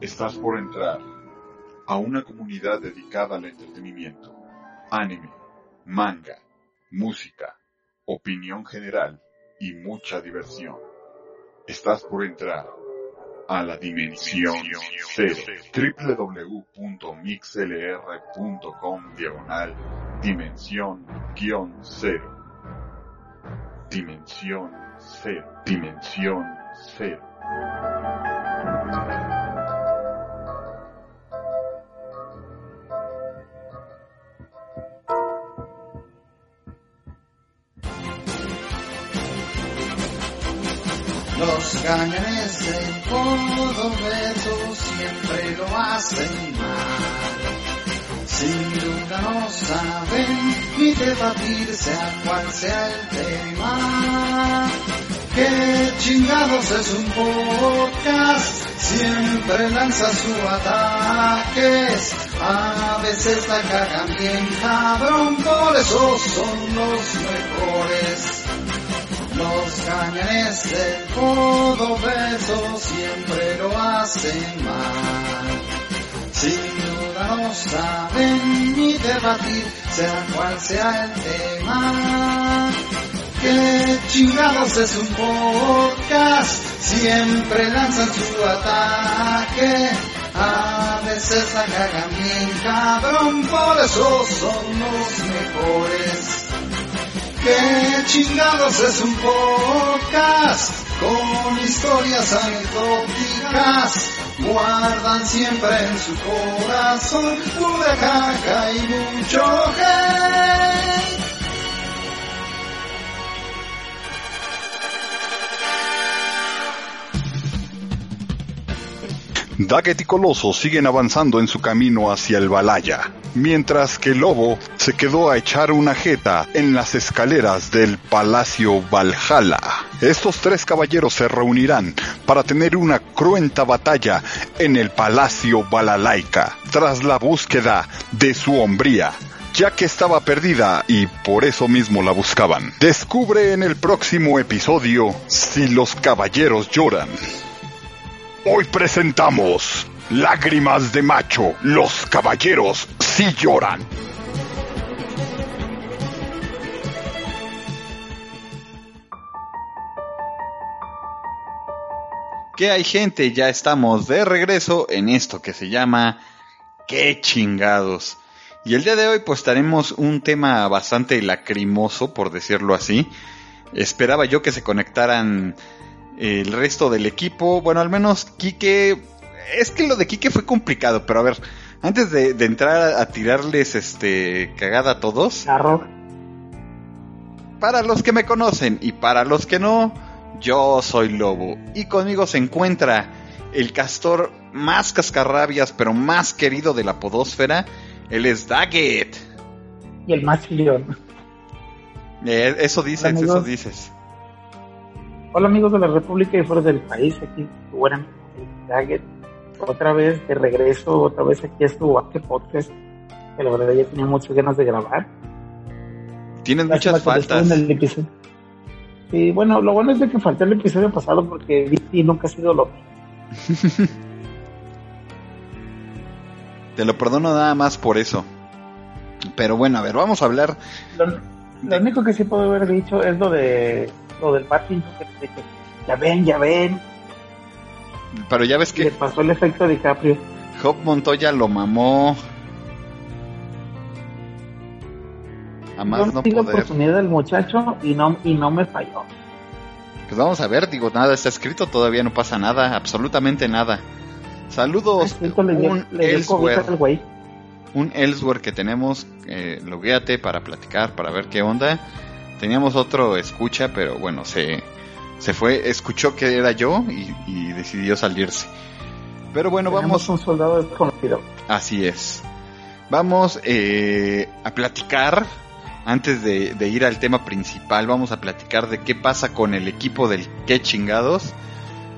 Estás por entrar a una comunidad dedicada al entretenimiento, anime, manga, música, opinión general y mucha diversión. Estás por entrar a la dimensión cero. www.mixlr.com diagonal dimensión guion cero. Dimensión cero. Dimensión cero. Los gañanes del Cordobés siempre lo hacen mal. Sin duda no saben ni debatirse a cuál sea el tema. Que chingados es un podcast, siempre lanza sus ataques. A veces la cagan bien cabrón, por eso son los mejores. Los cañones del Cordobés siempre lo hacen mal. Sin duda no saben ni debatir, sea cual sea el tema. Que chingados es un podcast, siempre lanzan su ataque. A veces la cagan bien cabrón, por eso son los mejores. ¿Qué chingados es un podcast? Con historias anecdóticas, guardan siempre en su corazón pura caca y mucho. Daggett y Coloso siguen avanzando en su camino hacia el Balaya, mientras que Lobo se quedó a echar una jeta en las escaleras del Palacio Valhalla. Estos tres caballeros se reunirán para tener una cruenta batalla en el Palacio Balalaika, tras la búsqueda de su hombría ya que estaba perdida y por eso mismo la buscaban. Descubre en el próximo episodio si los caballeros lloran. Hoy presentamos Lágrimas de Macho, los caballeros sí lloran. ¿Qué hay gente? Ya estamos de regreso en esto que se llama ¿Qué chingados? Y el día de hoy pues tenemos un tema bastante lacrimoso, por decirlo así. Esperaba yo que se conectaran el resto del equipo. Bueno, al menos Quique. Es que lo de Quique fue complicado, pero a ver, antes de, de entrar a, tirarles este cagada a todos. Carro. Para los que me conocen y para los que no, yo soy Lobo. Y conmigo se encuentra el castor más cascarrabias, pero más querido de la podósfera. Él es Daggett. Y el más chillón. Eh, eso dices, eso dices. Hola amigos de la República y fuera del país, aquí tu buen amigo Daggett, otra vez de regreso, otra vez aquí a su Ake Podcast, que la verdad ya tenía muchas ganas de grabar. Tienes Lástima muchas faltas. Sí, bueno, lo bueno es de que falté el episodio pasado porque DC nunca ha sido lo Te lo perdono nada más por eso. Pero bueno, a ver, vamos a hablar. Lo, lo único que sí puedo haber dicho es lo de lo del que, de que ya ven, ya ven, Pero ya ves y le que pasó el efecto a DiCaprio. Job Montoya lo mamó. A más Yo no la poder. oportunidad del muchacho y no, y no me falló. Pues vamos a ver, digo, nada está escrito, todavía no pasa nada, absolutamente nada. Saludos, le un le Elsewhere, al un Elsewhere que tenemos, eh, loguéate para platicar, para ver qué onda. Teníamos otro escucha, pero bueno, se, se fue, escuchó que era yo y, y decidió salirse. Pero bueno, Tenemos vamos, un soldado desconocido. así es. Vamos eh, a platicar, antes de, de ir al tema principal, vamos a platicar de qué pasa con el equipo del qué chingados.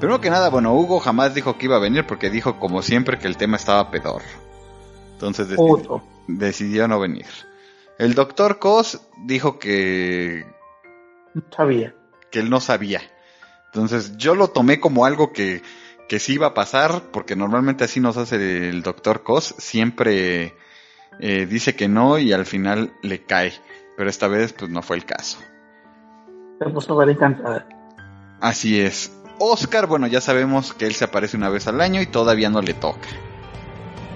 Primero que nada, bueno, Hugo jamás dijo que iba a venir porque dijo como siempre que el tema estaba pedor. Entonces decidi- Puto. decidió no venir. El doctor Cos dijo que, No sabía. que él no sabía. Entonces yo lo tomé como algo que, que sí iba a pasar, porque normalmente así nos hace el doctor Cos, siempre eh, dice que no y al final le cae, pero esta vez pues no fue el caso. Se puso ver encantada. Así es. Oscar, bueno, ya sabemos que él se aparece una vez al año y todavía no le toca.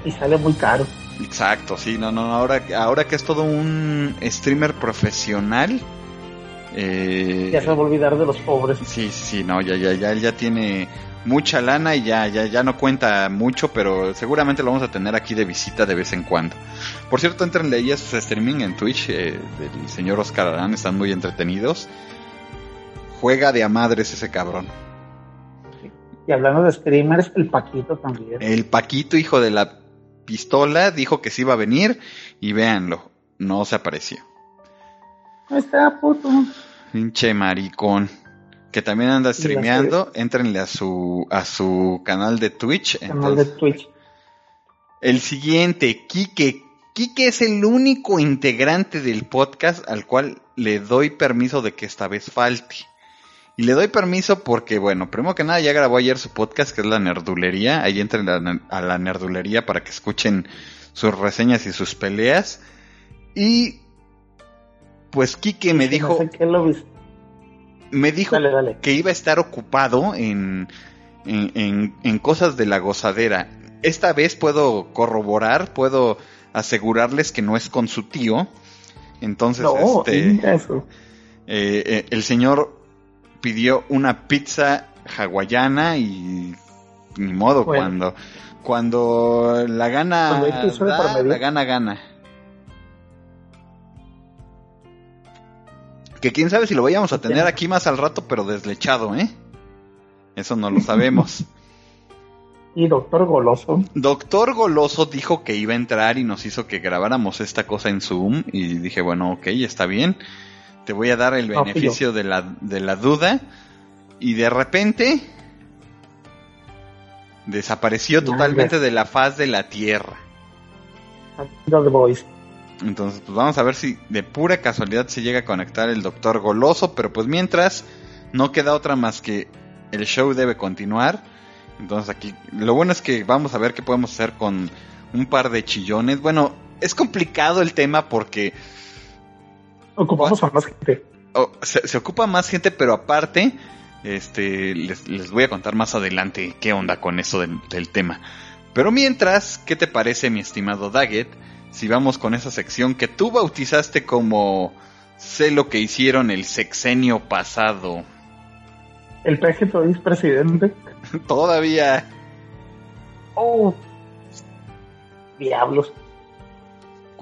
Y sale muy caro. Exacto, sí, no, no, ahora, ahora que es todo un streamer profesional. Eh, ya se va a olvidar de los pobres. Sí, sí, no, ya, ya, ya, él ya tiene mucha lana y ya, ya, ya no cuenta mucho, pero seguramente lo vamos a tener aquí de visita de vez en cuando. Por cierto, entrenle ahí a sus streaming en Twitch eh, del señor Oscar Arán, están muy entretenidos. Juega de a madres ese cabrón. Y hablando de streamers, el Paquito también. El Paquito, hijo de la pistola, dijo que sí iba a venir y véanlo, no se apareció. Está, puto. Pinche maricón. Que también anda streameando, entrenle a su, a su canal de Twitch. Canal de Twitch. El siguiente, Kike. Kike es el único integrante del podcast al cual le doy permiso de que esta vez falte. Y le doy permiso porque, bueno, primero que nada ya grabó ayer su podcast que es La Nerdulería. Ahí entren a la Nerdulería para que escuchen sus reseñas y sus peleas. Y pues Kike me dijo... Me dijo que iba a estar ocupado en, en, en, cosas de la gozadera. Esta vez puedo corroborar, puedo asegurarles que no es con su tío. Entonces, este, eh, eh, el señor pidió una pizza hawaiana y ni modo cuando cuando la gana la gana gana. Que quién sabe si lo vayamos a tener aquí más al rato, pero deslechado, ¿eh? Eso no lo sabemos. ¿Y Doctor Goloso? Doctor Goloso dijo que iba a entrar y nos hizo que grabáramos esta cosa en Zoom. Y dije, bueno, ok, está bien. Te voy a dar el beneficio de la, de la duda. Y de repente desapareció totalmente de la faz de la Tierra. Entonces, pues vamos a ver si de pura casualidad se llega a conectar el doctor Goloso, pero pues mientras no queda otra más que el show debe continuar. Entonces aquí, lo bueno es que vamos a ver qué podemos hacer con un par de chillones. Bueno, es complicado el tema porque... Ocupamos a más gente. se, ocupa más gente, pero aparte, este, les, voy a contar más adelante qué onda con eso del tema. Pero mientras, ¿qué te parece, mi estimado Daggett? Si vamos con esa sección que tú bautizaste como sé lo que hicieron el sexenio pasado. ¿El peje todavía es presidente? todavía. Oh, diablos.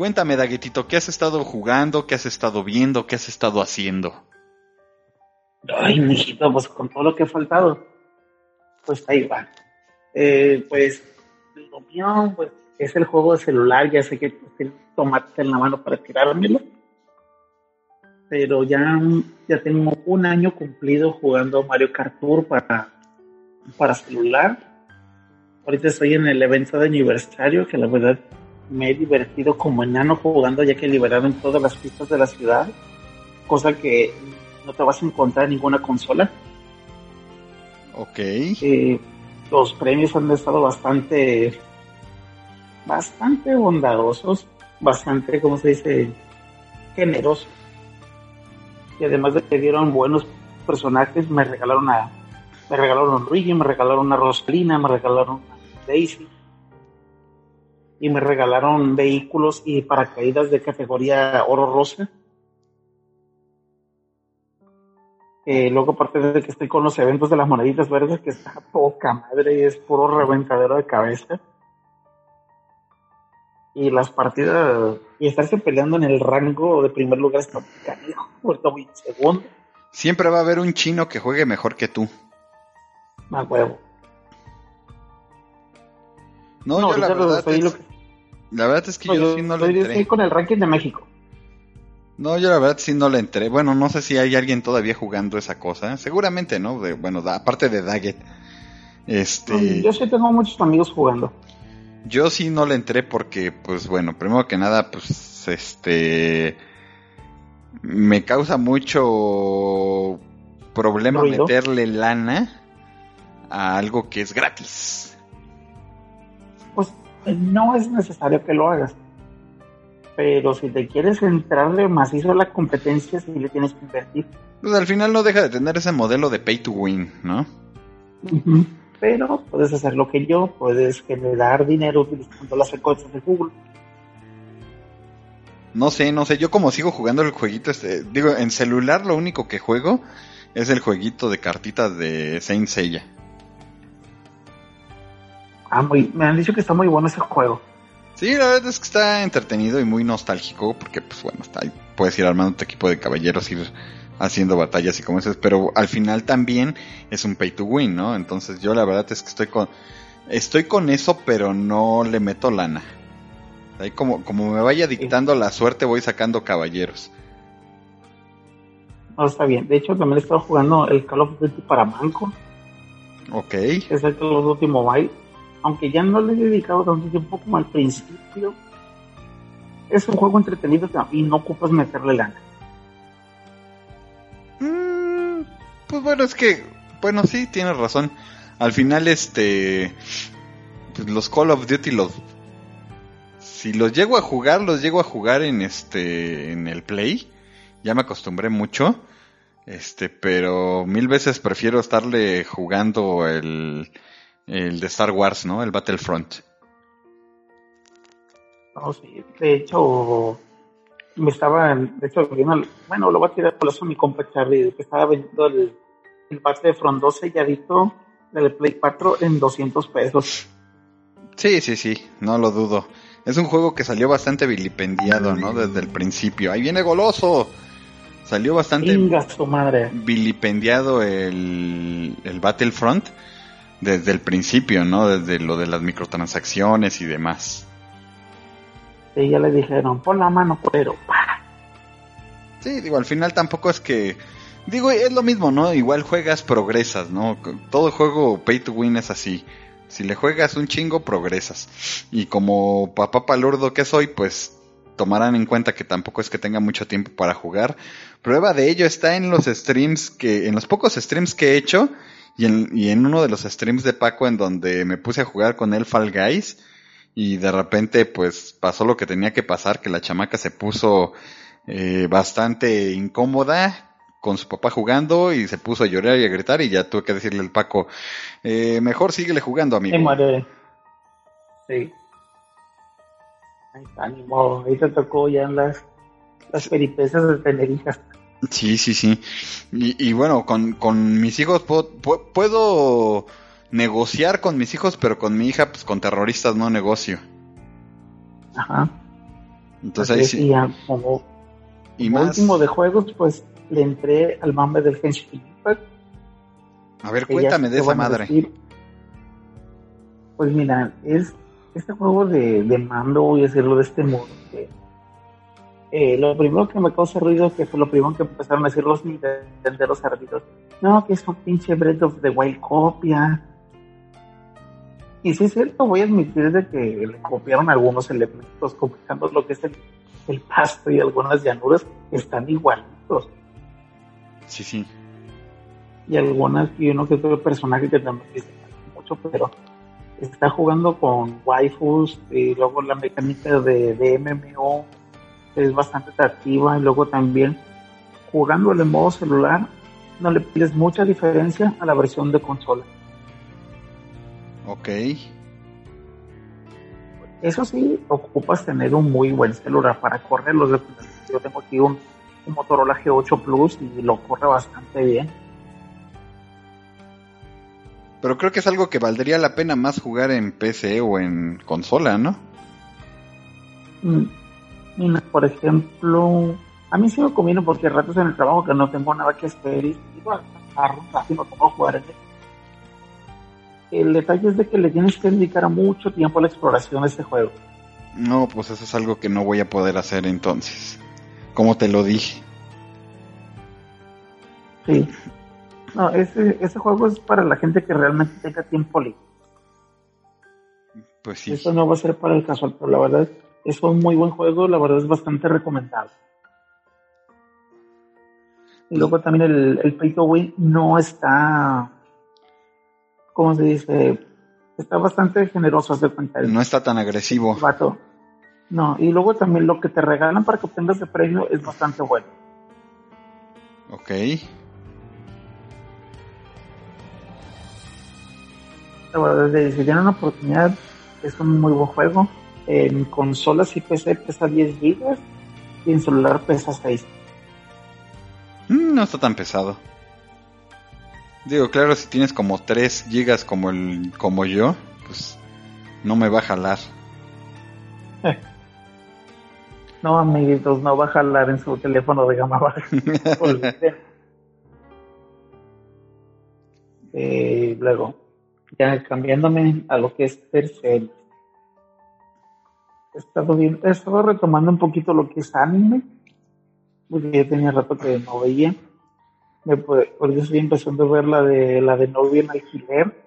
Cuéntame, Daguetito, ¿qué has estado jugando? ¿Qué has estado viendo? ¿Qué has estado haciendo? Ay, mijito, pues con todo lo que ha faltado, pues ahí va. Eh, pues, lo mío, pues es el juego de celular, ya sé que el tomate en la mano para tirármelo, pero ya, ya tengo un año cumplido jugando Mario Kart Tour para, para celular. Ahorita estoy en el evento de aniversario, que la verdad me he divertido como enano jugando ya que liberaron todas las pistas de la ciudad, cosa que no te vas a encontrar en ninguna consola. Ok. Eh, los premios han estado bastante bastante bondadosos, bastante, como se dice, generosos. Y además de que dieron buenos personajes, me regalaron a me regalaron a Luigi, me regalaron a Rosalina, me regalaron a Daisy. Y me regalaron vehículos y paracaídas de categoría oro rosa. Eh, luego, aparte de que estoy con los eventos de las moneditas verdes, que está poca madre y es puro reventadero de cabeza y las partidas y estarse peleando en el rango de primer lugar está muy segundo. Siempre va a haber un chino que juegue mejor que tú. Más huevo. No, yo la verdad, es, la verdad es que yo, sí no le entré. Estoy con el ranking de México. No, yo la verdad sí no le entré. Bueno, no sé si hay alguien todavía jugando esa cosa. Seguramente, ¿no? bueno, aparte de Daggett. Este... Yo sí tengo muchos amigos jugando. Yo sí no le entré porque, pues bueno, primero que nada, pues este me causa mucho problema meterle lana a algo que es gratis. Pues no es necesario que lo hagas. Pero si te quieres entrarle macizo a la competencia, sí le tienes que invertir. Pues al final no deja de tener ese modelo de pay to win, ¿no? Pero puedes hacer lo que yo, puedes generar dinero utilizando las cosas de Google. No sé, no sé, yo como sigo jugando el jueguito, este, digo, en celular lo único que juego es el jueguito de cartitas de Saint Seiya. Ah, muy, me han dicho que está muy bueno ese juego. Sí, la verdad es que está entretenido y muy nostálgico, porque pues bueno, está ahí, puedes ir armando tu equipo de caballeros, ir haciendo batallas y como dices, pero al final también es un pay to win, ¿no? Entonces yo la verdad es que estoy con, estoy con eso, pero no le meto lana. Ahí como, como me vaya dictando la suerte voy sacando caballeros. No, está bien. De hecho, también he estado jugando el Call of Duty para Manco. Ok. Es el Call of Duty Mobile. Aunque ya no le he dedicado tanto tiempo como al principio. Es un juego entretenido y no ocupas meterle lana. Mm, pues bueno, es que, bueno, sí, tienes razón. Al final, este, pues los Call of Duty los, si los llego a jugar, los llego a jugar en este, en el Play. Ya me acostumbré mucho. Este, pero mil veces prefiero estarle jugando el, el de Star Wars, ¿no? El Battlefront. No, sí. De hecho, me estaba, de hecho, bueno, lo voy a tirar por eso mi compa Charlie, que estaba vendiendo el, el Battlefront 2 selladito del Play 4 en 200 pesos. Sí, sí, sí, no lo dudo. Es un juego que salió bastante vilipendiado, ¿no? Desde el principio. Ahí viene goloso. Salió bastante su madre. vilipendiado el, el Battlefront desde el principio, ¿no? Desde lo de las microtransacciones y demás. Sí, ya le dijeron, pon la mano, pero... Sí, digo, al final tampoco es que... Digo, es lo mismo, ¿no? Igual juegas, progresas, ¿no? Todo juego pay to win es así. Si le juegas un chingo, progresas. Y como papá palurdo que soy, pues tomarán en cuenta que tampoco es que tenga mucho tiempo para jugar. Prueba de ello está en los streams que, en los pocos streams que he hecho, y en, y en uno de los streams de Paco en donde me puse a jugar con él Fall Guys, y de repente pues pasó lo que tenía que pasar, que la chamaca se puso eh, bastante incómoda con su papá jugando y se puso a llorar y a gritar y ya tuve que decirle al Paco, eh, mejor síguele jugando amigo. Me muere. Sí. Ahí está, ni. Ahí te tocó ya las, las peripecias de Tenerife. Sí, sí, sí. Y, y bueno, con, con mis hijos puedo, pu- puedo negociar con mis hijos, pero con mi hija, pues con terroristas no negocio. Ajá. Entonces ahí sí. como, Y como más. último de juegos, pues le entré al mame del Genshin Impact. A ver, cuéntame de esa madre. decir. Pues mira, es este juego de, de mando, voy a decirlo de este modo. que, eh, lo primero que me causa ruido, que fue lo primero que empezaron a decir los nintenderos ardidos. No, que es un pinche Breath of the Wild copia. Y sí es cierto, voy a admitir de que le copiaron algunos elementos, copiando lo que es el, el pasto y algunas llanuras, que están igualitos. Sí, sí. y algunas y uno que otro personaje que también dice mucho, pero está jugando con waifus y luego la mecánica de, de MMO es bastante atractiva y luego también jugándolo en modo celular no le pides mucha diferencia a la versión de consola. Ok. Eso sí, ocupas tener un muy buen celular para correrlo. Yo tengo aquí un, un Motorola G8 Plus y lo corre bastante bien. Pero creo que es algo que valdría la pena más jugar en PC o en consola, ¿no? Mm, Por ejemplo, a mí sí me conviene porque hay ratos en el trabajo que no tengo nada que hacer y digo, agarro un rato y me pongo a jugar. El detalle es de que le tienes que dedicar mucho tiempo a la exploración de este juego. No, pues eso es algo que no voy a poder hacer entonces. Como te lo dije. Sí. No, ese, ese juego es para la gente que realmente tenga tiempo libre. Pues sí. Eso no va a ser para el casual, pero la verdad es un muy buen juego, la verdad es bastante recomendable. Y luego también el, el Pay to Win no está ¿cómo se dice? Está bastante generoso hacer cuenta. No está tan agresivo. Vato. No, y luego también lo que te regalan para que obtengas ese premio es bastante bueno. Ok. La verdad, de- si tienen una oportunidad, es un muy buen juego. En consolas y PC pesa 10 gigas y en celular pesa 6. Mm, No está tan pesado. Digo, claro, si tienes como 3 gigas como el como yo, pues no me va a jalar. No, amiguitos, no va a jalar en su teléfono de gama baja. Eh, luego, ya cambiándome a lo que es tercer. He estado, bien, he estado retomando un poquito lo que es anime, porque ya tenía rato que no veía. Me, ahorita estoy empezando a ver la de la de novia en alquiler.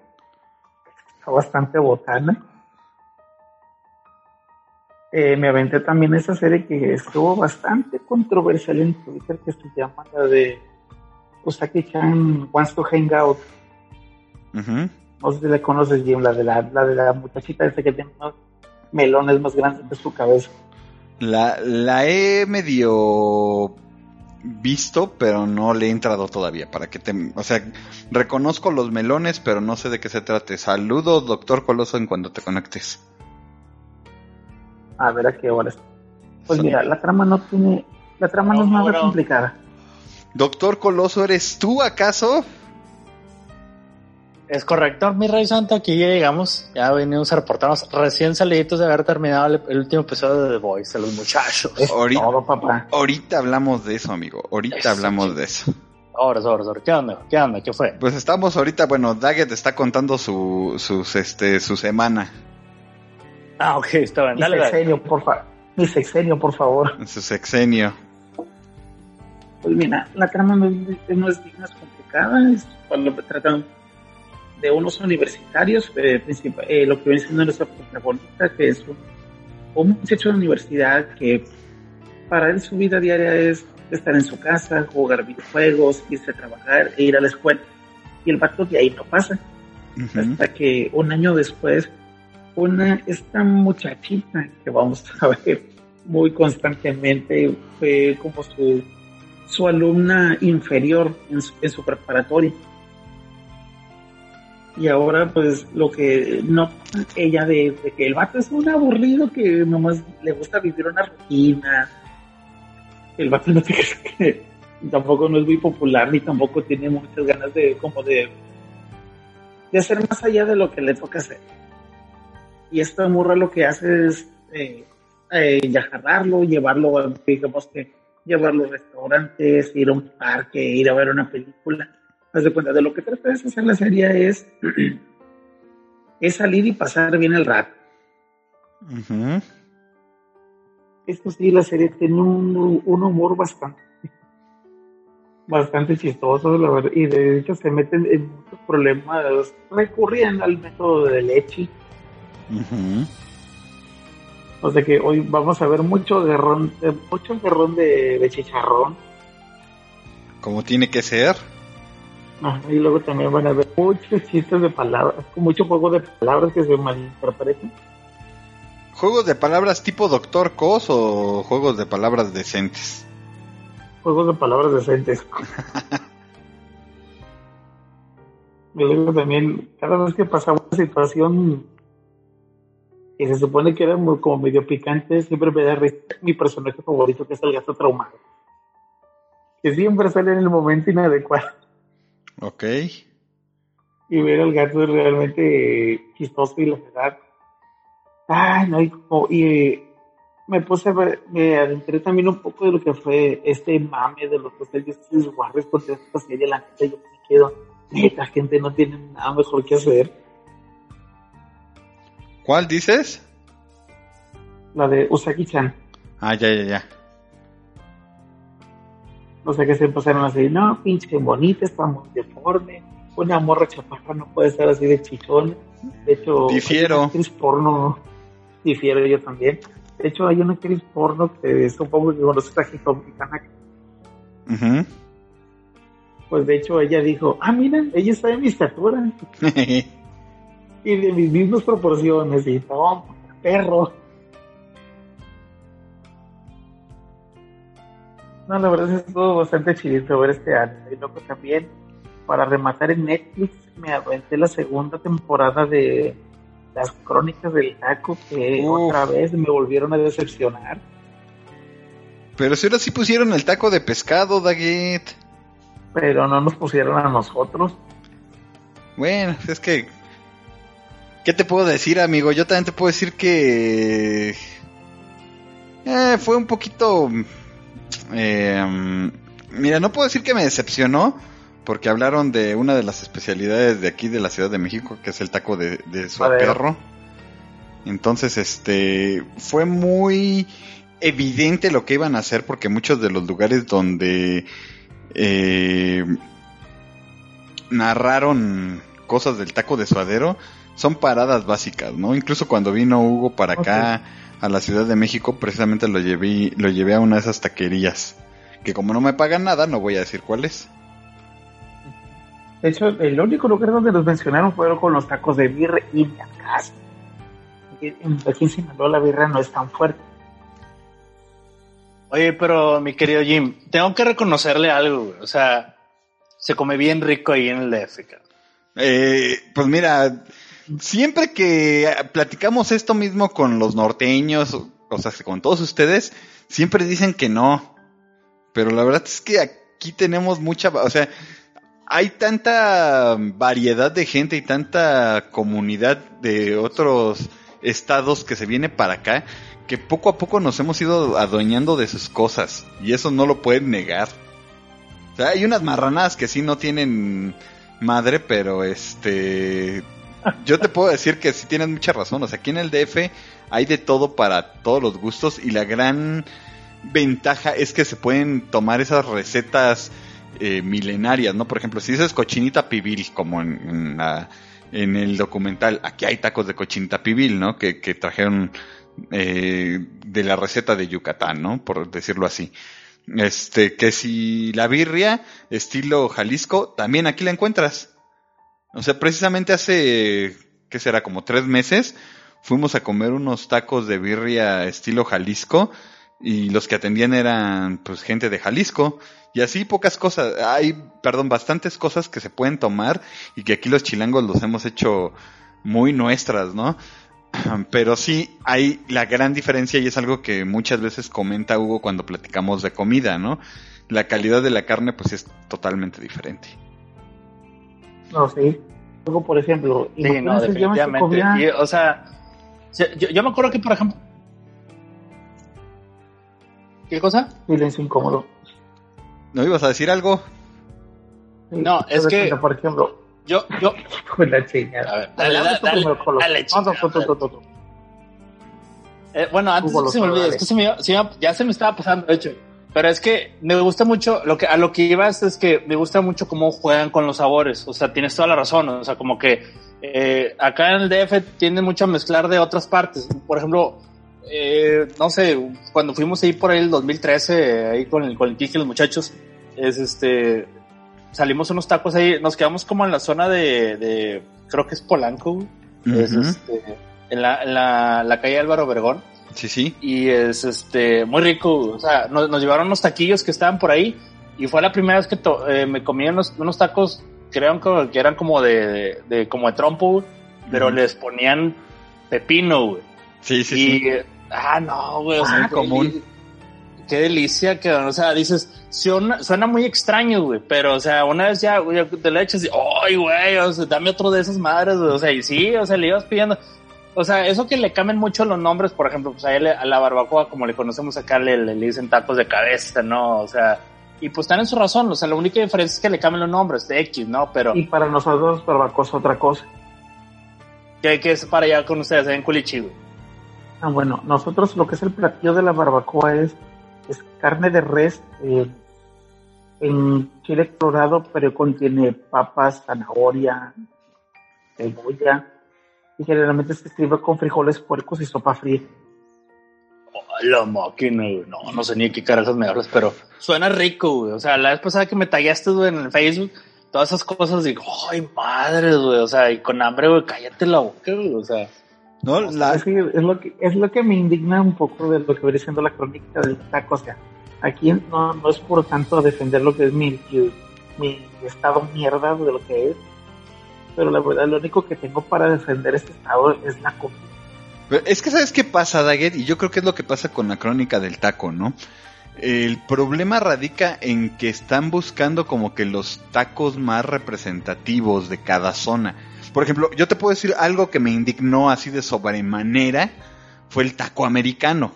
Está bastante botana. Eh, me aventé también esa serie que estuvo bastante controversial en Twitter, que se llama la de Usaki-chan Wants to Hang Out. No sé si la conoces, Jim, la de la, la de la muchachita esa que tiene unos melones más grandes que su cabeza. La, la he medio visto, pero no le he entrado todavía. Para que te, o sea, reconozco los melones, pero no sé de qué se trate. Saludos, doctor Coloso, en cuando te conectes. A ver a qué horas. Pues mira, la trama no tiene, la trama no, es nada complicada. Doctor Coloso, ¿eres tú acaso? Es correcto, mi rey santo, aquí ya llegamos, ya venimos a reportarnos recién saliditos de haber terminado el, el último episodio de The Voice, de los muchachos. Es Ahorita- todo, papá. Ahorita hablamos de eso, amigo. Ahorita Eso, hablamos chico. de eso. Ahora, ahora, ahora, ¿qué onda? ¿Qué onda? ¿Qué fue? Pues estamos ahorita, bueno, Daggett está contando su, sus, este, su semana, Ah, ok, está bien, Mi dale, dale. sexenio, por favor. Mi sexenio, por favor. su sexenio. Pues mira, la trama no es, no es, no es complicada, es cuando tratan de unos universitarios, eh, eh, lo que viene siendo nuestra protagonista, que es un, un muchacho de universidad que para él su vida diaria es estar en su casa, jugar videojuegos, irse a trabajar e ir a la escuela. Y el vato de ahí no pasa, hasta que un año después, una, esta muchachita que vamos a ver muy constantemente fue como su, su alumna inferior en su, en su preparatoria. Y ahora pues lo que no ella de, de que el vato es un aburrido que nomás le gusta vivir una rutina. El vato no te que tampoco no es muy popular ni tampoco tiene muchas ganas de como de de hacer más allá de lo que le toca hacer. Y esta morra lo que hace es eh, eh, llevarlo, digamos que llevarlo a restaurantes, ir a un parque, ir a ver una película. Haz de cuenta, de lo que trata de hacer la serie es, es salir y pasar bien el rato. Esto sí, la serie tiene un, un humor bastante, bastante chistoso, la verdad, y de hecho se meten en muchos problemas, recurrían al método de leche, o sea que hoy vamos a ver mucho guerrón, eh, mucho guerrón de, de chicharrón, Como tiene que ser. Y luego también van a ver muchos chistes de palabras, mucho juego de palabras que se malinterpretan. ¿Juegos de palabras tipo Doctor Cos o juegos de palabras decentes? juegos de palabras decentes. y luego también, cada vez que pasaba una situación que se supone que era muy- como medio picante, siempre me da risa mi personaje favorito, que es el gato traumado. Que siempre sale en el momento inadecuado. Ok. Y ver al gato es realmente chistoso y la verdad. Ay, no, y, como- y, eh, me puse a ver, me adentré también un poco de lo que fue este mame de los Social Justice Warriors con esta serie, la neta, yo me quedo, neta, gente no tiene nada mejor que hacer. ¿Cuál dices? La de Usagi-chan. Ah, ya, ya, ya. O sea que se empezaron a decir, no, pinche bonita, está muy deforme, una morra chaparra no puede estar así de chichona. De hecho, Difiero. hay una actriz porno, difiero yo también. De hecho, hay una actriz porno que supongo que conoces a Hitomi Kanaka. Ujú. Pues de hecho ella dijo, ah, mira, ella está de mi estatura. y de mis mismas proporciones. Y toma, perro. No, la verdad es que estuvo bastante chidito ver este anime. Y luego también, para rematar en Netflix, me aventé la segunda temporada de las crónicas del taco que Uf. otra vez me volvieron a decepcionar. Pero si ahora sí pusieron el taco de pescado, Daggett. Pero no nos pusieron a nosotros. Bueno, es que... ¿Qué te puedo decir, amigo? Yo también te puedo decir que... eh, fue un poquito... eh, mira, no puedo decir que me decepcionó, porque hablaron de una de las especialidades de aquí de la Ciudad de México, que es el taco de, de perro. Entonces, este, fue muy evidente lo que iban a hacer, porque muchos de los lugares donde eh, narraron cosas del taco de suadero son paradas básicas, ¿no? Incluso cuando vino Hugo para acá a la Ciudad de México, precisamente lo llevé, lo llevé a una de esas taquerías. Que como no me pagan nada, no voy a decir cuál es. De hecho, el único lugar donde nos mencionaron fueron con los tacos de birra y de acá. Aquí en Sinaloa la birra no es tan fuerte. Oye, pero mi querido Jim, tengo que reconocerle algo, güey. O sea, se come bien rico ahí en el DF. Eh, pues mira, siempre que platicamos esto mismo con los norteños, o sea, con todos ustedes, siempre dicen que no. Pero la verdad es que aquí tenemos mucha, o sea, hay tanta variedad de gente y tanta comunidad de otros estados que se viene para acá que poco a poco nos hemos ido adueñando de sus cosas y eso no lo pueden negar. O sea, hay unas marranadas que sí no tienen madre, pero este yo te puedo decir que sí tienes mucha razón, o sea, aquí en el DF hay de todo para todos los gustos y la gran ventaja es que se pueden tomar esas recetas eh, milenarias, ¿no? Por ejemplo, si dices cochinita pibil, como en, la- en el documental, aquí hay tacos de cochinita pibil, ¿no? Que, que trajeron eh, de la receta de Yucatán, ¿no? Por decirlo así. Este, que si la birria, estilo Jalisco, también aquí la encuentras. O sea, precisamente hace, ¿qué será? Como tres meses, fuimos a comer unos tacos de birria estilo Jalisco y los que atendían eran pues gente de Jalisco y así pocas cosas, hay, perdón, bastantes cosas que se pueden tomar y que aquí los chilangos los hemos hecho muy nuestras, ¿no? Pero sí hay la gran diferencia y es algo que muchas veces comenta Hugo cuando platicamos de comida, ¿no? La calidad de la carne pues es totalmente diferente. No, sí. Luego, por ejemplo, Sí, no, definitivamente. Y, o sea, se- yo, yo me acuerdo que, por ejemplo. ¿Qué cosa? silencio incómodo. ¿No ibas a decir algo? Sí, No, es que- Por ejemplo, Yo, yo. con la chingada. A ver, dale, dale, dale, chingada, eh, bueno, antes de que se me olvide, dale. es que se me, se me- ya se me estaba pasando, de hecho. Pero es que me gusta mucho, lo que, a lo que ibas es que me gusta mucho cómo juegan con los sabores. O sea, tienes toda la razón. O sea, como que eh, acá en el DF tienden mucho a mezclar de otras partes. Por ejemplo, eh, no sé, cuando fuimos ahí por ahí el 2013, ahí con el, con el Kiki y los muchachos, es este, salimos unos tacos ahí, nos quedamos como en la zona de, de creo que es Polanco, es este, en la, en la, la calle Álvaro Obregón Sí, sí. y es este muy rico. O sea, nos, nos llevaron unos taquillos que estaban por ahí y fue la primera vez que to- eh, me comí unos, unos tacos, creo que, eran como de, de, de- como de trompo, pero les ponían pepino, güey. Sí, sí, y sí. ah no, güey, o sea, Ah, común. Qué delicia que, o sea, dices, suena, suena muy extraño, güey, pero, o sea, una vez ya, güey, te la echas y, ¡ay, güey! O sea, dame otro de esas madres, güey, o sea, y sí, o sea, le ibas pidiendo. O sea, eso que le cambien mucho los nombres, por ejemplo, pues a, él, a la barbacoa, como le conocemos acá, le, le dicen tacos de cabeza, ¿no? O sea, y pues están en su razón, o sea, la única diferencia es que le cambien los nombres de X, ¿no? Pero, Y para nosotros, barbacoa es otra cosa. ¿qué, qué es para allá con ustedes en Culichi? Ah, bueno, nosotros lo que es el platillo de la barbacoa es, es carne de res eh, en chile colorado, pero contiene papas, zanahoria, cebolla. Y generalmente se sirve con frijoles puercos y sopa fría. Oh, La máquina, güey. No, no sé ni qué carajos me hablas, pero suena rico, güey. O sea, la vez pasada que me tagueaste, güey, en el Facebook, todas esas cosas, digo, ay, madre, güey, o sea, y con hambre, güey, cállate la boca, güey, o sea. No, la, Es, que es lo que, es lo que me indigna un poco de lo que viene siendo la crónica del taco. O sea, aquí no, no es por tanto defender lo que es mi, mi estado mierda de lo que es, pero la verdad lo único que tengo para defender este estado es la comida. Pero Es que sabes qué pasa, Daggett, y yo creo que es lo que pasa con la crónica del taco, ¿no? El problema radica en que están buscando como que los tacos más representativos de cada zona. Por ejemplo, yo te puedo decir algo que me indignó así de sobremanera, fue el taco americano.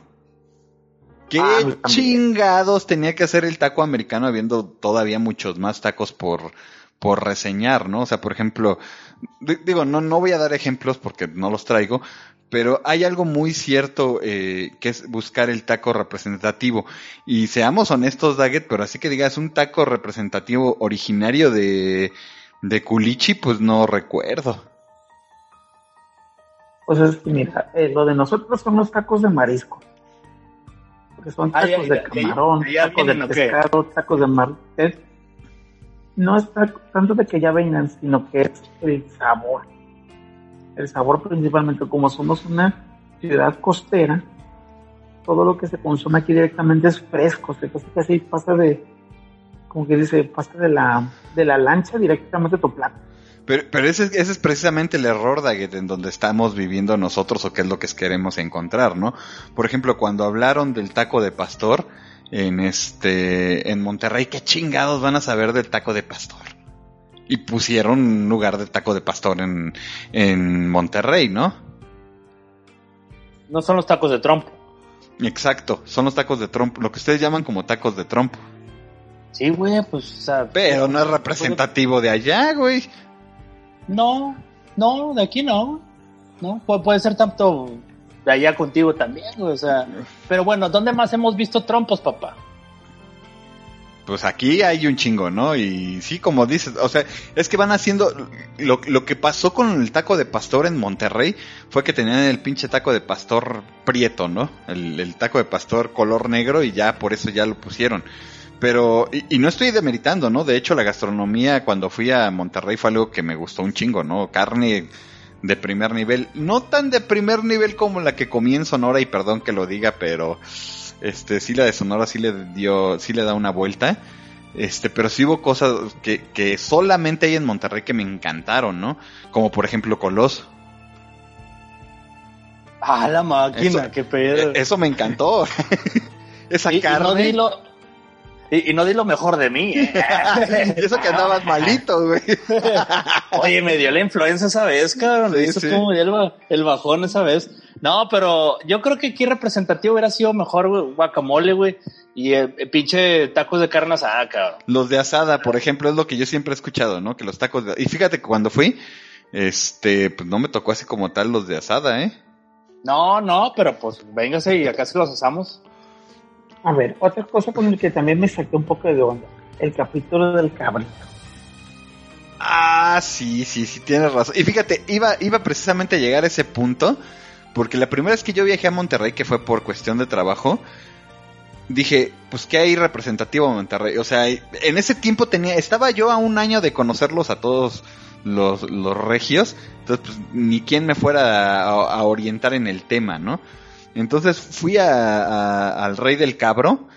¿Qué Ah, chingados tenía que hacer el taco americano habiendo todavía muchos más tacos por, por reseñar, ¿no? O sea, por ejemplo, di- digo, no, no voy a dar ejemplos porque no los traigo, pero hay algo muy cierto eh, que es buscar el taco representativo. Y seamos honestos, Daggett, pero así que digas un taco representativo originario de, de Culichi, pues no recuerdo. Pues es que mira, eh, lo de nosotros son los tacos de marisco. Porque son Ah, tacos de camarón, tacos de pescado, tacos de mar. es- no es taco- tanto de que ya vengan, sino que es el sabor. El sabor principalmente, como somos una ciudad costera, todo lo que se consume aquí directamente es fresco, se pasa de, como que dice, pasa de la, de la lancha directamente a tu plato. Pero, pero ese, ese es precisamente el error, Daggett, en donde estamos viviendo nosotros o qué es lo que queremos encontrar, ¿no? Por ejemplo, cuando hablaron del taco de pastor en este, en Monterrey, ¿qué chingados van a saber del taco de pastor? Y pusieron un lugar de taco de pastor en, en Monterrey, ¿no? No son los tacos de trompo. Exacto, son los tacos de trompo, lo que ustedes llaman como tacos de trompo. Sí, güey, pues, o sea. Pero no es representativo de allá, güey. No, no, de aquí no. No, Pu- puede ser tanto allá contigo también, o sea. Pero bueno, ¿dónde más hemos visto trompos, papá? Pues aquí hay un chingo, ¿no? Y sí, como dices, o sea, es que van haciendo. Lo, lo que pasó con el taco de pastor en Monterrey fue que tenían el pinche taco de pastor prieto, ¿no? El, taco de pastor color negro y ya por eso ya lo pusieron. Pero, y no estoy demeritando, ¿no? De hecho, la gastronomía cuando fui a Monterrey fue algo que me gustó un chingo, ¿no? Carne de primer nivel. No tan de primer nivel como la que comí en Sonora, y perdón que lo diga, pero este sí la de Sonora sí le dio, sí le da una vuelta. Este, pero sí hubo cosas que, que solamente hay en Monterrey que me encantaron, ¿no? Como por ejemplo Coloso. Ah, la máquina, Eso- qué pedo. Eh, Eso me encantó. Esa y, y no carne. di lo, y, y no di lo mejor de mí. ¿eh? y eso que andabas malito, güey. Oye, me dio la influenza esa vez, cabrón. Sí, ¿Viste sí. dio el, el bajón esa vez? No, pero yo creo que aquí representativo hubiera sido mejor, güey, guacamole, güey. Y eh, eh, pinche tacos de carne asada, cabrón. Los de asada, por ejemplo, es lo que yo siempre he escuchado, ¿no? Que los tacos de... Y fíjate que cuando fui, este, pues no me tocó así como tal los de asada, ¿eh? No, no, pero pues véngase y acá se los asamos. A ver, otra cosa con el que también me saqué un poco de onda, el capítulo del cabrito. Ah, sí, sí, sí, tienes razón. Y fíjate, iba, iba precisamente a llegar a ese punto, porque la primera vez que yo viajé a Monterrey, que fue por cuestión de trabajo, dije, pues qué hay representativo a Monterrey. O sea, en ese tiempo tenía, estaba yo a un año de conocerlos a todos los, los regios, entonces pues ni quien me fuera a orientar en el tema, ¿no? Entonces fui a- al rey del cabro.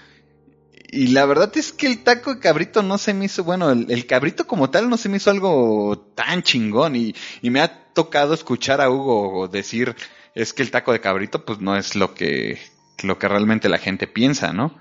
Y la verdad es que el taco de cabrito no se me hizo, bueno, el, cabrito como tal no se me hizo algo tan chingón. Y, y me ha tocado escuchar a Hugo decir, es que el taco de cabrito pues no es lo que, lo que realmente la gente piensa, ¿no?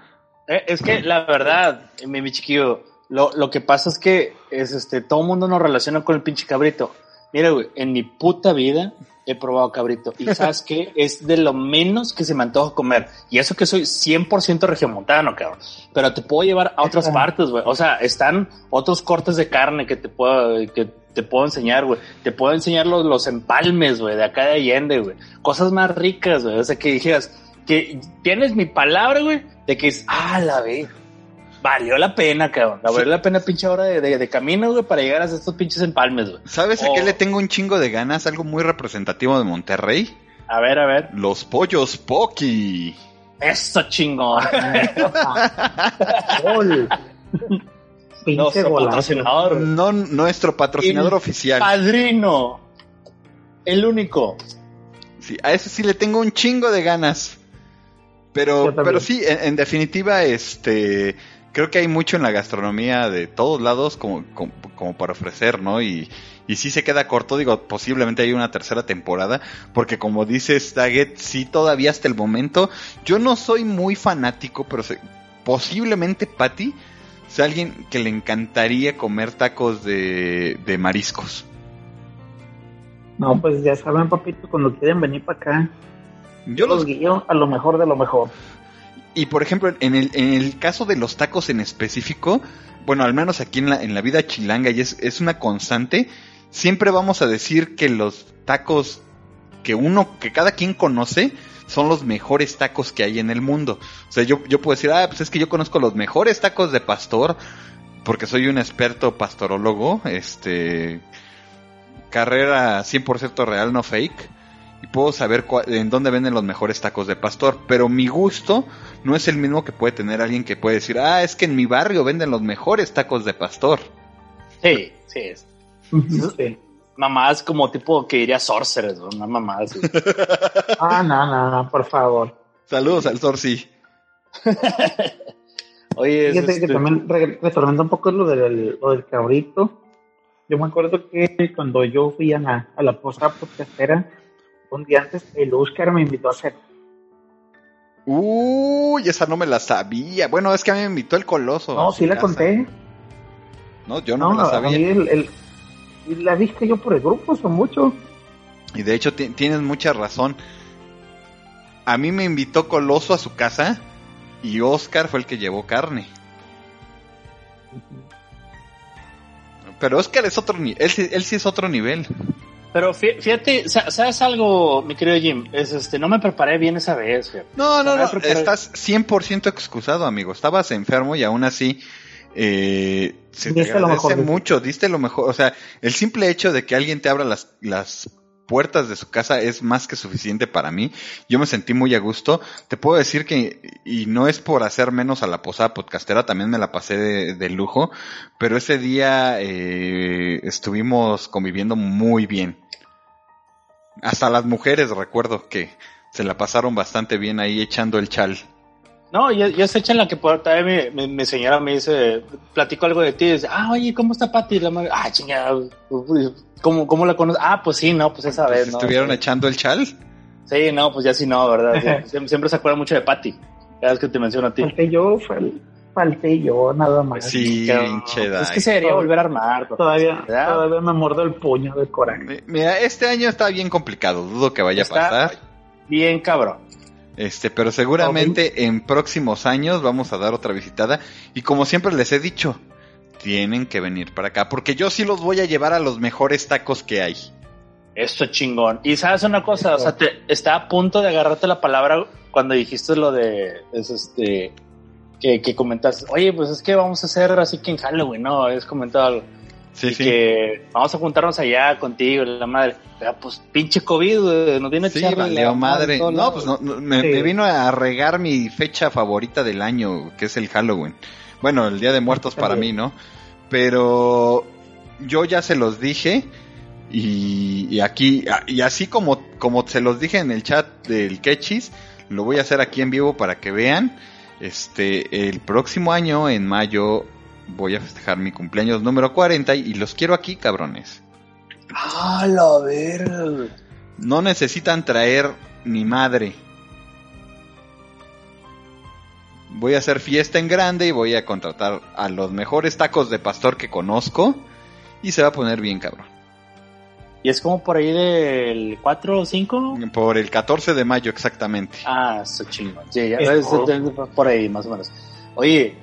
Eh, es que la verdad, mi, mi chiquillo, lo, lo que pasa es que es este, todo el mundo nos relaciona con el pinche cabrito. Mira, güey, en mi puta vida he probado cabrito. Y sabes qué? Es de lo menos que se me antoja comer. Y eso que soy 100% regiomontano, cabrón. Pero te puedo llevar a otras partes, güey. O sea, están otros cortes de carne que te puedo, que te puedo enseñar, güey. Te puedo enseñar los, los empalmes, güey, de acá de Allende, güey. Cosas más ricas, güey. O sea, que dijeras, que tienes mi palabra, güey, de que es, ah, la ve. Valió la pena, cabrón. La valió la pena pinche hora de, de, de camino, güey, para llegar a estos pinches empalmes, güey. ¿Sabes a qué Oh. le tengo un chingo de ganas? Algo muy representativo de Monterrey. A ver, a ver. Los pollos Pocky. Eso chingón. Gol. Pinche Nuestro golazo. patrocinador. No nuestro patrocinador El oficial. Padrino. El único. Sí, a ese sí le tengo un chingo de ganas. Pero, pero sí, en, en definitiva, este, creo que hay mucho en la gastronomía de todos lados como, como, como para ofrecer, ¿no? Y, y sí se queda corto, digo, posiblemente hay una tercera temporada, porque como dices, Daggett, sí todavía hasta el momento, yo no soy muy fanático, pero se- posiblemente Patty sea alguien que le encantaría comer tacos de, de mariscos. No, pues ya saben, papito, cuando quieren venir para acá, Yo los los guío a lo mejor de lo mejor. Y por ejemplo, en el, en el caso de los tacos en específico, bueno, al menos aquí en la, en la vida chilanga, y es, es una constante, siempre vamos a decir que los tacos que uno, que cada quien conoce, son los mejores tacos que hay en el mundo. O sea, yo, yo puedo decir, ah, pues es que yo conozco los mejores tacos de pastor, porque soy un experto pastorólogo, este, carrera 100% real, no fake y puedo saber en dónde venden los mejores tacos de pastor, pero mi gusto no es el mismo que puede tener alguien que puede decir, ah, es que en mi barrio venden los mejores tacos de pastor. Sí, sí. es. Sí. Mamás como tipo que iría Sorcerers, ¿no? una mamá así. Ah, no, no, no, por favor. Saludos al Sorci. Oye, es Fíjate que este- también, re- retornando un poco lo del, lo del cabrito, yo me acuerdo que cuando yo fui a la, a la posada podcastera, un día antes, el Oscar me invitó a hacer. Uy, esa no me la sabía. Bueno, es que a mí me invitó el coloso. No, a sí la casa. conté. No, yo no, No, me la a mí sabía. el, el- y la viste yo por el grupo, son mucho. Y de hecho ti- tienes mucha razón. A mí me invitó Coloso a su casa y Oscar fue el que llevó carne. Pero Oscar es otro nivel, él, él sí es otro nivel. Pero fí- fíjate, sa- ¿sabes algo, mi querido Jim? Es este, no me preparé bien esa vez. fíjate. No, no, no, preparar- estás 100% excusado, amigo. Estabas enfermo y aún así eh, se te Diste lo mejor ti. mucho, diste lo mejor. O sea, el simple hecho de que alguien te abra las, las puertas de su casa es más que suficiente para mí. Yo me sentí muy a gusto. Te puedo decir que, y no es por hacer menos a la posada podcastera, también me la pasé de, de lujo, pero ese día eh, estuvimos conviviendo muy bien. Hasta las mujeres recuerdo que se la pasaron bastante bien ahí echando el chal. No, ya, ya se echan la que por también mi, mi, mi señora me dice, platico algo de ti, y dice, ah, oye, ¿cómo está Pati? La madre, ah, chingada, ¿cómo, ¿cómo la conoces? Ah, pues sí, no, pues esa vez, ¿no? ¿Estuvieron sí. echando el chal? Sí, no, pues ya sí no, ¿verdad? Siempre, se acuerda mucho de Pati. Cada vez que te menciono a ti. Falté yo, fal- falté yo, nada más. Sí, pinche es que se debería volver a armar. pues, Todavía, ¿verdad? todavía me muerdo el puño del coraje. Mi- Mira, este año está bien complicado, dudo que vaya Está- a pasar. Bien, cabrón. Este, pero seguramente en próximos años vamos a dar otra visitada. Y como siempre les he dicho, tienen que venir para acá, porque yo sí los voy a llevar a los mejores tacos que hay. Esto chingón. Y sabes una cosa, o sea, te, está a punto de agarrarte la palabra cuando dijiste lo de, es este, que, que comentaste, oye, pues es que vamos a hacer así que en Halloween, ¿no? Es comentado algo. Sí, y sí. que vamos a juntarnos allá contigo, la madre. Pero pues pinche COVID, nos viene a Sí, echar valió madre. No, pues no, no, me, Sí. me vino a regar mi fecha favorita del año, que es el Halloween. Bueno, el Día de Muertos para mí. ¿no? Pero yo ya se los dije y, y aquí, y así como, como se los dije en el chat del Quechis, lo voy a hacer aquí en vivo para que vean. Este, el próximo año, en mayo, voy a festejar mi cumpleaños número 40 y los quiero aquí, cabrones. Ah, la verga. No necesitan traer ni madre. Voy a hacer fiesta en grande y voy a contratar a los mejores tacos de pastor que conozco y se va a poner bien cabrón. Y es como por ahí del 4 o 5. Por el 14 de mayo exactamente. Ah, eso chingón. Sí, ya Es por ahí, más o menos. Oye,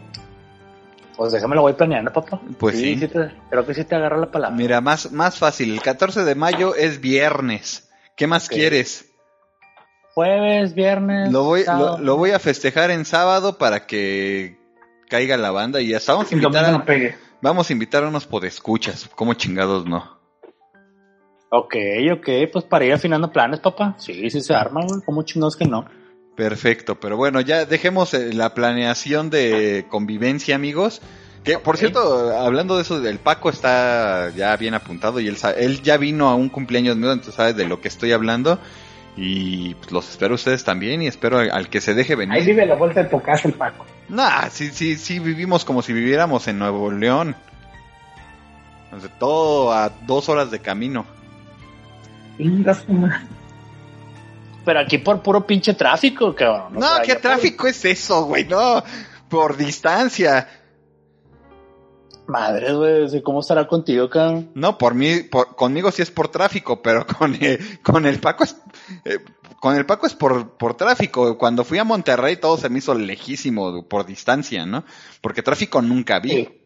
pues déjame lo voy planeando, papá. Pues sí. te- creo que sí te agarra la palabra. Mira, más, más fácil. El 14 de mayo es viernes. ¿Qué más quieres? Jueves, viernes. Lo voy, lo, lo voy a festejar en sábado para que caiga la banda y hasta vamos a invitar no a, pegue. vamos a invitar a unos podescuchas. Como chingados no. Ok, ok, pues para ir afinando planes, papá. Sí, sí se arma, güey. ¿Cómo chingados que no? Perfecto, pero bueno, ya dejemos eh, la planeación de convivencia, amigos. Que, por cierto, hablando de eso, el Paco está ya bien apuntado y él, él ya vino a un cumpleaños mío, entonces sabe de lo que estoy hablando. Y pues, los espero a ustedes también y espero al, al que se deje Ahí venir. vive a la vuelta de tu casa el Paco. Nah, sí, sí, sí, vivimos como si viviéramos en Nuevo León. Sea, todo a dos horas de camino. Venga. Pero aquí por puro pinche tráfico, cabrón. No, O sea, ¿qué tráfico es eso, güey? No, por distancia. Madre, güey, ¿cómo estará contigo, cabrón? No, por mí, por- conmigo sí es por tráfico, pero con el, con el Paco es, eh, con el Paco es por, por tráfico. Cuando fui a Monterrey todo se me hizo lejísimo por distancia, ¿no? Porque tráfico nunca vi. Sí.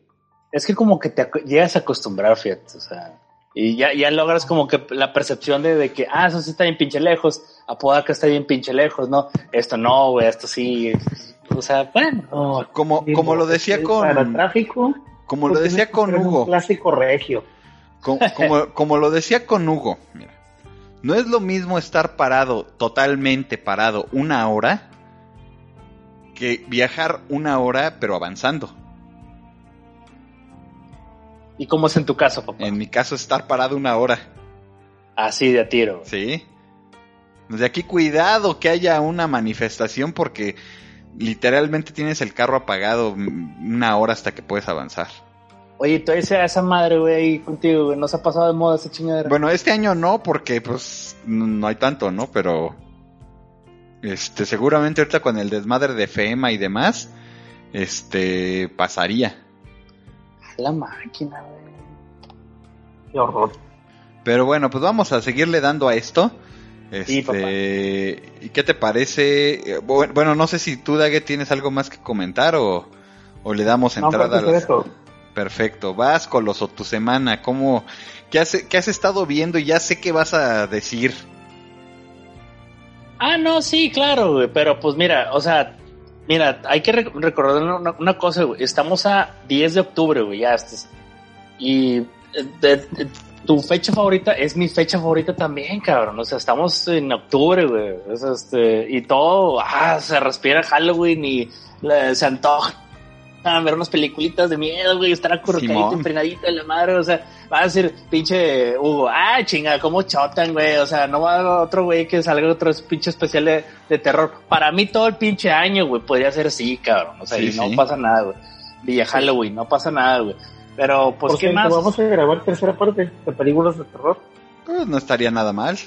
Es que como que te llegas a acostumbrar, fíjate, o sea, y ya, ya logras como que la percepción de, de que, ah, eso sí está bien pinche lejos, Apodaca está bien pinche lejos, ¿no? Esto no, güey, esto sí, o sea, bueno, no, Como, Sí, como lo decía Para con, tráfico. como lo decía con un Hugo. clásico regio. Como, como, como lo decía con Hugo, mira, no es lo mismo estar parado, totalmente parado, una hora, que viajar una hora, pero avanzando. ¿Y cómo es en tu caso, papá? En mi caso, estar parado una hora, Así de a tiro. ¿sí? De aquí, cuidado que haya una manifestación, porque literalmente tienes el carro apagado una hora hasta que puedes avanzar. Oye, tú dices a esa madre, güey, ahí contigo, güey, ¿no se ha pasado de moda esa chingadera? Bueno, este año no, porque pues no hay tanto, ¿no? Pero este seguramente ahorita con el desmadre de FEMA y demás, este pasaría. La máquina, güey. Qué horror. Pero bueno, pues vamos a seguirle dando a esto. Sí, papá. Este, ¿y qué te parece? Eh, bu- Bueno, no sé si tú, Dague, tienes algo más que comentar o, o le damos No, entrada a aparte de las... Perfecto. Vas, Coloso, tu semana. ¿Cómo, qué, has, ¿Qué has estado viendo y ya sé qué vas a decir? Ah, no, sí, claro, güey, pero pues mira, o sea, mira, hay que rec- recordar una, cosa, güey, estamos a 10 de octubre, güey, ya estás. Y eh, de- tu fecha favorita es mi fecha favorita también, cabrón, o sea, estamos en octubre, güey, es este, y todo, ah, se respira Halloween y le- se antoja. A ver unas peliculitas de miedo, güey, estar acurrucadito, Simón. emprenadito de la madre, o sea, va a decir, pinche Hugo, ah, chinga, cómo chotan, güey, o sea, no va a haber otro güey que salga otro pinche especial de, de terror. Para mí todo el pinche año, güey, podría ser así, cabrón, o sea, Sí, y no sí. pasa nada, güey. Villa Halloween, no pasa nada, güey. Pero, pues, por ¿qué cierto, más? Vamos a grabar tercera parte de películas de terror. Pues no estaría nada mal.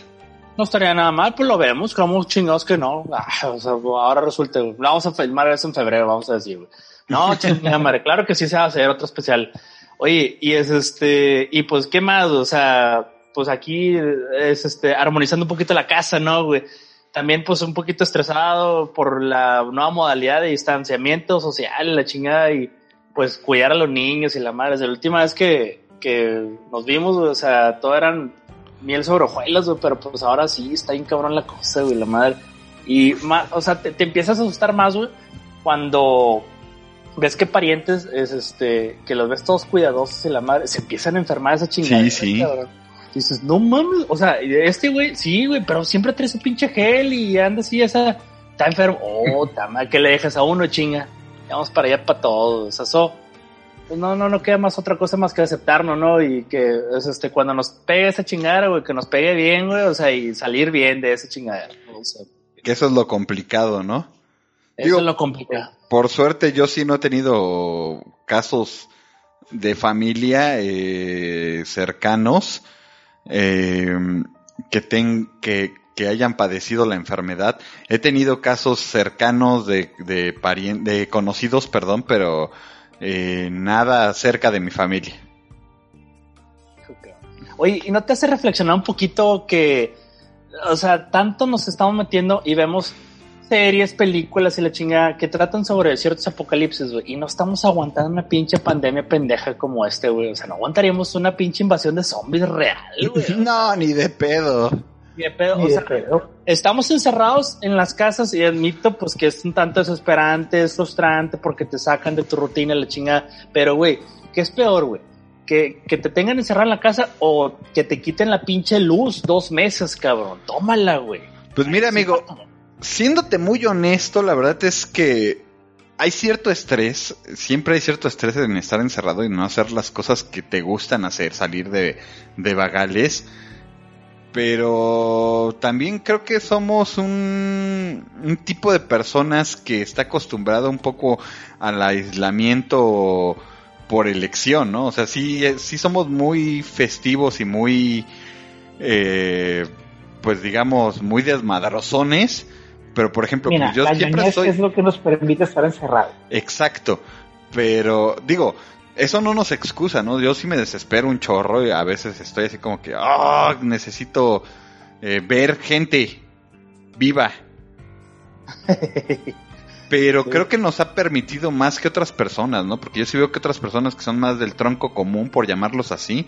No estaría nada mal, pues lo vemos, como chingados que no. Ah, o sea, ahora resulta, güey, vamos a filmar eso en febrero, vamos a decir, güey. No, chingada madre, claro que sí se va a hacer otro especial. Oye, y es este, y pues, ¿qué más? O sea, pues aquí es este, armonizando un poquito la casa, ¿no, güey? También, pues, un poquito estresado por la nueva modalidad de distanciamiento social, la chingada, y pues cuidar a los niños y la madre. Desde la última vez que, que nos vimos, güey, o sea, todo eran miel sobre hojuelas, güey, pero pues ahora sí está bien cabrón la cosa, güey, la madre. Y más, o sea, te, te empiezas a asustar más, güey, cuando ves que parientes es este que los ves todos cuidadosos y la madre se empiezan a enfermar esa chingada. Sí, sí. cabrón. Dices, no mames, o sea, este güey, sí, güey, pero siempre trae su pinche gel y anda así, esa, está enfermo. Oh, tama, que le dejas a uno, chinga. Vamos para allá para todos. Eso, pues no, no, no queda más otra cosa más que aceptarnos, ¿no? Y que es este, cuando nos pegue esa chingadera, güey, que nos pegue bien, güey, o sea, y salir bien de esa chingadera. O sea, Que eso es lo complicado, ¿no? Eso Digo- es lo complicado. Por suerte yo sí no he tenido casos de familia eh, cercanos eh, que, ten, que, que hayan padecido la enfermedad. He tenido casos cercanos de, de, parien- de conocidos, perdón, pero eh, nada cerca de mi familia. Oye, ¿y no te hace reflexionar un poquito que, o sea, tanto nos estamos metiendo y vemos series, películas y la chingada que tratan sobre ciertos apocalipsis, güey, y no estamos aguantando una pinche pandemia pendeja como este, güey? O sea, no aguantaríamos una pinche invasión de zombies real, güey. No, ni de pedo. Ni de pedo, Ni o de sea, pedo. estamos encerrados en las casas y admito pues que es un tanto desesperante, es frustrante porque te sacan de tu rutina la chingada, pero güey, ¿qué es peor, güey? Que, que te tengan encerrado en la casa o que te quiten la pinche luz dos meses, cabrón. Tómala, güey. Pues mira, amigo. Siéndote muy honesto, la verdad es que hay cierto estrés, siempre hay cierto estrés en estar encerrado y no hacer las cosas que te gustan hacer, salir de, de vagales. Pero también creo que somos un, tipo de personas que está acostumbrado un poco al aislamiento por elección, ¿no? O sea, sí, eh, sí somos muy festivos y muy, eh, pues digamos, muy desmadrosones pero por ejemplo, Mira, pues yo la siempre soy... es lo que nos permite estar encerrados. Exacto. Pero digo, eso no nos excusa, ¿no? Yo sí me desespero un chorro y a veces estoy así como que, ah, necesito eh, ver gente viva. Pero creo que nos ha permitido más que otras personas, ¿no? Porque yo sí veo que otras personas que son más del tronco común, por llamarlos así,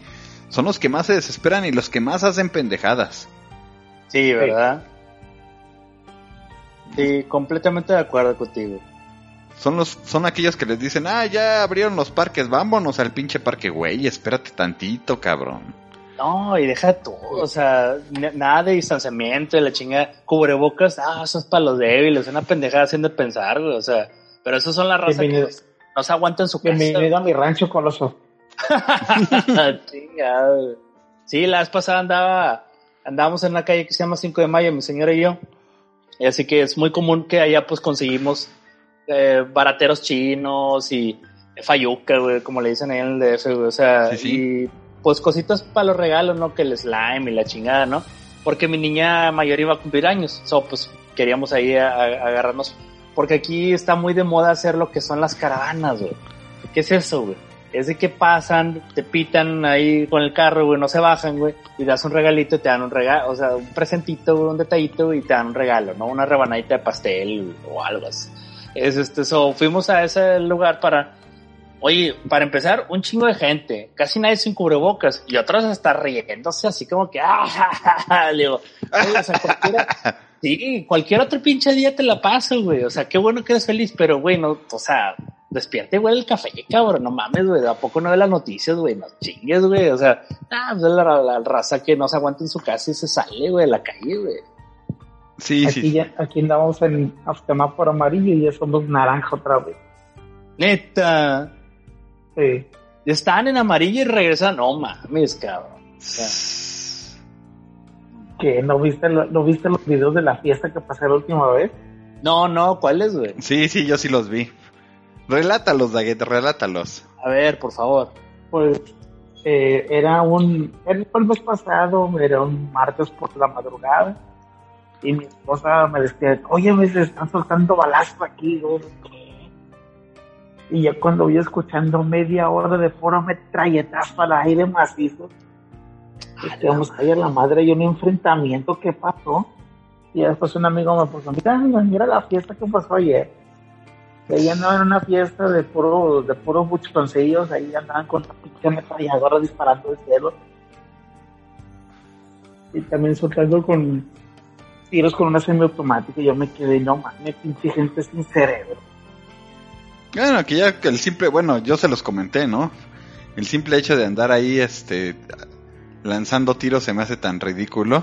son los que más se desesperan y los que más hacen pendejadas. Sí, ¿verdad? Sí, completamente de acuerdo contigo. Son los, son aquellos que les dicen, ah, ya abrieron los parques, vámonos al pinche parque, güey, espérate tantito, cabrón. No, y deja todo, o sea, nada de distanciamiento, de la chinga, cubrebocas, ah, eso es para los débiles, una pendejada haciendo pensar, güey, o sea, pero esos son la raza que Bienvenido. nos- no se aguanta en su casa. Bienvenido a mi rancho, Coloso. Chingado, güey. Sí, la vez pasada andaba, andábamos en una calle que se llama 5 de Mayo, mi señora y yo. Así que es muy común que allá pues conseguimos eh, barateros chinos y fayuca, güey, como le dicen ahí en el DF, güey. O sea, Sí, sí. y pues cositas para los regalos, ¿no? Que el slime y la chingada, ¿no? Porque mi niña mayor iba a cumplir años. So, pues queríamos ahí a- a- agarrarnos. Porque aquí está muy de moda hacer lo que son las caravanas, güey. ¿Qué es eso, güey? Es de que pasan, te pitan ahí con el carro, güey, no se bajan, güey, y das un regalito y te dan un regalo, o sea, un presentito, güey, un detallito y te dan un regalo, ¿no? Una rebanadita de pastel o algo así. Es este, so, fuimos a ese lugar para, oye, para empezar, un chingo de gente, casi nadie sin cubrebocas, y otros hasta riéndose así como que, ah, ja, ja, ja", le digo, "Oye, o sea, cualquiera, sí, cualquier otro pinche día te la paso, güey, o sea, qué bueno que eres feliz, pero, güey, no, o sea, despierte, güey, el café, cabrón, no mames, güey, ¿a poco no ve las noticias, güey? No chingues, güey, o sea, ah, pues es la, la raza que no se aguanta en su casa y se sale, güey, a la calle, güey. Sí, Aquí, sí. ya, aquí andamos en semáforo amarillo y ya somos naranja otra vez. Neta, Sí. están en amarillo y regresan, no mames, cabrón. O sea, ¿Qué? ¿No viste, lo- ¿No viste los videos de la fiesta que pasé la última vez? no, no, ¿cuáles, güey? Sí, sí, yo sí los vi. Relátalos, Daguet, relátalos. A ver, por favor. Pues eh, era un. Era el mes pasado, era un martes por la madrugada. Y mi esposa me decía, oye, me están soltando balazos aquí. Y ya cuando voy escuchando media hora de puro metralletazo al aire macizo, Estamos ahí a la madre y un enfrentamiento que pasó. Y después un amigo me puso, mira, mira la fiesta que pasó ayer. Y ahí andaban en una fiesta de puro, de puros buchoncillos, ahí andaban con ametralladora disparando del cielo. Y también soltando con tiros con una semiautomática. Y yo me quedé, no mames, pinche gente sin cerebro. Bueno, que ya que el simple, bueno, yo se los comenté, ¿no? El simple hecho de andar ahí, este, lanzando tiros se me hace tan ridículo.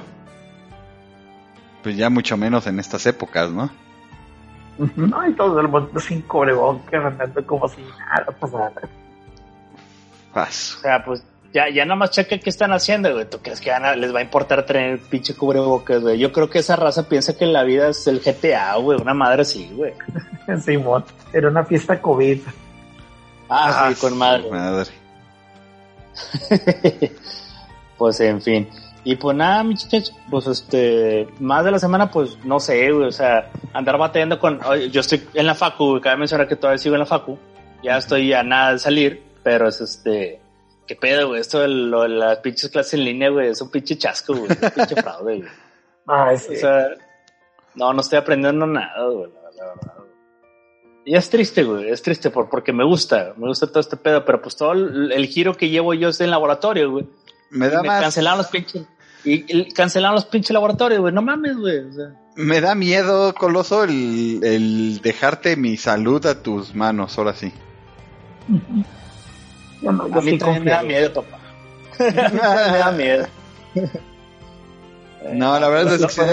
Pues ya mucho menos en estas épocas, ¿no? No, y todo el mundo sin cobrebocas, andando como si nada pasara. Paso. O sea, pues ya, ya nada más checa qué están haciendo, güey. ¿Tú crees que van a- les va a importar tener pinche cubrebocas, güey? Yo creo que esa raza piensa que la vida es el GTA, güey. Una madre así, güey. Simón, era una fiesta COVID. Ah, sí, con madre. Madre. pues en fin. Y pues nada, muchachos, pues este, más de la semana, pues no sé, güey, o sea, andar batallando con, oye, yo estoy en la facu, güey, cabe mencionar que todavía sigo en la facu, ya estoy a nada de salir, pero es este, qué pedo, güey, esto de, lo de las pinches clases en línea, güey, es un pinche chasco, güey, es un pinche fraude, güey. Ay, sí. O sea, no, no estoy aprendiendo nada, güey, la, la verdad. güey. Y es triste, güey, es triste por, porque me gusta, me gusta todo este pedo, pero pues todo el, el giro que llevo yo es en laboratorio, güey. Me da me más, cancelaron los pinches. Y, y cancelaron los pinches laboratorios, güey. No mames, güey. O sea, me da miedo, Coloso, el, el dejarte mi salud a tus manos, ahora sí. Yo a mí sí también me da miedo, papá. me da miedo. No, la verdad es que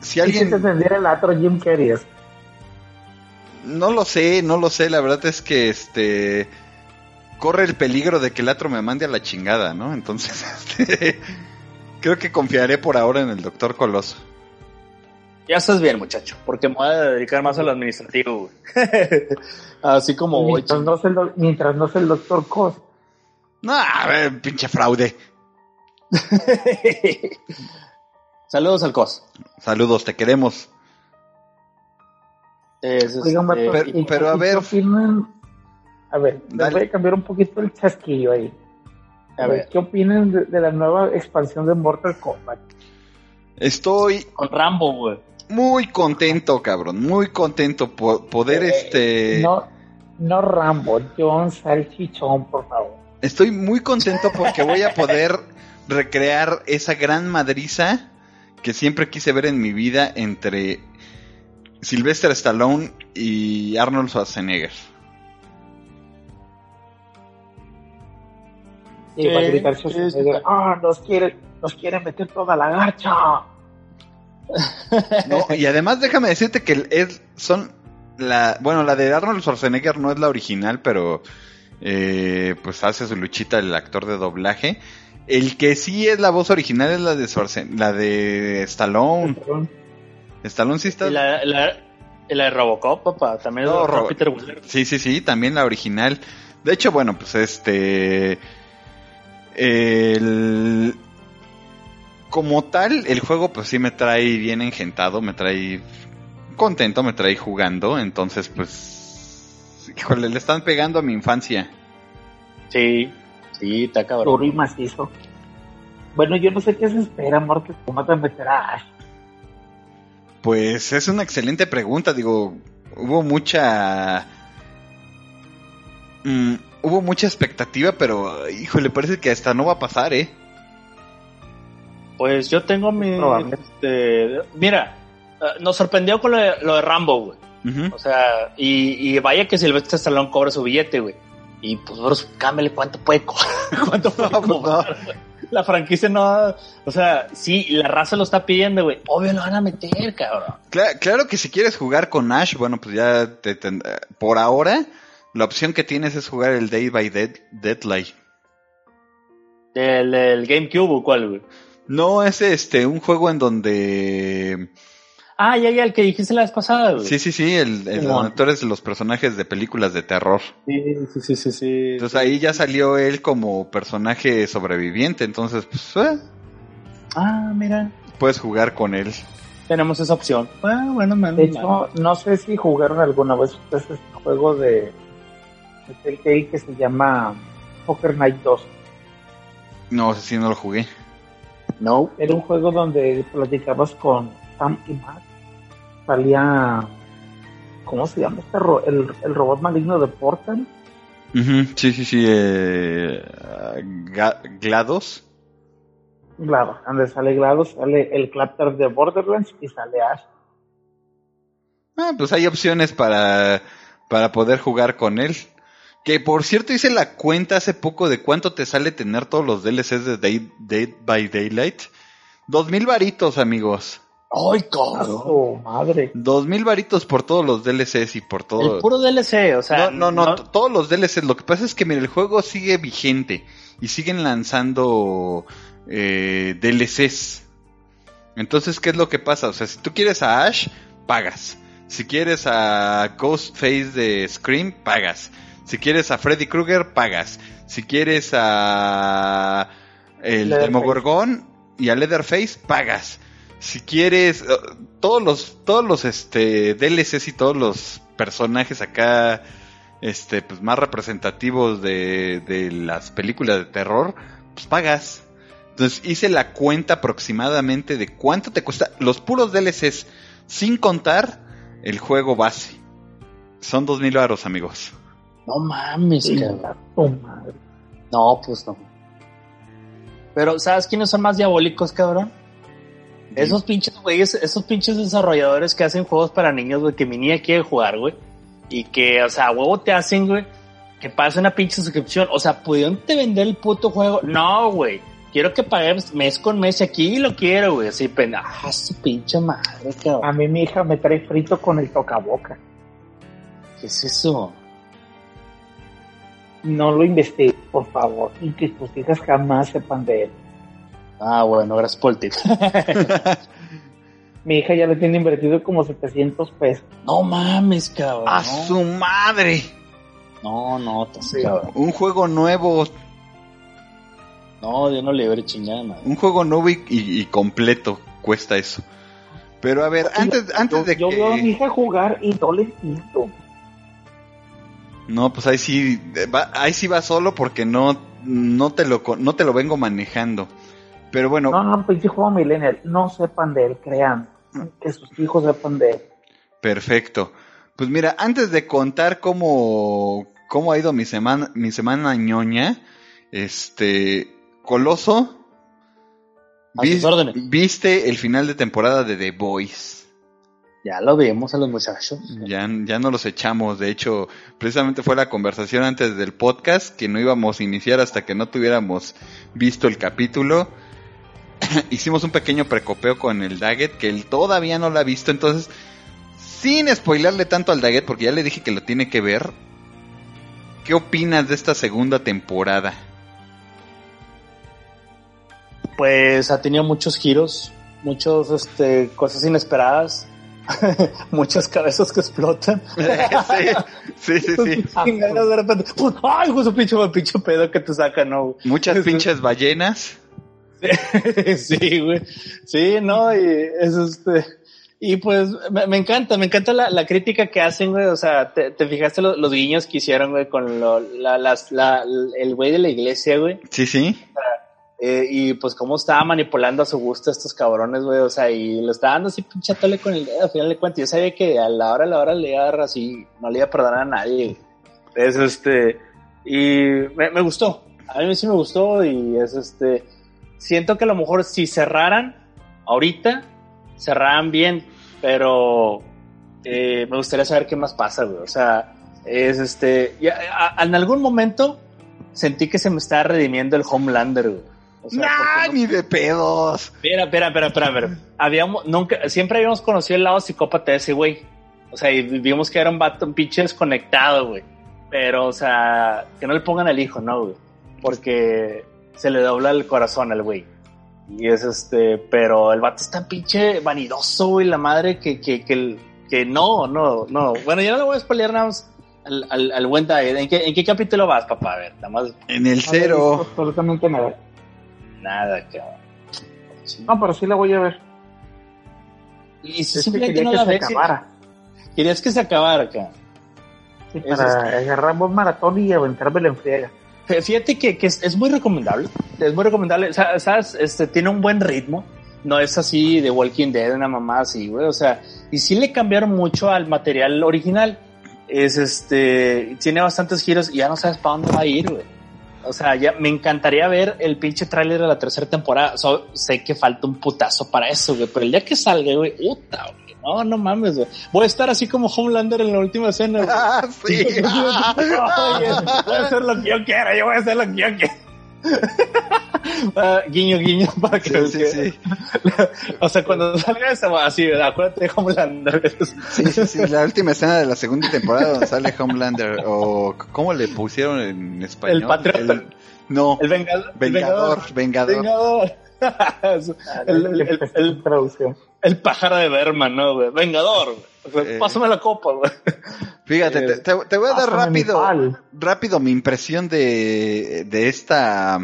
si si alguien te entendiera el otro Jim Carrey. No lo sé, no lo sé. La verdad es que este corre el peligro de que el otro me mande a la chingada, ¿no? Entonces, este, creo que confiaré por ahora en el doctor Coloso. Ya estás bien, muchacho, porque me voy a dedicar más a lo administrativo, güey. Así como hoy. Mientras no sea el, do- mientras no sea el doctor Cos. No, a ver, pinche fraude. Saludos al COS. Saludos, te queremos. Es, Oigan, vatos, pero- ¿y- pero a ver. A ver, Dale. voy a cambiar un poquito el chasquillo ahí. A ver, ¿Qué opinan de, de la nueva expansión de Mortal Kombat? Estoy con Rambo, güey. muy contento, cabrón. Muy contento por poder, Eh, este. No, no Rambo, John Salchichón, por favor. Estoy muy contento porque voy a poder recrear esa gran madriza que siempre quise ver en mi vida entre Sylvester Stallone y Arnold Schwarzenegger. Y Sí, va a gritar sí, Schwarzenegger, sí. ah, nos quiere, nos quiere meter toda la gacha. No, y además déjame decirte que es, son la, bueno, la de Arnold Schwarzenegger no es la original, pero eh, pues hace su luchita el actor de doblaje. El que sí es la voz original es la de Schwarzen- la de Stallone. Stallone sí está. Y la, la, de Robocop, papá. También es No, de Ro- Peter Weller. Sí, sí, sí, también la original. De hecho, bueno, pues este. El. Como tal, el juego, pues sí me trae bien engentado, me trae contento, me trae jugando. Entonces, pues. Híjole, le están pegando a mi infancia. Sí, sí, está cabrón. Duro y macizo. Bueno, yo no sé qué se espera, Mortal Kombat a meter a Ash. Pues es una excelente pregunta, digo, hubo mucha... mm, hubo mucha expectativa, pero híjole, parece que hasta no va a pasar, ¿eh? Pues yo tengo mi. Este, mira, eh, nos sorprendió con lo de, lo de Rambo, güey. O sea, y, y vaya que Silvestre Stallone cobra su billete, güey. Y pues, Bruce, cámbiale cuánto puede cobrar. ¿Cuánto puede No, pues, cobrar? La franquicia no. O sea, sí, la raza lo está pidiendo, güey. Obvio lo van a meter, cabrón. Cla- claro que si quieres jugar con Ash, bueno, pues ya te ten- por ahora la opción que tienes es jugar el Day by Dead Deadlight. Del, del GameCube, ¿o ¿cuál, güey? No es este un juego en donde Ah, ya, ya, el que dijiste la vez pasada, güey. sí, sí, sí, el, el tú eres los personajes de películas de terror. sí, sí, sí, sí, sí. Entonces ahí ya salió él como personaje sobreviviente, entonces pues, eh, Ah, mira, puedes jugar con él. tenemos esa opción. Ah, bueno, menos De hecho, no sé si jugaron alguna vez este juego de, de Telltale que se llama Poker Night 2. No, ese sí no lo jugué. No. Era un juego donde platicabas con Sam y Matt. Salía. ¿Cómo se llama este ro- el, el robot maligno de Portal? Ujú, Sí, sí, sí. Eh, GLaDOS. Claro, donde sale GLaDOS, sale el Clapter de Borderlands y sale Ash. Ah, pues hay opciones para, para poder jugar con él. Que por cierto hice la cuenta hace poco de cuánto te sale tener todos los DLCs de Day- Dead by Daylight. Dos mil varitos, amigos. ¡Ay, ¡A cabrón! madre! Dos mil varitos por todos los DLCs y por todo. El puro DLC, o sea. no, no, no, todos los DLCs. Lo que pasa es que mira, el juego sigue vigente y siguen lanzando eh, DLCs. Entonces, ¿qué es lo que pasa? O sea, si tú quieres a Ash, pagas. Si quieres a Ghostface de Scream, pagas. Si quieres a Freddy Krueger, pagas. Si quieres a el. Demogorgon y a Leatherface, pagas. Si quieres eh, todos los todos los este DLCs y todos los personajes acá este pues más representativos de, de las películas de terror, pues pagas. Entonces hice la cuenta aproximadamente de cuánto te cuesta los puros DLCs sin contar el juego base. Son dos mil varos, amigos. No mames, Sí, cabrón. madre. No, pues no. Pero, ¿sabes quiénes son más diabólicos, cabrón? Esos pinches güeyes, esos pinches desarrolladores que hacen juegos para niños, güey, que mi niña quiere jugar, güey. Y que, o sea, a huevo te hacen, güey, que pase una pinche suscripción. O sea, ¿pudieron te vender el puto juego? No, güey. Quiero que pagues mes con mes y aquí lo quiero, güey. Así, pena. Ah, su pinche madre, cabrón. A mí mi hija me trae frito con el tocaboca. ¿Qué es eso? No lo investigues, por favor, y que tus hijas jamás sepan de él. Ah, bueno, gracias por el tip. Mi hija ya le tiene invertido como 700 pesos. no mames, cabrón. ¡A no. su madre! No, no, Sí. cabrón. Un juego nuevo, No, yo no le veré chingada madre. un juego nuevo y, y- y completo cuesta eso. Pero a ver, antes, antes yo, de yo que... veo a mi hija jugar y no le entiendo. No, pues ahí sí, va, ahí sí va solo porque no, no te lo, no te lo vengo manejando. Pero bueno, No, no, pinche juego millennial. No sepan de él, crean. Que sus hijos sepan de él. perfecto. Pues mira, antes de contar cómo, cómo ha ido mi semana, mi semana ñoña, este, Coloso, viste el final de temporada de The Boys. Ya lo vemos a los muchachos. Ya, ya no los echamos. De hecho, precisamente fue la conversación antes del podcast que no íbamos a iniciar hasta que no tuviéramos visto el capítulo. Hicimos un pequeño precopeo con el Daggett que él todavía no lo ha visto. Entonces, sin spoilerle tanto al Daggett, porque ya le dije que lo tiene que ver. ¿Qué opinas de esta segunda temporada? Pues ha tenido muchos giros, muchos, este, cosas inesperadas, muchas cabezas que explotan. sí, sí, sí, sí. De repente. ¡ay, un pinche, pinche pedo que te saca, no! Muchas pinches ballenas. sí, güey. Sí, no, y es este. Y pues me, me encanta, me encanta la, la crítica que hacen, güey. O sea, te, te fijaste lo- los guiños que hicieron, güey, con lo, la, las, la, el güey de la iglesia, güey. Sí, sí. Eh, y pues cómo estaba manipulando a su gusto estos cabrones, güey. O sea, y lo estaba dando así pinchándole con el dedo, al final de cuentas. Yo sabía que a la hora, a la hora le iba a dar así, no le iba a perdonar a nadie. Es este. Y me, me gustó. A mí sí me gustó y es este. Siento que a lo mejor si cerraran ahorita, cerraran bien, pero eh, me gustaría saber qué más pasa, güey. O sea, es este. ya, a- en algún momento sentí que se me estaba redimiendo el Homelander, güey. O sea, ¡Nah, no- ni de pedos! Espera, espera, espera, espera, espera. Habíamos, nunca, siempre habíamos conocido el lado psicópata de ese güey. O sea, y vimos que era un vato, un pinche desconectado, güey. Pero, o sea, que no le pongan al hijo, ¿no, güey? Porque se le dobla el corazón al güey. Y es este, pero el vato es tan pinche vanidoso, güey, la madre, que, que, que, que no, no, no. Bueno, ya no le voy a spoilear nada más al, al, al buen David. ¿En qué, ¿En qué capítulo vas, papá? A ver, nada más, En el cero. Absolutamente nada. Nada, cabrón. No, pero sí la voy a ver. Y si Es que simplemente quería no que la se acabara. querías que se acabara acá. Sí, Es para agarrar un maratón y aventarme la enfriega. Fíjate que, que es, es muy recomendable. Es muy recomendable. O sea, ¿Sabes? Este, tiene un buen ritmo. No es así de Walking Dead, una mamá así, güey. O sea, y sí le cambiaron mucho al material original. Es este, tiene bastantes giros y ya no sabes para dónde va a ir, güey. O sea, ya me encantaría ver el pinche tráiler de la tercera temporada. So- sé que falta un putazo para eso, güey. Pero el día que salga, güey, puta, güey. No, no mames, güey. Voy a estar así como Homelander en la última escena, güey. Ah, sí. Oye, voy a hacer lo que yo quiera, yo voy a hacer lo que yo quiera. Ah, guiño, guiño, para que, Sí, sí, sí. O sea, cuando salga esa, así, acuérdate de Homelander. Sí, sí, sí, la última escena de la segunda temporada donde sale Homelander, o ¿cómo le pusieron en español? El patriota. El- no, El vengador. Vengador, Vengador. Vengador. el, el- el- el- traducción. el pájaro de Berman, ¿no, güey? Vengador. Eh. Pásame la copa, güey. Fíjate, te, te- te voy a dar rápido, rápido mi impresión de, de esta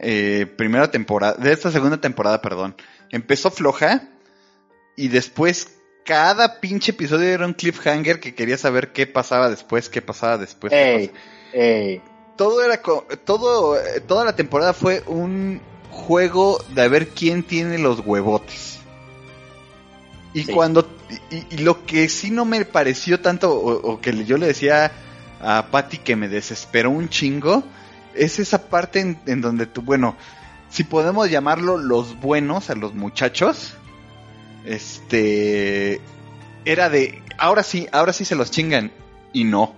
eh, primera temporada, de esta segunda temporada, perdón. Empezó floja y después cada pinche episodio era un cliffhanger que quería saber qué pasaba después, qué pasaba después. qué Ey, ey. todo era todo eh, toda la temporada fue un juego de a ver quién tiene los huevotes y Sí. cuando y, y lo que sí no me pareció tanto o, o que yo le decía a Patty que me desesperó un chingo es esa parte en, en donde tú bueno si podemos llamarlo los buenos a los muchachos este era de ahora sí ahora sí se los chingan y no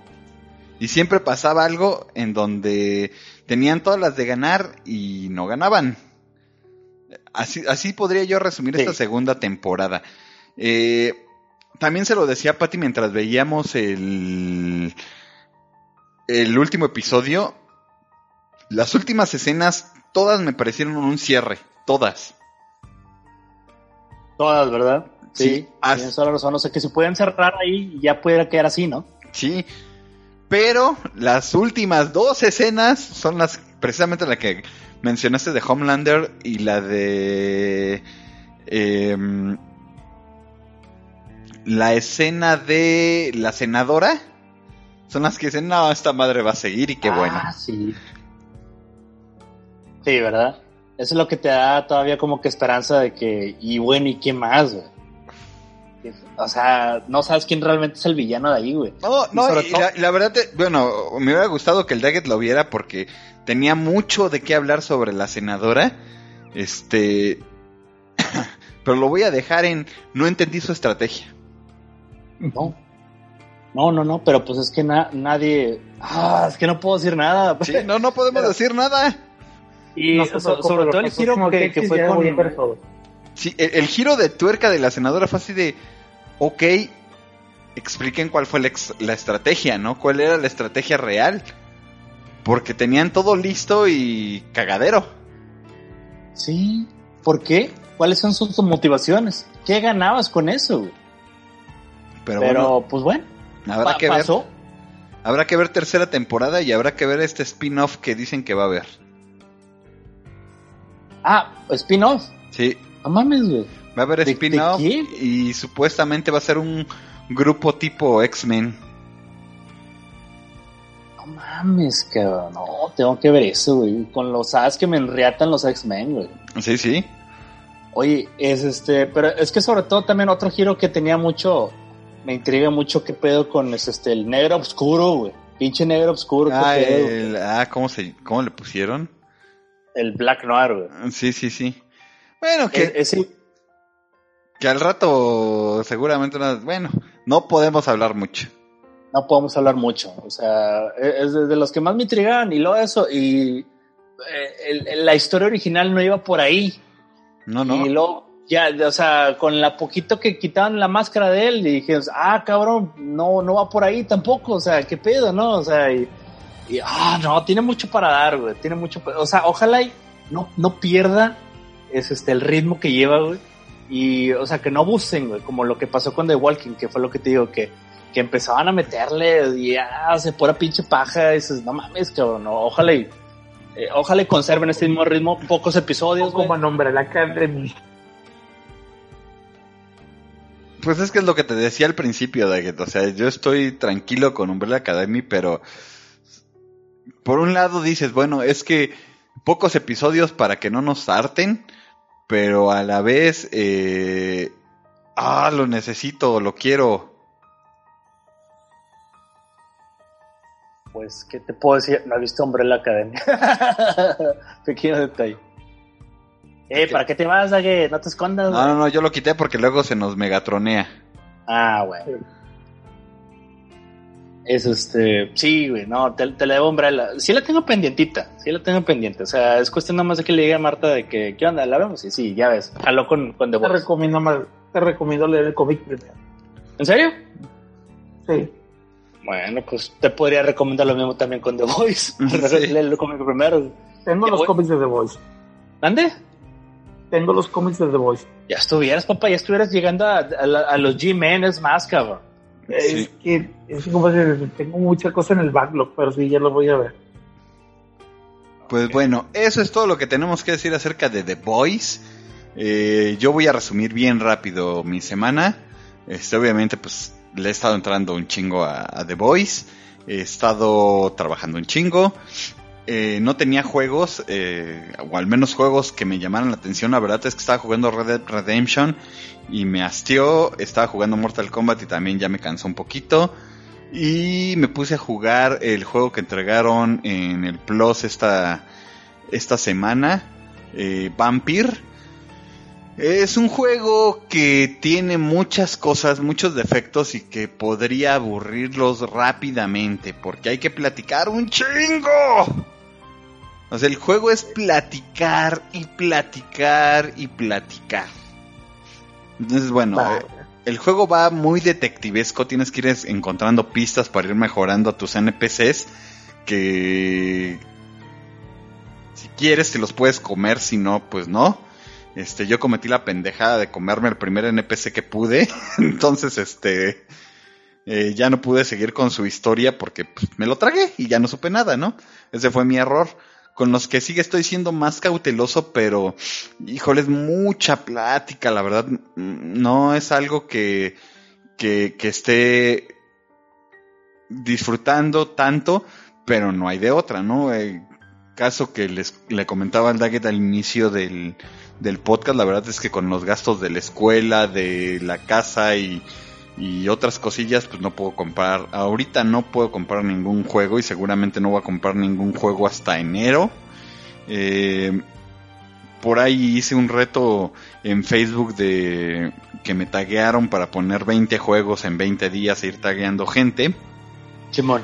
y siempre pasaba algo en donde tenían todas las de ganar y no ganaban. Así, así podría yo resumir Sí. esta segunda temporada. Eh, también se lo decía a Patty mientras veíamos el, el último episodio. Las últimas escenas, todas me parecieron un cierre. Todas. Todas, ¿verdad? Sí, Sí, tienes toda la razón. O sea, que se pueden cerrar ahí y ya pudiera quedar así, ¿no? Sí. Pero las últimas dos escenas son las precisamente la que mencionaste de Homelander y la de em, la escena de la senadora. Son las que dicen, no, esta madre va a seguir y qué bueno. Ah, sí. Sí, ¿verdad? Eso es lo que te da todavía como que esperanza de que, y bueno, ¿y qué más, güey? O sea, no sabes quién realmente es el villano de ahí, güey. No, no, y la, la verdad, te- bueno, me hubiera gustado que el Daggett lo viera porque tenía mucho de qué hablar sobre la senadora. Este. Pero lo voy a dejar en. No entendí su estrategia. No. No, no, no, pero pues es que na- nadie. Ah, es que no puedo decir nada. Sí, no, no podemos Pero- decir nada. Y No so- sobre todo el giro que, que fue con. Sí, el, el giro de tuerca de la senadora fue así de. Ok, expliquen cuál fue la, ex- la estrategia, ¿no? ¿Cuál era la estrategia real? Porque tenían todo listo y cagadero. Sí. ¿Por qué? ¿Cuáles son sus motivaciones? ¿Qué ganabas con eso, güey? Pero, Pero, bueno, pues bueno, habrá pa- que ver. pasó. Habrá que ver tercera temporada y habrá que ver este spin-off que dicen que va a haber. Ah, spin-off. Sí, No mames, güey. va a haber ¿De- de spin-off y supuestamente va a ser un grupo tipo X-Men. No mames, cabrón. No, tengo que ver eso, güey. Con los as que me enriatan los X-Men, güey. Sí, sí. Oye, es este, pero es que sobre todo también otro giro que tenía mucho, me intriga mucho qué pedo con es este, el negro oscuro, güey. Pinche negro oscuro, qué Ah, pedo. el- ah, ¿cómo, se, ¿cómo le pusieron? El Black Noir, güey. Sí, sí, sí. Bueno, que, Es- ese, que al rato seguramente... no- bueno, no podemos hablar mucho. no podemos hablar mucho. O sea, e, es de los que más me intrigan y luego eso. Y eh, el- el- la historia original no iba por ahí. No, no. Y luego, ya, o sea, con la poquito que quitaban la máscara de él, y dije, ah, cabrón, no, no va por ahí tampoco. O sea, qué pedo, ¿no? O sea, y, y, ah, no, tiene mucho para dar, güey. Tiene mucho, o sea, ojalá y no, no pierda es este, el ritmo que lleva, güey. Y, o sea, que no abusen, güey, como lo que pasó con The Walking, que fue lo que te digo, que, que empezaban a meterle y ah, se pura pinche paja, y dices, no mames, cabrón, no, ojalá y, eh, ojalá y conserven este mismo ritmo, pocos episodios, güey. Como nombre la Academy. Pues es que es lo que te decía al principio, Daggett. O sea, yo estoy tranquilo con Umbrella Academy, pero por un lado dices, bueno, es que pocos episodios para que no nos harten, pero a la vez, eh, ah, lo necesito, lo quiero. Pues, ¿qué te puedo decir? No he visto Umbrella Academy. Pequeño detalle. Eh, ¿para qué te vas, Dague? No te escondas, No, no, no, yo lo quité porque luego se nos megatronea. Ah, güey. Es este. Sí, güey, no, te, te la debo Umbrella. Sí la tengo pendientita, sí la tengo pendiente. O sea, es cuestión nada más de que le diga a Marta de que, ¿qué onda? ¿La vemos? Sí, sí, ya ves. Jaló con, con The Te Voice. recomiendo, más, te recomiendo leer el cómic primero. ¿En serio? Sí. Bueno, pues te podría recomendar lo mismo también con The Voice. Sí. El cómic primero. Tengo los cómics de The Voice. ¿Dónde? Tengo los cómics de The Voice. Ya estuvieras, papá, ya estuvieras llegando a, a la- a los G-Men, es más, cabrón. Sí. Es que, es como tengo mucha cosa en el backlog, pero sí, ya lo voy a ver. Pues bueno, eso es todo lo que tenemos que decir acerca de The Boys. Eh, yo voy a resumir bien rápido mi semana. Este, obviamente, pues le he estado entrando un chingo a, a The Boys. He estado trabajando un chingo. Eh, no tenía juegos, eh, o al menos juegos que me llamaran la atención. La verdad es que estaba jugando Red Redemption y me hastió. Estaba jugando Mortal Kombat y también ya me cansó un poquito. Y me puse a jugar el juego que entregaron en el Plus esta, esta semana, eh. Es un juego que tiene muchas cosas, muchos defectos y que podría aburrirlos rápidamente porque hay que platicar un chingo. O sea, el juego es platicar y platicar y platicar. Entonces, bueno, eh, el juego va muy detectivesco, tienes que ir encontrando pistas para ir mejorando a tus NPCs que si quieres te los puedes comer, si no, pues no. Este, yo cometí la pendejada de comerme el primer NPC que pude, entonces este eh, ya no pude seguir con su historia porque pues, me lo tragué y ya no supe nada, ¿no? Ese fue mi error. Con los que sigue estoy siendo más cauteloso, pero híjole, es mucha plática, la verdad. No es algo que, que, esté disfrutando tanto, pero no hay de otra, ¿no? El caso que les le comentaba al Daggett al inicio del, del podcast, la verdad es que con los gastos de la escuela, de la casa y, y otras cosillas, pues no puedo comprar. Ahorita no puedo comprar ningún juego y seguramente no voy a comprar ningún juego hasta enero. Eh, por ahí hice un reto en Facebook de que me taguearon para poner 20 juegos en 20 días e ir tagueando gente. Chimón.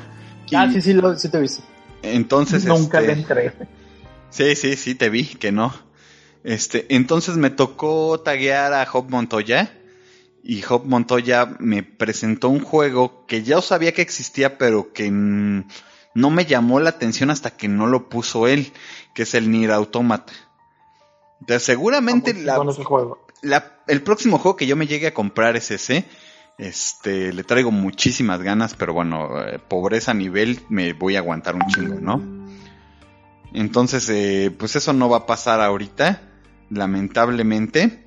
Ah, sí, sí, lo, sí te visto. Entonces, Nunca este, le entré. Sí, sí, sí, te vi, que no. Este, entonces me tocó taguear a Job Montoya y Job Montoya me presentó un juego que ya sabía que existía, pero que mm, no me llamó la atención hasta que no lo puso él, que es el Nier Automata. Entonces, seguramente la, juego. la- el próximo juego que yo me llegue a comprar es ese. Este, le traigo muchísimas ganas, pero bueno, eh, pobreza a nivel me voy a aguantar un chingo, ¿no? Entonces, eh, pues eso no va a pasar ahorita, lamentablemente.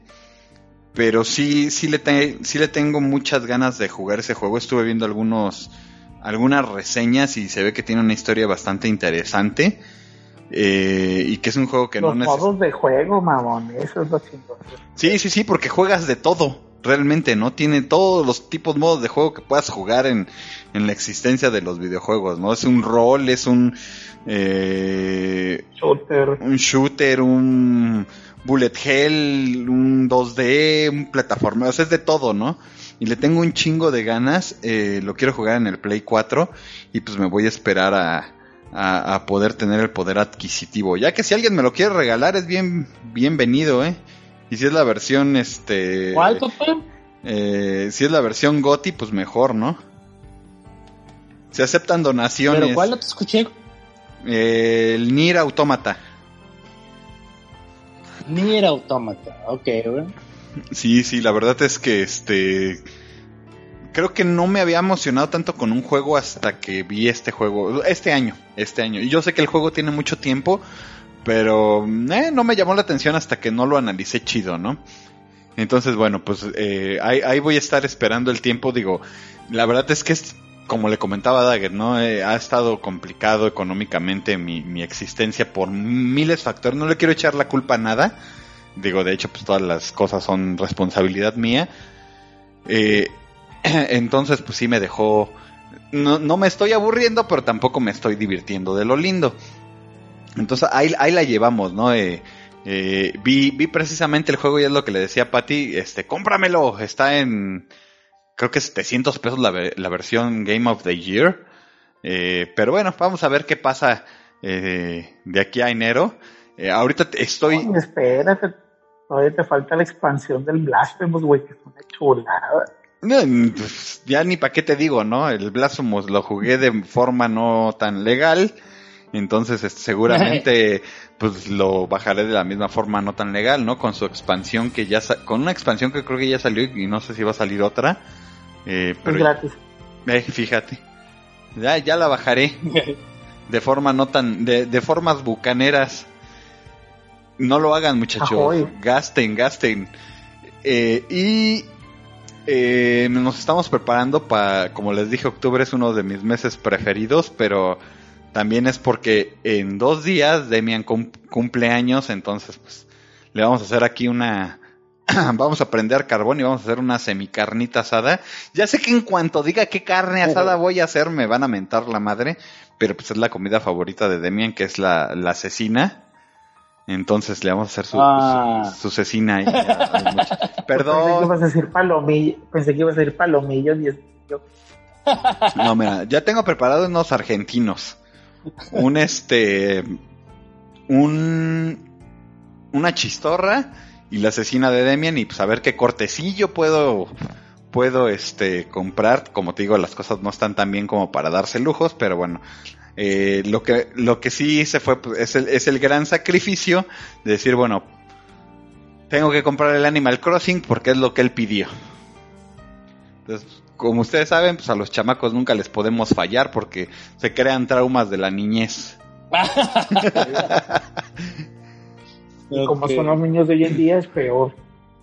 Pero sí, sí le, te- sí le tengo muchas ganas de jugar ese juego. Estuve viendo algunos, algunas reseñas y se ve que tiene una historia bastante interesante. eh, y que es un juego que Los no necesita. modos de juego, mamón, eso es lo chingón. Sí, sí, sí, porque juegas de todo, realmente, ¿no? Tiene todos los tipos, modos de juego que puedas jugar en, en la existencia de los videojuegos, ¿no? Es un rol, es un, eh, Shooter. un shooter, un bullet hell, un 2D, un plataforma, o sea, es de todo, ¿no? Y le tengo un chingo de ganas, eh, lo quiero jugar en el Play 4 y pues me voy a esperar a, a, a poder tener el poder adquisitivo. Ya que si alguien me lo quiere regalar es bien bienvenido, ¿eh? Y si es la versión, este... ¿Cuál, papá? eh, si es la versión GOTI, pues mejor, ¿no? Se aceptan donaciones. ¿Pero cuál no te escuché? Eh, el Nier Automata. Nier Automata. Ok, güey. Sí, sí, la verdad es que este creo que no me había emocionado tanto con un juego hasta que vi este juego este año, este año. Y yo sé que el juego tiene mucho tiempo, pero eh, no me llamó la atención hasta que no lo analicé chido, ¿no? Entonces, bueno, pues eh, ahí, ahí voy a estar esperando el tiempo. Digo, la verdad es que es como le comentaba Dagger, ¿no? Eh, ha estado complicado económicamente mi, mi existencia por miles de factores. No le quiero echar la culpa a nada. Digo, de hecho, pues todas las cosas son responsabilidad mía. Eh, entonces, pues sí me dejó... No, no me estoy aburriendo, pero tampoco me estoy divirtiendo de lo lindo. Entonces ahí, ahí la llevamos, ¿no? Eh, eh, vi, vi precisamente el juego y es lo que le decía a Patty, este, cómpramelo, está en, creo que 700 pesos la, ve- la versión Game of the Year. Eh, pero bueno, vamos a ver qué pasa eh, de aquí a enero. Eh, ahorita estoy... Oye, espérate, todavía te falta la expansión del Blasphemous, güey, que es una chulada. No, pues, ya ni para qué te digo, ¿no? El Blasphemous lo jugué de forma no tan legal. Entonces, este, seguramente, pues lo bajaré de la misma forma no tan legal, ¿no? Con su expansión que ya, con una expansión que creo que ya salió y no sé si va a salir otra. Eh, Es pero, gratis. eh, fíjate. Ya, ya la bajaré de forma no tan, de, de formas bucaneras. No lo hagan, muchachos. Gasten, gasten. Eh, y eh, nos estamos preparando para, como les dije, octubre es uno de mis meses preferidos, pero también es porque en dos días Demian cum- cumple años, entonces pues le vamos a hacer aquí una... vamos a prender carbón y vamos a hacer una semicarnita asada. Ya sé que en cuanto diga qué carne asada voy a hacer me van a mentar la madre, pero pues es la comida favorita de Demian, que es la, la cecina. Entonces le vamos a hacer su, Ah. su, su cecina ahí. Mucha- Pensé que Perdón. ibas a decir palomillo, pensé que ibas a decir palomillo No, mira, ya tengo preparado unos argentinos. Un este. Un. Una chistorra y la asesina de Demian. Y pues a ver qué cortecillo puedo. puedo este comprar, como te digo, las cosas no están tan bien como para darse lujos, pero bueno, eh, lo que lo que sí se fue pues, es, el, es el gran sacrificio de decir, bueno, tengo que comprar el Animal Crossing porque es lo que él pidió. Entonces, como ustedes saben, pues a los chamacos nunca les podemos fallar porque se crean traumas de la niñez. Y como son los niños de hoy en día, es peor.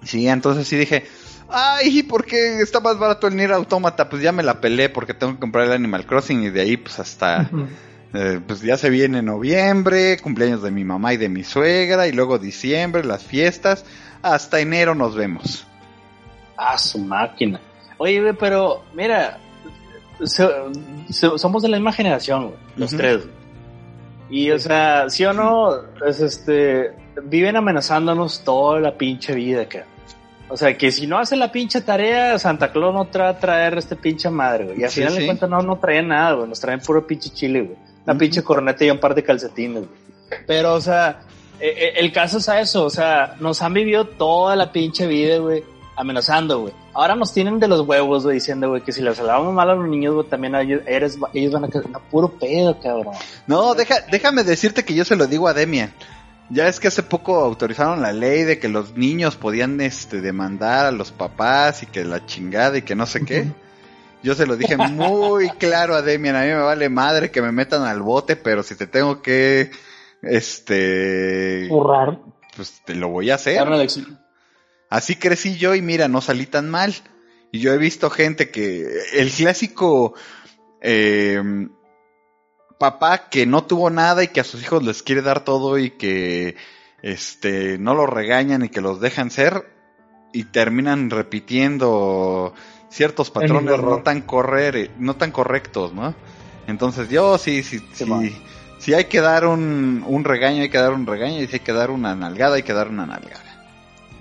Sí, entonces sí dije, ay, ¿por qué está más barato el Nier Automata? Pues ya me la pelé porque tengo que comprar el Animal Crossing y de ahí pues hasta, eh, pues ya se viene noviembre, cumpleaños de mi mamá y de mi suegra y luego diciembre, las fiestas, hasta enero nos vemos. Ah, su máquina. Oye, güey, pero mira, so- so- somos de la misma generación, güey, los tres. Y, o sea, sí o no, es este, viven amenazándonos toda la pinche vida, que O sea, que si no hace la pinche tarea, Santa Claus no va a traer este pinche madre, güey. Y al Sí, final sí. de cuentas no, no traen nada, güey. Nos traen puro pinche chile, güey. Una pinche corneta y un par de calcetines, güey. Pero, o sea, eh, eh, el caso es a eso. O sea, nos han vivido toda la pinche vida, güey, amenazando, güey. Ahora nos tienen de los huevos, güey, diciendo, güey, que si les hablábamos mal a los niños, güey, también a ellos, eres, ellos van a quedar puro pedo, cabrón. No, deja, déjame decirte que yo se lo digo a Demian. Ya es que hace poco autorizaron la ley de que los niños podían este demandar a los papás y que la chingada y que no sé qué. Yo se lo dije muy claro a Demian, a mí me vale madre que me metan al bote, pero si te tengo que este Burrar. pues te lo voy a hacer. Así crecí yo y mira, no salí tan mal. Y yo he visto gente que el clásico eh, papá que no tuvo nada y que a sus hijos les quiere dar todo y que este no los regañan y que los dejan ser y terminan repitiendo ciertos patrones no tan correr, no tan correctos, ¿no? Entonces yo sí, sí, Sí, si hay que dar un, un regaño, hay que dar un regaño, y si hay que dar una nalgada, hay que dar una nalgada.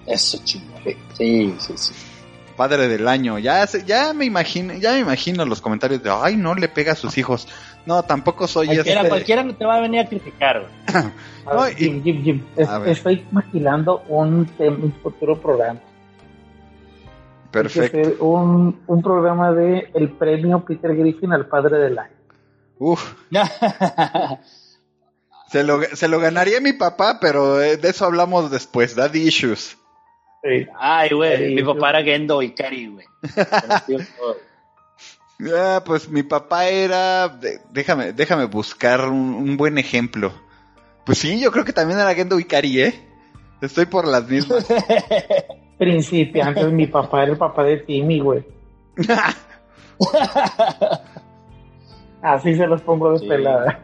Eso, chingón. Sí, sí, sí. Padre del año, ya se- ya me imagino, ya me imagino los comentarios de ay no le pega a sus hijos. No, tampoco soy Cualquiera, este. cualquiera no te va a venir a criticar, güey. A No, ver, y- Jim, Jim, Jim, es- A ver. estoy imaginando un, futuro programa. Perfecto. un, un programa de el premio Peter Griffin al padre del año. Uf, se lo, se lo ganaría mi papá, pero de eso hablamos después. Daddy issues. Sí. Ay, güey, mi papá era Gendo Ikari, güey. Ah, pues mi papá era, déjame, déjame buscar un, un buen ejemplo. Pues sí, yo creo que también era Gendo Ikari, ¿eh? Estoy por las mismas. Principiantes, mi papá era el papá de Timmy, güey. Así se los pongo de Sí. pelada.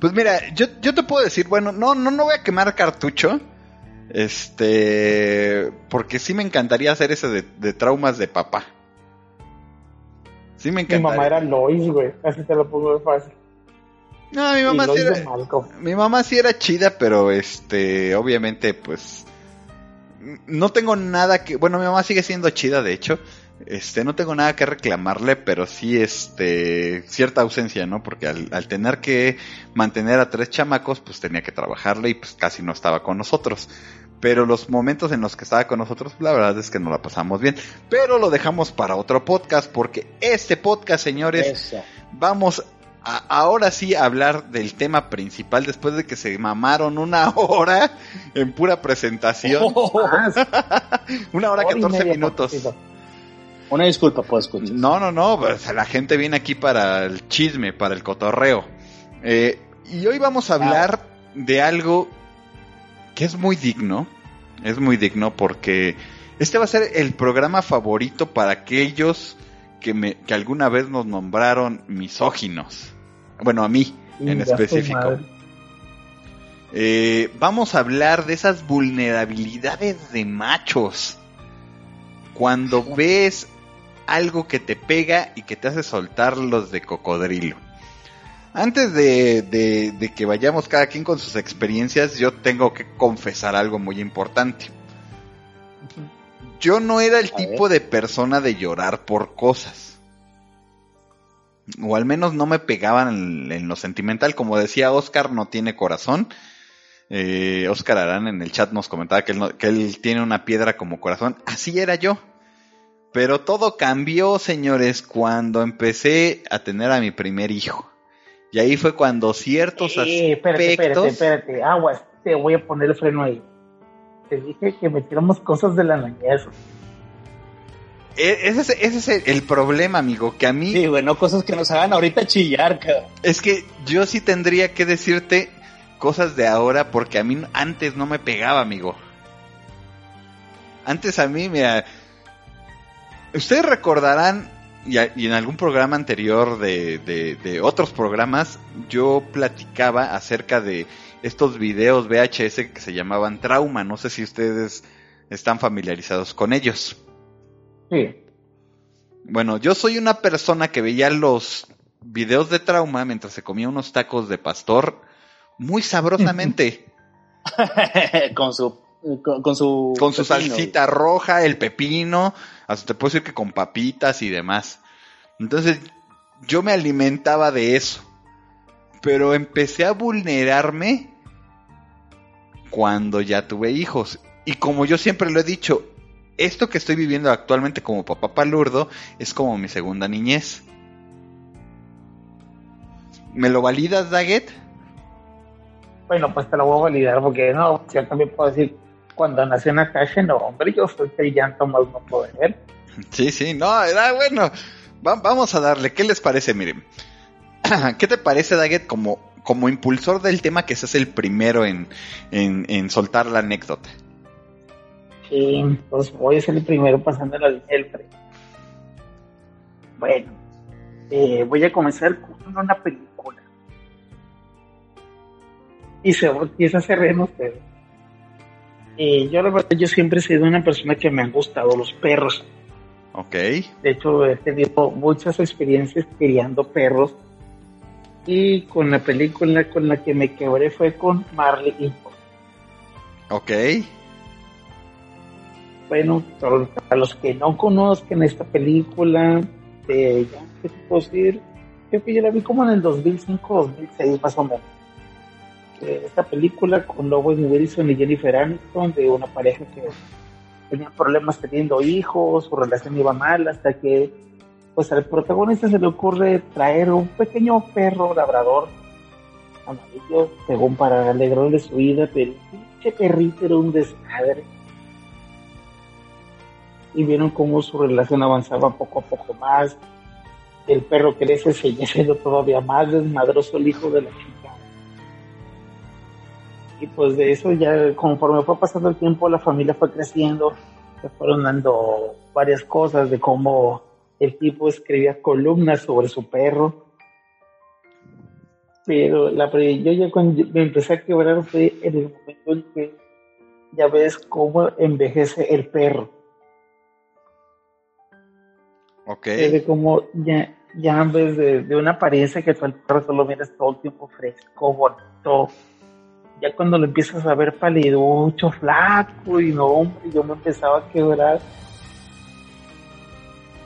Pues mira, yo, yo te puedo decir, bueno, no, no, no voy a quemar cartucho. Este, porque sí me encantaría hacer ese de, de traumas de papá. Sí me Mi encantaría. mamá era Lois, güey. Así te lo pongo de fácil. No, mi mamá sí era, mi mamá sí era chida, pero este, obviamente, pues, no tengo nada que, bueno, mi mamá sigue siendo chida, de hecho, este, no tengo nada que reclamarle, pero sí, este, cierta ausencia, ¿no? Porque al, al tener que mantener a tres chamacos, pues tenía que trabajarle y pues casi no estaba con nosotros. Pero los momentos en los que estaba con nosotros, la verdad es que no la pasamos bien. Pero lo dejamos para otro podcast, porque este podcast, señores, Eso. vamos a, ahora sí a hablar del tema principal después de que se mamaron una hora en pura presentación. Más, Una hora hora y 14 media, minutos. Una disculpa, pues, escuchar. No, no, no, pues la gente viene aquí para el chisme, para el cotorreo. Eh, y hoy vamos a hablar de algo que es muy digno. Es muy digno porque este va a ser el programa favorito para aquellos que, me, que alguna vez nos nombraron misóginos. Bueno, a mí en específico. Eh, vamos a hablar de esas vulnerabilidades de machos. Cuando ves algo que te pega y que te hace soltar los de cocodrilo. Antes de, de- de que vayamos cada quien con sus experiencias, yo tengo que confesar algo muy importante. Yo no era el A tipo de persona de llorar por cosas. O al menos no me pegaban en, en lo sentimental. Como decía Oscar, no tiene corazón. Eh, Oscar Arán en el chat nos comentaba que él, no- que él tiene una piedra como corazón. Así era yo. Pero todo cambió, señores, cuando empecé a tener a mi primer hijo. Y ahí fue cuando ciertos Eh, espérate, aspectos... espérate, espérate. Aguas, te voy a poner el freno ahí. Te dije que metiéramos cosas de la niñez. E- Ese es, ese es el, el problema, amigo, que a mí Sí, güey, no cosas que nos hagan ahorita chillar, cabrón. es que yo sí tendría que decirte cosas de ahora porque a mí antes no me pegaba, amigo. Antes a mí, mira, ustedes recordarán, y, a- y en algún programa anterior de, de- de otros programas, yo platicaba acerca de estos videos VHS que se llamaban Trauma. No sé si ustedes están familiarizados con ellos. Sí. Bueno, yo soy una persona que veía los videos de trauma mientras se comía unos tacos de pastor muy sabrosamente. con su con, con su con su pepino, salsita roja, el pepino, hasta te puedo decir que con papitas y demás. Entonces, yo me alimentaba de eso. Pero empecé a vulnerarme cuando ya tuve hijos. Y como yo siempre lo he dicho, esto que estoy viviendo actualmente como papá palurdo es como mi segunda niñez. ¿Me lo validas, Daggett? Bueno, pues te lo voy a validar porque no, yo también puedo decir, cuando nació Natasha, no, hombre, yo soy el llanto más no poder. Sí, sí, no, era bueno. Va- vamos a darle, ¿qué les parece? Miren, ¿qué te parece, Daggett, como, como impulsor del tema que seas el primero en, en, en soltar la anécdota? Sí, pues voy a ser el primero pasando la línea del. Bueno, eh, voy a comenzar con una película. Y se empieza a en ustedes. Eh, yo la verdad, yo siempre he sido una persona que me han gustado los perros. Ok, De hecho, he tenido muchas experiencias criando perros. Y con la película con la que me quebré fue con Marley y ok, Bueno, para los que no conozcan esta película, ya, ¿qué te puedo decir? Creo que yo la vi como en el 2005, 2006 más o menos. Esta película con Owen Wilson y Jennifer Aniston de una pareja que tenía problemas teniendo hijos, su relación iba mal hasta que pues al protagonista se le ocurre traer un pequeño perro labrador amarillo, según para alegrarle su vida, pero el pinche perrito era un desmadre y vieron cómo su relación avanzaba poco a poco más. El perro crece, seguía siendo todavía más desmadroso el hijo de la chica. Y pues de eso ya conforme fue pasando el tiempo la familia fue creciendo, se fueron dando varias cosas de cómo el tipo escribía columnas sobre su perro. Pero la, yo ya cuando me empecé a quebrar fue en el momento en que ya ves cómo envejece el perro. ok. Es de como ya, ya en vez de, de una apariencia que tú al perro solo miras todo el tiempo fresco, bonito, ya cuando lo empiezas a ver paliducho, flaco, y no, hombre, yo me empezaba a quebrar.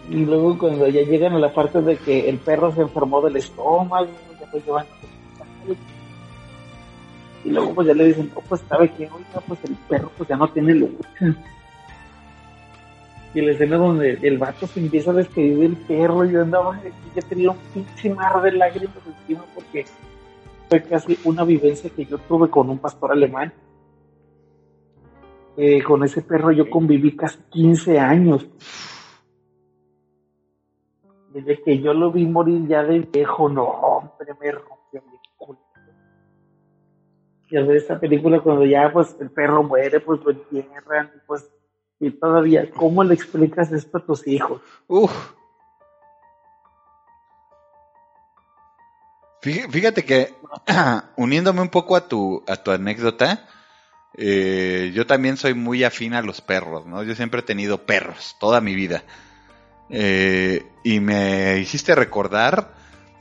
Y luego cuando ya llegan a la parte de que el perro se enfermó del estómago, ya pues llevan y luego pues ya le dicen, no, pues sabe que, oiga, pues el perro pues ya no tiene lucha. Y la escena donde el vato se empieza a despedir del perro, yo andaba, ya tenía un pinche mar de lágrimas encima porque fue casi una vivencia que yo tuve con un pastor alemán. Eh, con ese perro yo conviví casi 15 años. Desde que yo lo vi morir ya de viejo, no, hombre, me rompió mi culo. Y al ver esta película, cuando ya pues el perro muere, pues lo entierran, y pues, y todavía, ¿cómo le explicas esto a tus hijos? Uf. Fíjate que uniéndome un poco a tu, a tu anécdota, eh, yo también soy muy afín a los perros, ¿no? Yo siempre he tenido perros, toda mi vida. Eh, y me hiciste recordar,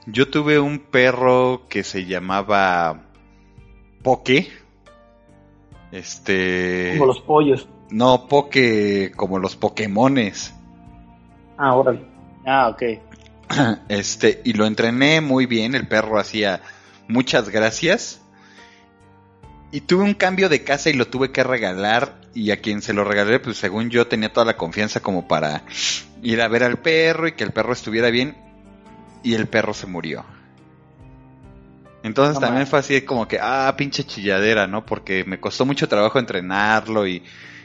yo tuve un perro que se llamaba Poke. Este... Como los pollos. No, Poke como los Pokémones. Ah, órale. Ah, ok. Este, y lo entrené muy bien, el perro hacía muchas gracias. Y tuve un cambio de casa y lo tuve que regalar y a quien se lo regalé, pues según yo tenía toda la confianza como para ir a ver al perro y que el perro estuviera bien y el perro se murió. Entonces No también fue así como que, ah, pinche chilladera, ¿no? Porque me costó mucho trabajo entrenarlo y,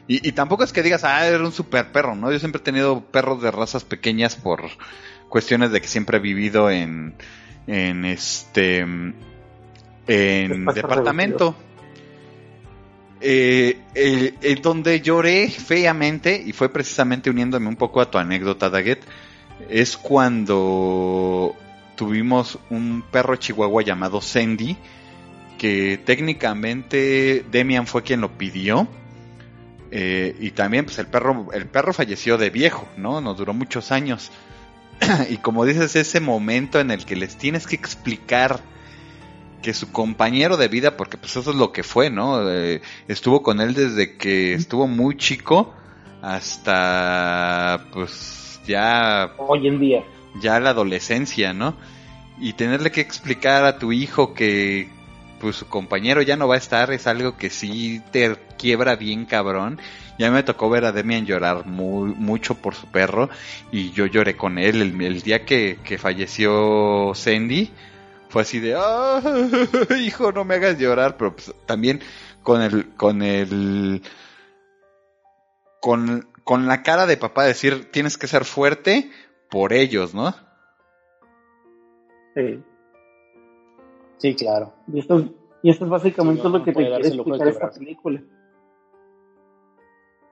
y, y tampoco es que digas, ah, era un super perro, ¿no? Yo siempre he tenido perros de razas pequeñas por cuestiones de que siempre he vivido en, en este, en departamento. Eh, el- el donde lloré feamente, y fue precisamente uniéndome un poco a tu anécdota, Daggett, es cuando tuvimos un perro chihuahua llamado Sandy, que técnicamente Demian fue quien lo pidió. Eh, y también, pues el perro, el perro falleció de viejo, ¿no? Nos duró muchos años. y como dices, ese momento en el que les tienes que explicar que su compañero de vida, porque pues eso es lo que fue, ¿no? Eh, estuvo con él desde que estuvo muy chico hasta pues ya Hoy en día. ya la adolescencia, ¿no? Y tenerle que explicar a tu hijo que pues su compañero ya no va a estar es algo que sí te quiebra bien cabrón. Ya me tocó ver a Demian llorar muy, mucho por su perro y yo lloré con él el, el día que, que falleció Sandy. Fue así de, ah, hijo, no me hagas llorar, pero pues, también con el, con el, con, con la cara de papá decir, tienes que ser fuerte por ellos, ¿no? Sí. Sí, claro. Y esto, es- y esto es básicamente Sí, no, lo que te quiere explicar esta película.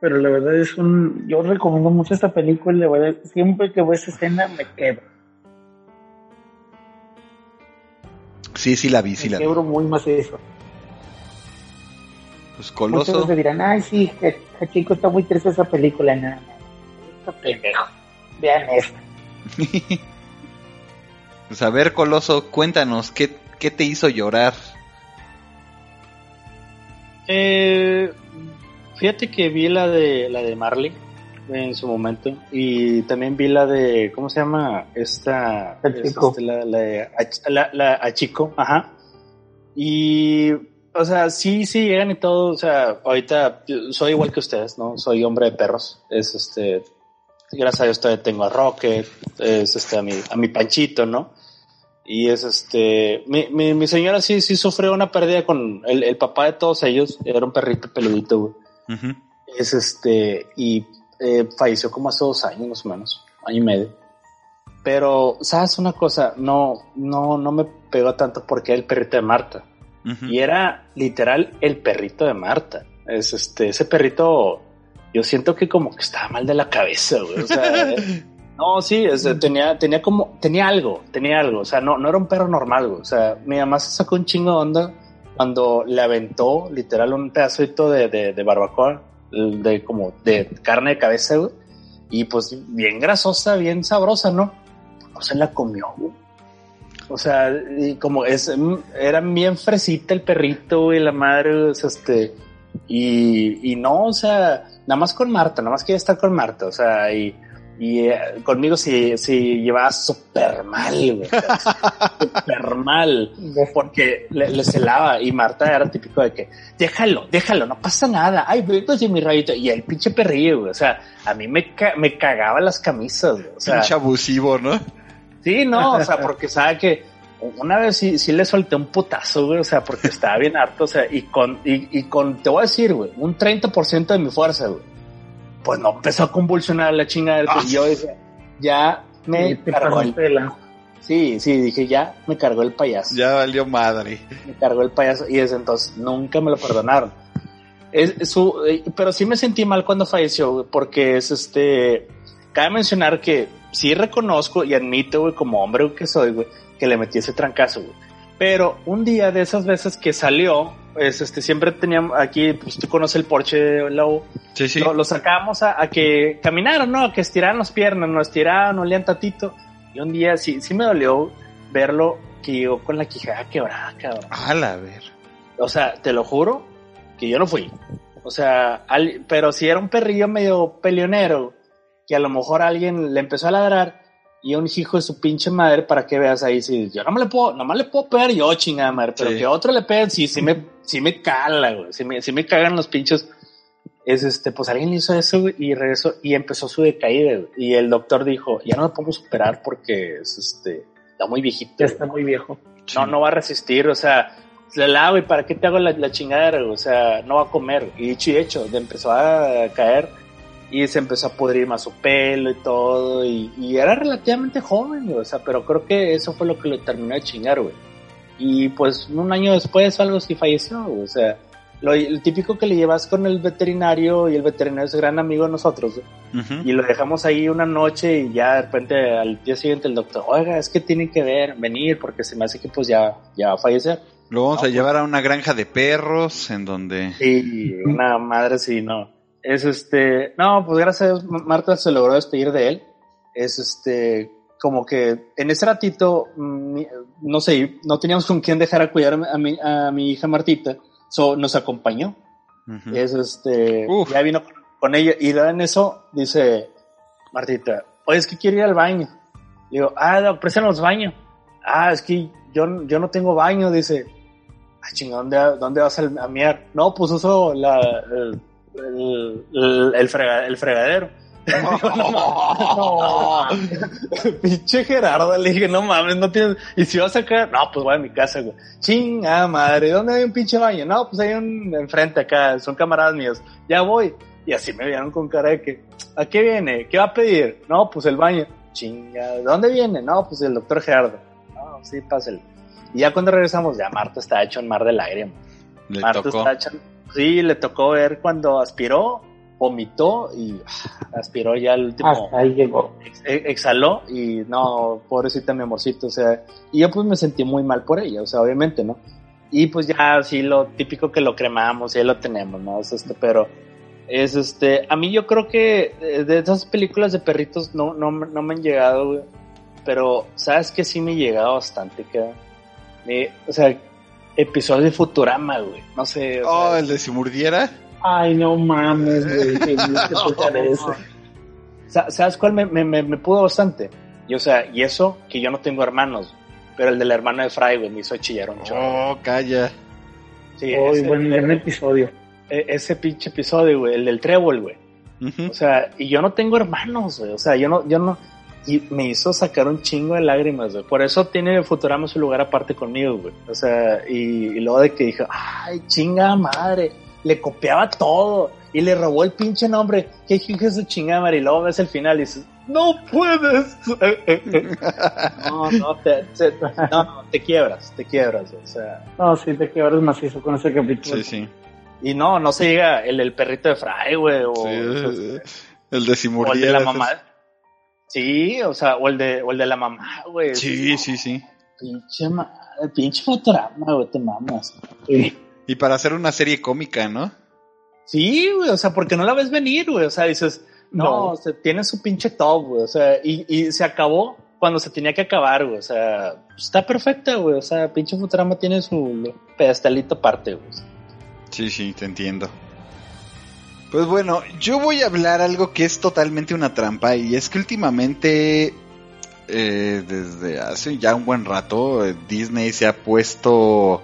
Pero la verdad es un... Yo recomiendo mucho esta película, la verdad, siempre que veo esa escena me quebro. Sí, sí la vi, sí me la vi. quebro muy macizo. Pues Muchos Coloso, se dirán, ay sí, que, que chico está muy triste esa película. No, no, está pendejo. Vean esta. pues a ver Coloso, cuéntanos, ¿qué, qué te hizo llorar? Eh, fíjate que vi la de la de Marley en su momento y también vi la de ¿cómo se llama? Esta Hachiko. este, la, la de Ach- la, la Hachiko, ajá. Y o sea, sí, sí llegan y todo, o sea, ahorita soy igual que ustedes, ¿no? Soy hombre de perros. Es este gracias a Dios todavía tengo a Rocket, es este a mi a mi Panchito, ¿no? Y es este, mi, mi, mi señora sí, sí sufrió una pérdida con el, el papá de todos ellos, era un perrito peludito, güey. Ujú. Es este, y eh, falleció como hace dos años más o menos, año y medio. Pero, ¿sabes una cosa? No, no, no me pegó tanto porque era el perrito de Marta. Ujú. Y era literal el perrito de Marta. Es este, ese perrito, yo siento que como que estaba mal de la cabeza, güey. O sea, no, sí, es, tenía, tenía como, tenía algo, tenía algo. O sea, no, no era un perro normal, güey. O sea, mi mamá se sacó un chingo de onda cuando le aventó literal un pedacito de, de, barbacoa, de como de carne de cabeza. Y pues bien grasosa, bien sabrosa, ¿no? No se la comió, güey. O sea, y como es, mm, era bien fresita el perrito, güey, la madre, o este, y, y no, o sea, nada más con Marta, nada más quería estar con Marta, o sea, y, y eh, conmigo sí, sí llevaba súper mal, güey, súper mal, porque le, le celaba, y Marta era típico de que, déjalo, déjalo, no pasa nada, ay, pues de mi rayito, y el pinche perrillo, güey, o sea, a mí me, ca- me cagaba las camisas, güey, o sea, Pinche abusivo, ¿no? Sí, no, o sea, porque sabe que una vez sí, sí le solté un putazo, güey, o sea, porque estaba bien harto, o sea, y con, y, y con, te voy a decir, güey, un 30% de mi fuerza, güey, pues no empezó a convulsionar la chinga del Ah. y yo decía, ya me te cargó el, lanza. sí, sí, dije, ya me cargó el payaso, Ya valió madre. me cargó el payaso, y desde entonces nunca me lo perdonaron. Es, es su, eh, pero sí me sentí mal cuando falleció, güey, porque es este, cabe mencionar que sí reconozco y admito, güey, como hombre que soy, güey, que le metí ese trancazo, güey. Pero un día de esas veces que salió, pues este, siempre teníamos aquí, pues tú conoces el Porsche, Lobo, Sí, sí. lo, lo sacábamos a, a que caminaran, ¿no? A que estiraran las piernas, no estiraran, olían tantito. Y un día sí, sí me dolió verlo que llegó con la quijada quebrada, cabrón. A la ver. O sea, te lo juro que yo no fui. O sea, al- pero si era un perrillo medio peleonero, que a lo mejor alguien le empezó a ladrar y un hijo de su pinche madre para que veas ahí, si yo no me le puedo, nomás le puedo pegar yo, chingada madre, pero Sí. que otro le peguen, sí, sí me, sí me cala, güey, sí me, sí me cagan los pinches es este, pues alguien le hizo eso güey, y regresó y empezó su decaída. güey. Y el doctor dijo, ya no lo podemos superar porque es este, está muy viejito. Ya güey. está muy viejo. No, no va a resistir, o sea, le la güey, ¿para qué te hago la, la chingadera? güey? O sea, no va a comer. Y dicho y hecho, empezó a caer y se empezó a pudrir más su pelo y todo. Y, y era relativamente joven, güey, o sea, pero creo que eso fue lo que le terminó de chingar, güey. Y pues un año después o algo así falleció, güey, o sea, lo, el típico que le llevas con el veterinario y el veterinario es gran amigo de nosotros, güey. Ujú. Y lo dejamos ahí una noche y ya de repente al día siguiente el doctor, oiga, es que tienen que ver, venir porque se me hace que pues ya, ya va a fallecer. Lo vamos No, a llevar a una granja de perros en donde... Y una madre sí, no. Es este, no, pues gracias a Dios Marta se logró despedir de él. Es este, como que en ese ratito, mm, no sé, no teníamos con quién dejar a cuidar a mi, a mi hija Martita, so, nos acompañó. Es este, Uf. ya vino con ella y en eso dice Martita, oye, es que quiero ir al baño. Digo, ah, no, los baños. Ah, es que yo, yo no tengo baño, dice. Ah, chinga, ¿dónde, ¿dónde vas a, a miar? No, pues uso la, el, el, el, el frega- el fregadero. no, pinche Gerardo, le dije, no mames, no tienes, y si vas a caer, no, pues voy a mi casa, güey. Chinga madre, ¿dónde hay un pinche baño? No, pues hay un enfrente acá, son camaradas míos, ya voy. Y así me vieron con cara de que, ¿a qué viene? ¿Qué va a pedir? No, pues el baño. Chinga, ¿de dónde viene? No, pues el doctor Gerardo. No, sí, pásale. Y ya cuando regresamos, ya Marta está hecho en mar de lágrimas. Le Marta tocó. está hecha, sí, le tocó ver cuando aspiró, vomitó y ah, aspiró ya el último Hasta ahí llegó. ex- e- exhaló y no, pobrecita mi amorcito, o sea, y yo pues me sentí muy mal por ella, o sea, obviamente, ¿no? Y pues ya sí, lo típico que lo cremamos, ya lo tenemos, ¿no? Es este, pero es este, a mí yo creo que eh, de esas películas de perritos no, no, no me han llegado, güey, pero sabes que sí me he llegado bastante, que me- o sea, episodios de Futurama, güey, no sé, o Oh, sea, el de si mordiera. Ay, no mames, güey. ¿Sabes cuál me, me, me, me pudo bastante? Y o sea, y eso que yo no tengo hermanos, pero el del hermano de Fry, güey, me hizo chillar un chorro. Oh, calla. Sí, Hoy, ese, buen, gran episodio. e- ese pinche episodio, güey, el del trébol, güey. O sea, y yo no tengo hermanos, güey. O sea, yo no, yo no. Y me hizo sacar un chingo de lágrimas, güey. Por eso tiene Futurama su lugar aparte conmigo, güey. O sea, y, y luego de que dije, ay, chinga madre. Le copiaba todo. Y le robó el pinche nombre. ¿Qué hijo de su chingada madre? Y luego ves el final y dices, no puedes. no, no, te, te- no, no, te quiebras, te quiebras, güey. O sea, No, sí, te quedas macizo con ese capítulo. Sí, sí. y no, no se llega el, el perrito de Fry, güey. O, Sí, este, el de O el de la mamá. Sí, o sea, o el de, o el de la mamá, güey. Sí, sí, sí. Pinche madre, pinche Futurama, güey, te mamas. Y para hacer una serie cómica, ¿no? Sí, güey, o sea, porque no la ves venir, güey. O sea, dices, no, No. o sea, tiene su pinche top, güey. O sea, y, y se acabó cuando se tenía que acabar, güey. O sea, está perfecta, güey. O sea, pinche Futurama tiene su pedestalito aparte, güey. Sí, sí, te entiendo. Pues bueno, yo voy a hablar algo que es totalmente una trampa y es que últimamente, eh, desde hace ya un buen rato, eh, Disney se ha puesto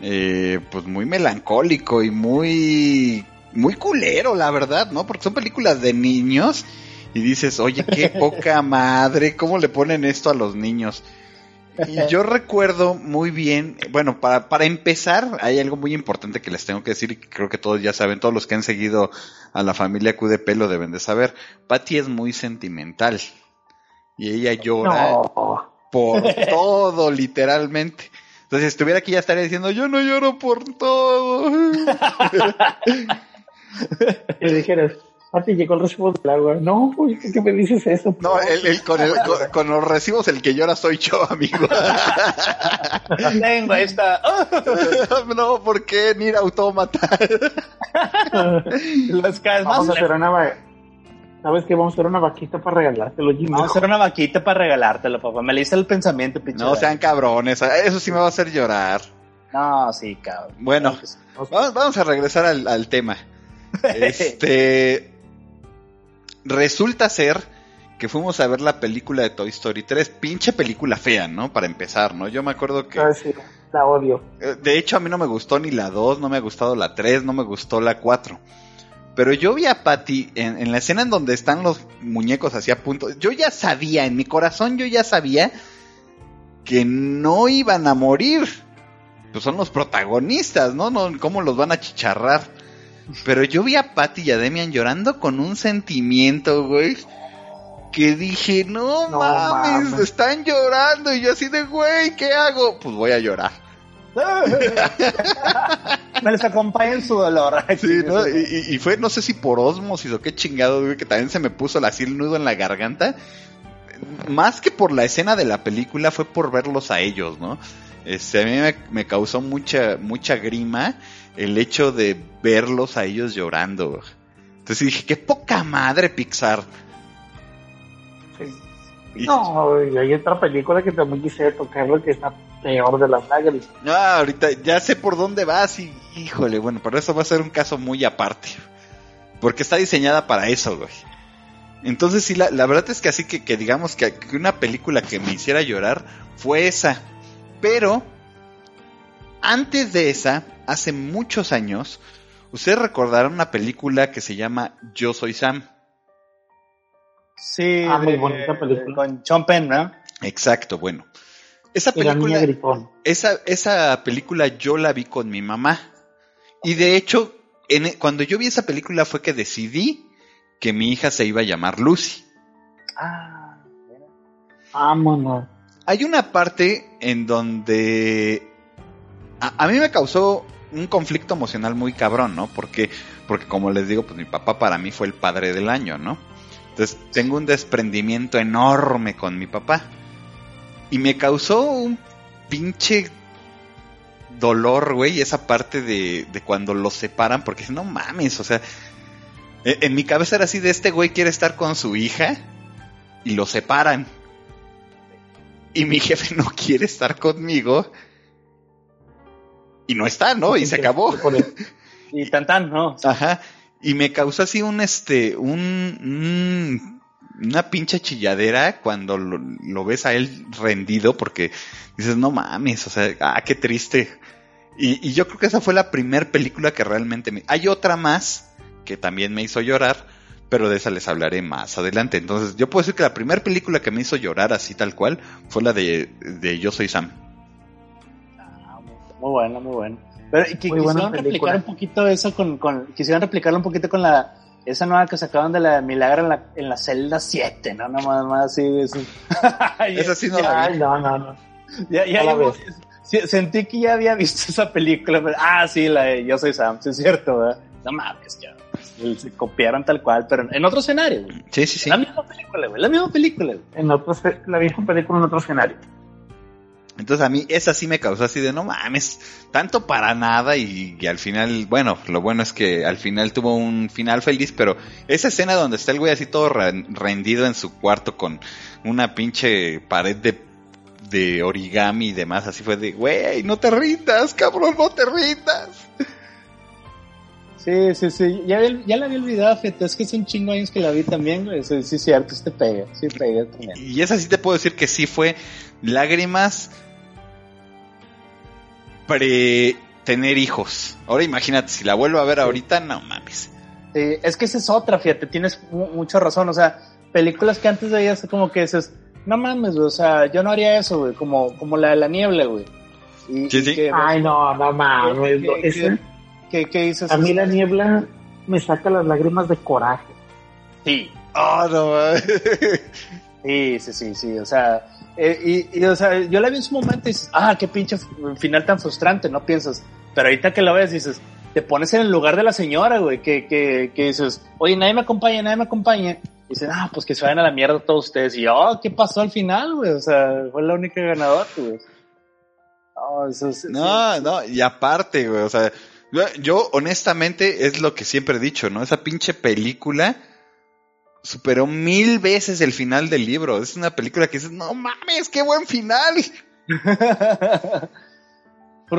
eh, pues muy melancólico y muy, muy culero, la verdad, ¿no? Porque son películas de niños y dices, oye, qué poca madre, ¿cómo le ponen esto a los niños? Y yo recuerdo muy bien, bueno, para, para empezar, hay algo muy importante que les tengo que decir y que creo que todos ya saben, todos los que han seguido a la familia QDP lo deben de saber. Patty es muy sentimental y ella llora No. por todo, literalmente. Entonces, si estuviera aquí ya estaría diciendo, yo no lloro por todo. Dijeras, Pati, llegó el recibo del agua. No, ¿por ¿qué me dices eso? No, el, el- con, el- con- con los recibos el que llora soy yo, amigo. Tengo esta. no, ¿por qué? Ni autómata. Las caes más. Vamos a hacer una va- ¿Sabes qué? Vamos a hacer una vaquita para regalártelo, Jimmy. Vamos a hacer una vaquita para regalártelo, papá. Me leíste el pensamiento, pinche. No sean cabrones, eso sí me va a hacer llorar. No, sí, cabrón. Bueno, vamos, vamos a regresar al, al tema. Este. Resulta ser que fuimos a ver la película de Toy Story 3. Pinche película fea, ¿no? Para empezar, ¿no? Yo me acuerdo que. Ah, sí, la odio. eh, De hecho, a mí no me gustó ni la 2, no me ha gustado la 3, no me gustó la 4. Pero yo vi a Patty en, en la escena en donde están los muñecos así a punto. Yo ya sabía, en mi corazón yo ya sabía que no iban a morir. Pues son los protagonistas, ¿no? no ¿Cómo los van a chicharrar? Pero yo vi a Patty y a Demian llorando con un sentimiento, güey. Que dije, no, No mames, mames. están llorando. Y yo así de, güey, ¿qué hago? Pues voy a llorar. Me les acompaña en su dolor. Sí, ¿no? Y, y- y fue, no sé si por osmosis o qué chingado, güey, que también se me puso así el nudo en la garganta. Más que por la escena de la película, fue por verlos a ellos, ¿no? Este, a mí me, me causó mucha, mucha grima el hecho de verlos a ellos llorando. Entonces dije, qué poca madre Pixar. Y- No, hay otra película que también quisiera tocarlo que está peor de las lágrimas. Ah, ahorita ya sé por dónde vas y híjole, bueno, pero eso va a ser un caso muy aparte. Porque está diseñada para eso, güey. Entonces sí, la, la verdad es que así que, que digamos que, que una película que me hiciera llorar fue esa. Pero antes de esa, hace muchos años, ustedes recordarán una película que se llama Yo Soy Sam. Sí, Ah, muy bonita película. Con Sean Penn, ¿no? Exacto, bueno. Esa película, esa, esa película yo la vi con mi mamá. Y de hecho, en, e- cuando yo vi esa película fue que decidí que mi hija se iba a llamar Lucy. Ah, Vámonos. Hay una parte en donde a, a mí me causó un conflicto emocional muy cabrón, ¿no? Porque, porque como les digo, pues mi papá para mí fue el padre del año, ¿no? Entonces tengo un desprendimiento enorme con mi papá. Y me causó un pinche dolor, güey, esa parte de, de cuando los separan, porque no mames, o sea, e- en mi cabeza era así de este güey quiere estar con su hija y lo separan. Y mi jefe no quiere estar conmigo. Y no está, ¿no? Y se acabó. Y tan tan, ¿no? Ajá. Y me causó así un este, un, un- una pinche chilladera cuando lo, lo ves a él rendido porque dices, no mames, o sea, ah, qué triste. Y, y yo creo que esa fue la primera película que realmente me... Hay otra más que también me hizo llorar, pero de esa les hablaré más adelante. Entonces, yo puedo decir que la primera película que me hizo llorar así tal cual fue la de, de Yo Soy Sam. Muy bueno, muy bueno. Pero que Muy quisieron replicar película. un poquito eso con, con, quisieron replicarlo un poquito con la, esa nueva que sacaban de la Milagro en la, en la celda 7, ¿no? Nada más, más así. Esa sí no la vi. No, no, no. Ya, ya, ya- sentí que ya había visto esa película, pero, ah, sí, la de Yo Soy Sam, sí es cierto, ¿verdad? No mames, ya, se copiaron tal cual, pero en otro escenario, güey. Sí, sí, sí. La misma película, güey, la misma película, güey. En otro, la misma película en otro escenario. Entonces a mí esa sí me causó así de no mames, tanto para nada y, y al final, bueno, lo bueno es que al final tuvo un final feliz, pero esa escena donde está el güey así todo re- rendido en su cuarto con una pinche pared de, de origami y demás, así fue de, güey, no te rindas, cabrón, no te rindas. Sí, sí, sí, ya, ya la había olvidado, fíjate, es que es un chingo años que la vi también, güey, sí, sí, cierto, sí te pega, sí pega también. Y esa sí te puedo decir que sí fue lágrimas pre tener hijos. Ahora imagínate, si la vuelvo a ver ahorita, no mames. Sí, es que esa es otra, fíjate, tienes mu- mucha razón, o sea, películas que antes veías como que dices, no mames, güey, o sea, yo no haría eso, güey, como, como la de la niebla, güey. Y, Sí, y sí. que- Ay, no, no mames. que- ese- que- que dices, a mí la niebla me saca las lágrimas de coraje. sí, Oh, no mames. sí, sí, sí, sí, o sea, eh, y, y, o sea, yo la vi en su momento y dices, ah, qué pinche final tan frustrante, no piensas, pero ahorita que la ves dices, te pones en el lugar de la señora, güey, que, que, que dices, oye, nadie me acompaña, nadie me acompaña. Y dicen, ah, pues que se vayan a la mierda todos ustedes. Y yo, oh, ¿qué pasó al final, güey? O sea, fue la única ganadora, güey. No, eso es- No, no, y aparte, güey, o sea, yo, yo, honestamente es lo que siempre he dicho, ¿no? Esa pinche película superó mil veces el final del libro. Es una película que dices, no mames, qué buen final.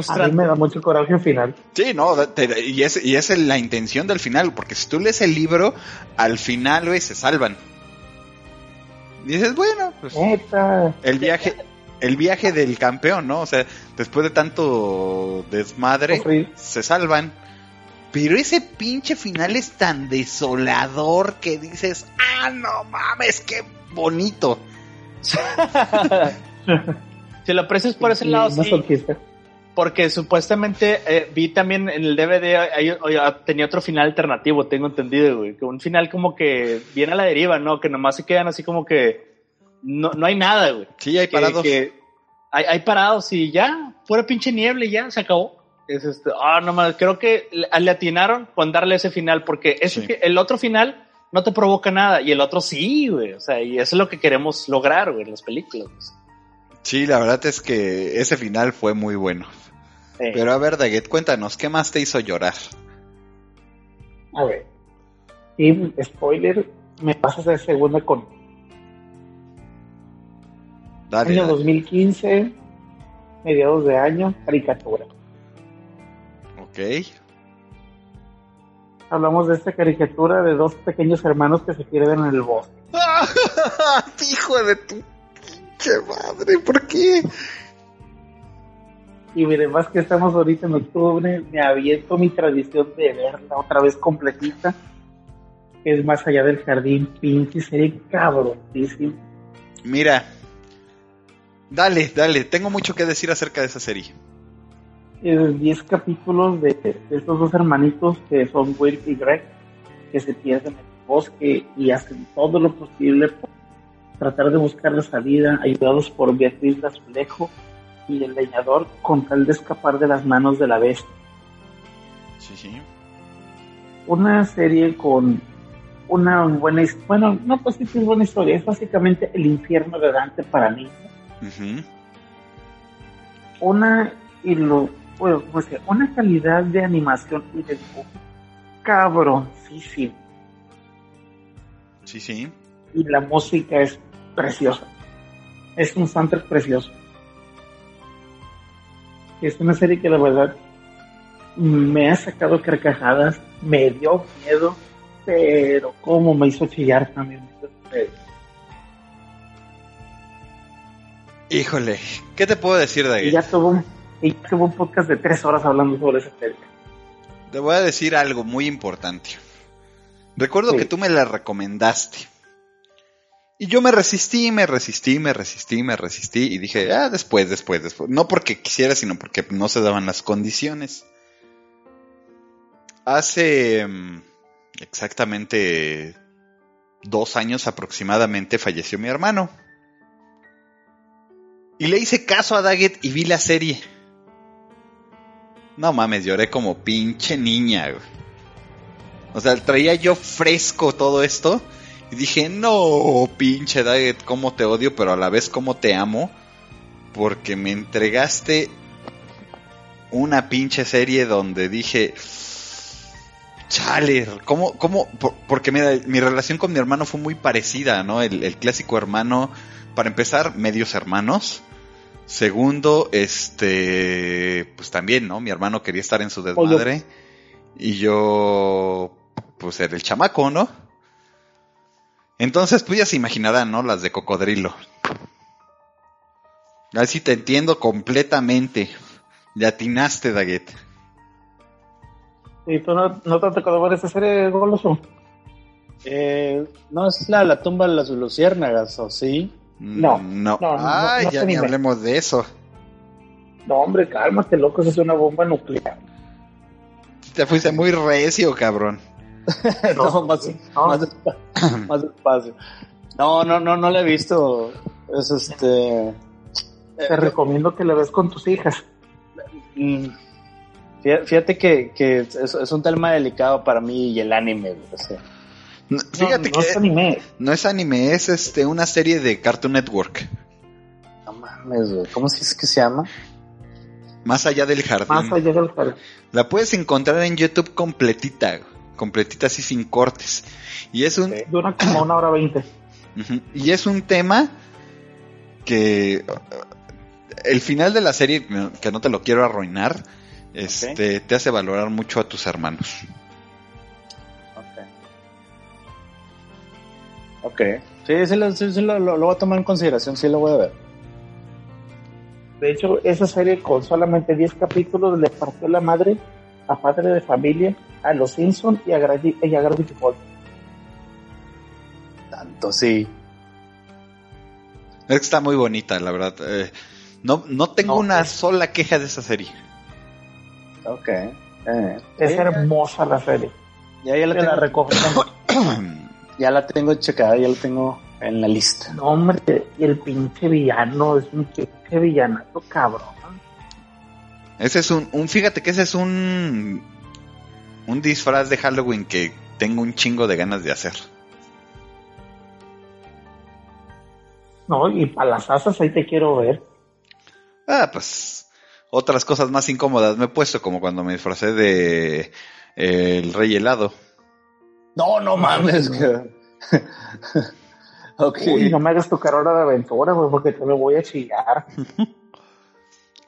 A mí me da mucho coraje al final. Sí, no, te- y es, y es la intención del final, porque si tú lees el libro, al final, güey, se salvan. Y dices, bueno, pues el viaje, el viaje del campeón, ¿no? O sea, después de tanto desmadre, Sufrir. se salvan. Pero ese pinche final es tan desolador que dices, ah, no mames, qué bonito. si lo aprecias por ese lado, sí. Porque supuestamente eh, vi también en el DVD, hay- hay- tenía otro final alternativo, tengo entendido, güey. Que un final como que viene a la deriva, ¿no? Que nomás se quedan así como que no, no hay nada, güey. Sí, hay Que- parados. que hay, hay parados y ya, pura pinche niebla y ya, se acabó. Es este, ah, no más, creo que le, atinaron con darle ese final, porque ese Sí. el otro final no te provoca nada y el otro sí, güey. O sea, y eso es lo que queremos lograr, güey, en las películas. Sí, la verdad es que ese final fue muy bueno. Eh, Pero a ver, Daggett, cuéntanos, ¿qué más te hizo llorar? A ver. Y spoiler, me pasas de segunda con Dale, año dale. 2015, mediados de año, caricatura. Ok. Hablamos de esta caricatura de dos pequeños hermanos que se pierden en el bosque. Hijo de tu pinche madre, ¿por qué? Y miren, más que estamos ahorita en octubre, me aviento mi tradición de verla otra vez completita. Es más allá del jardín, pinche serie cabronísima. Mira, dale, dale, tengo mucho que decir acerca de esa serie. Es 10 capítulos de, de estos dos hermanitos que son Will y Greg, que se pierden en el bosque y hacen todo lo posible por tratar de buscar la salida, ayudados por Beatriz de Azulejo y el leñador, con tal de escapar de las manos de la bestia. Sí, sí. una serie con una buena historia. Bueno, no pues sí es buena historia, es básicamente el infierno de Dante para niños. Ujú. Una y lo bueno, ¿cómo se llama? una calidad de animación y de dibujo cabroncísimo. Sí, sí. Y la música es preciosa. Es un soundtrack precioso. Es una serie que la verdad me ha sacado carcajadas, me dio miedo, pero como me hizo chillar también. Híjole, ¿qué te puedo decir, Y Daggett? ya tuvo y tuvo un podcast de tres horas hablando sobre esa serie. Te voy a decir algo muy importante. Recuerdo Sí. que tú me la recomendaste. Y yo me resistí, me resistí, me resistí, me resistí. Y dije, ah, después, después, después. No porque quisiera, sino porque no se daban las condiciones. Hace mm, exactamente dos años aproximadamente falleció mi hermano. Y le hice caso a Daggett y vi la serie. No mames, lloré como pinche niña. O sea, traía yo fresco todo esto. Y dije, no, pinche Daggett, cómo te odio, pero a la vez cómo te amo. Porque me entregaste una pinche serie donde dije, chale, ¿cómo, cómo? Por- porque mira, mi relación con mi hermano fue muy parecida, ¿no? El clásico hermano, para empezar, medios hermanos. Segundo, este, pues también, ¿no? Mi hermano quería estar en su desmadre. Y yo, pues era el chamaco, ¿no? Entonces, pues ya se imaginarán, ¿no? Las de cocodrilo. Así te entiendo completamente. Le atinaste, Daggett. ¿Y tú no, no te ha tocado ver esa serie, Goloso? eh, no es la, la tumba de las luciérnagas, ¿o sí? No, no. no, no, Ay, no ya ni hablemos de eso. No, hombre, cálmate, loco, eso es una bomba nuclear. Te fuiste muy recio, cabrón. no, más, no. más, más despacio. No, no, no, no la he visto. Es este. Te recomiendo que la ves con tus hijas. Mm, fí- Fíjate que, que es, es un tema delicado para mí y el anime. güey, o sea. No, Fíjate no, no que es anime. no es anime, es este una serie de Cartoon Network. No mames, güey. ¿Cómo se es que se llama? Más allá del jardín. Más allá del jardín. La puedes encontrar en YouTube completita, completita así sin cortes. Y es un. Dura como una hora veinte. Y es un tema que el final de la serie, que no te lo quiero arruinar, este, te hace valorar mucho a tus hermanos. Ok. Sí, sí, lo, sí, sí lo, lo- lo voy a tomar en consideración, sí lo voy a ver. De hecho, esa serie con solamente 10 capítulos le partió la madre a padre de familia a Los Simpsons y a, Gravity, y a Gravity Falls. Tanto sí. Es que está muy bonita, la verdad. Eh, no, no tengo No, una es- sola queja de esa serie. Ok. Eh, Es sí, hermosa la serie. ya, ya, la Te la tengo, recomiendo. ya la tengo checada, ya la tengo en la lista. No, hombre, y el pinche villano es un pinche villanazo cabrón. Ese es un, un, fíjate que ese es un, un disfraz de Halloween que tengo un chingo de ganas de hacer. No, y para las asas ahí te quiero ver. Ah, pues otras cosas más incómodas me he puesto, como cuando me disfracé de eh, el rey helado. No, no mames. que- ok. Uy, no me hagas tocar hora de aventura, güey, porque te me voy a chillar.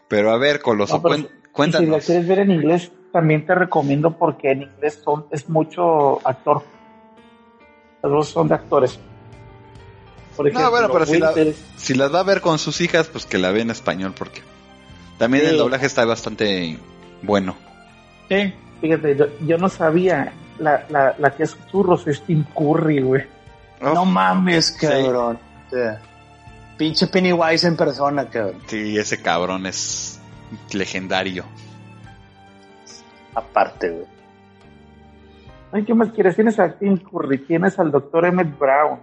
Pero a ver, Coloso, No, cuen- si- Y si la cuéntanos. quieres ver en inglés, también te recomiendo porque en inglés son, es mucho actor. Los dos son de actores. Por No, bueno, pero si la- Si las va a ver con sus hijas, pues que la ve en español, porque también Sí. el doblaje está bastante bueno. Sí. Fíjate, yo, yo no sabía la, la, la que es churros es Tim Curry, güey. No mames, cabrón. Sí. Pinche Pennywise en persona, cabrón. Sí, ese cabrón es legendario. Aparte, güey. Ay, ¿qué más quieres? Tienes a Tim Curry, tienes al doctor Emmett Brown,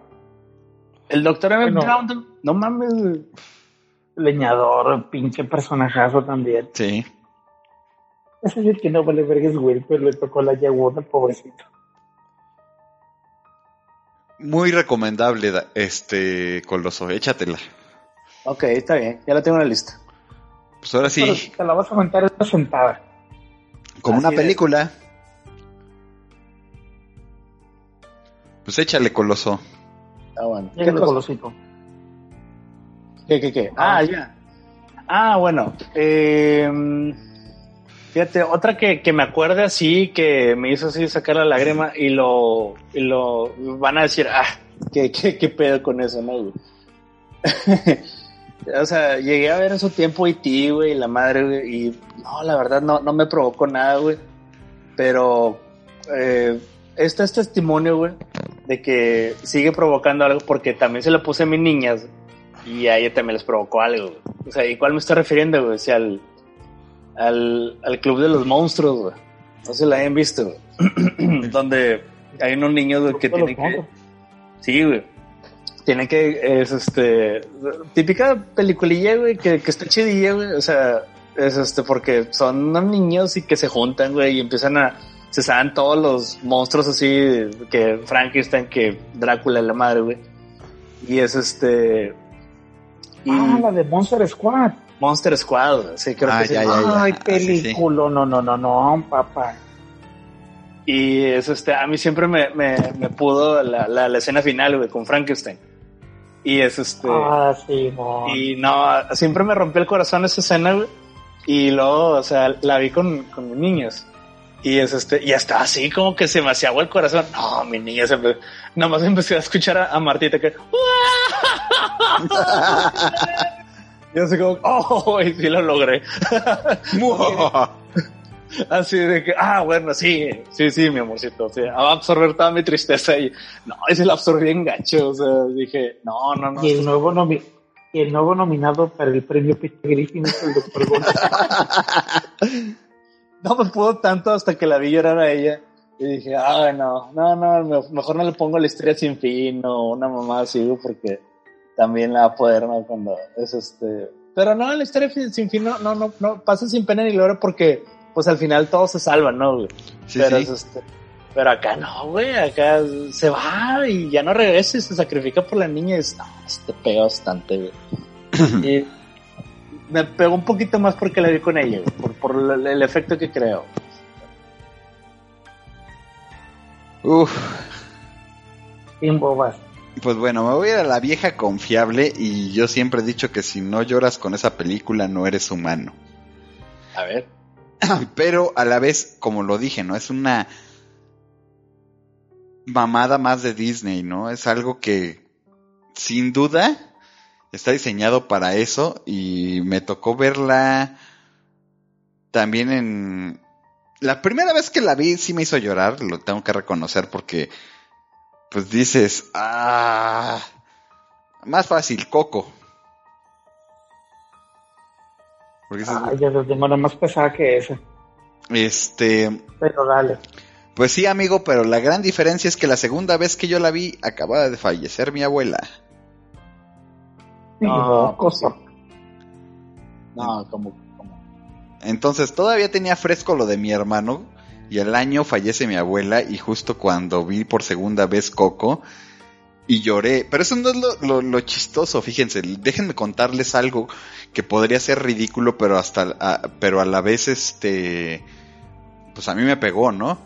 El doctor Emmett Bueno. Brown, no mames, leñador, pinche personajazo también. Sí. Es decir, que no vale verga es Will, pero le tocó la yaguda, pobrecito. Muy recomendable, da- este Coloso, échatela. Ok, está bien, ya la tengo en la lista. Pues ahora Pero sí, te la vas a aventar esta sentada. como así una es. película. Pues échale Coloso. Ah, bueno. ¿Qué, cosa? golosito. ¿Qué, qué, qué? Ah, ya. Ah, bueno. Eh, fíjate, otra que, que me acuerde así, que me hizo así sacar la lágrima y lo, y lo van a decir, ah, ¿qué, qué, qué pedo con eso, no, güey? o sea, llegué a ver en su tiempo E.T., güey, y la madre, güey, y no, la verdad no, no me provocó nada, güey. Pero eh, este es testimonio, güey, de que sigue provocando algo porque también se lo puse a mis niñas y a ella también les provocó algo. güey. O sea, ¿y cuál me estoy refiriendo, güey? O sea, al, al, al Club de los Monstruos, güey. No se la hayan visto, güey. Donde hay unos niños, güey, que tienen que... Sí, güey. Tienen que, es este, típica peliculilla, güey, que, que está chidilla, güey. O sea, es este, porque son unos niños y que se juntan, güey, y empiezan a, se saben todos los monstruos así, que Frankenstein, que Drácula, la madre, güey. Y es este, y Ah, la de Monster Squad. Monster Squad, sí, creo Ah, que sí. ya. Ay, Ah, sí, sí. película. No, no, no, no, papá. Y es este, a mí siempre me, me, me pudo la, la, la escena final, güey, con Frankenstein. Y es este, Ah, sí, no. Y no, siempre me rompió el corazón esa escena, güey. Y luego, o sea, la vi con, con mis niños. Y es este, y hasta así como que se me hacía agua el corazón. No, mi niña se empe- Nomás empecé a escuchar a, a Martita que. y así como, oh, y sí lo logré. Así de que, ah, bueno, sí, sí, sí, mi amorcito. Sí, va a absorber toda mi tristeza. Y no, ese la absorbí en gacho. O sea, dije, no, no, no. Y el nuevo nomi- el nuevo nominado para el premio Peter Griffin es el doctor González. no me pudo tanto hasta que la vi llorar a ella. Y dije, ah, no, no, no, me- mejor no le pongo la historia sin fin o una mamá así, porque también la va a poder, ¿no? Cuando es este. Pero no, la historia sin fin no, no, no, no pasa sin pena ni gloria porque, pues al final todos se salvan, ¿no, güey? Sí, pero, sí. es este, pero acá no, güey, acá se va y ya no regresa y se sacrifica por la niña y es, no, te pega bastante, güey. y me pegó un poquito más porque la vi con ella, güey, por, por el, el efecto que creo. Uf, Sin bobas. Pues bueno, me voy a ir a la vieja confiable y yo siempre he dicho que si no lloras con esa película no eres humano. A ver. Pero a la vez, como lo dije, ¿no? Es una mamada más de Disney, ¿no? Es algo que sin duda está diseñado para eso y me tocó verla también en, la primera vez que la vi sí me hizo llorar, lo tengo que reconocer porque pues dices, ah, más fácil, Coco. Porque ah, ya lo tengo más pesada que esa. Este. Pero dale. Pues sí, amigo, pero la gran diferencia es que la segunda vez que yo la vi acababa de fallecer mi abuela. No, cosa. No, como, Entonces todavía tenía fresco lo de mi hermano y al año fallece mi abuela y justo cuando vi por segunda vez Coco y lloré. Pero eso no es lo, chistoso, fíjense, déjenme contarles algo que podría ser ridículo, pero hasta a, pero a la vez este pues a mí me pegó, ¿no?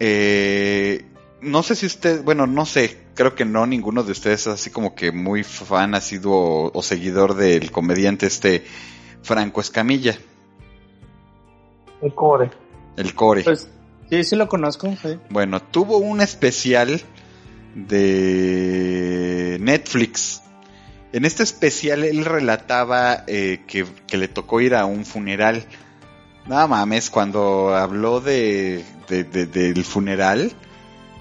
Eh, no sé si usted, bueno, no sé, creo que no, ninguno de ustedes es así como que muy fan, ha sido o seguidor del comediante este Franco Escamilla. El core. El core. Pues, sí, sí lo conozco. Bueno, tuvo un especial de Netflix. En este especial él relataba eh, que, le tocó ir a un funeral. Nada mames, cuando habló de, del funeral,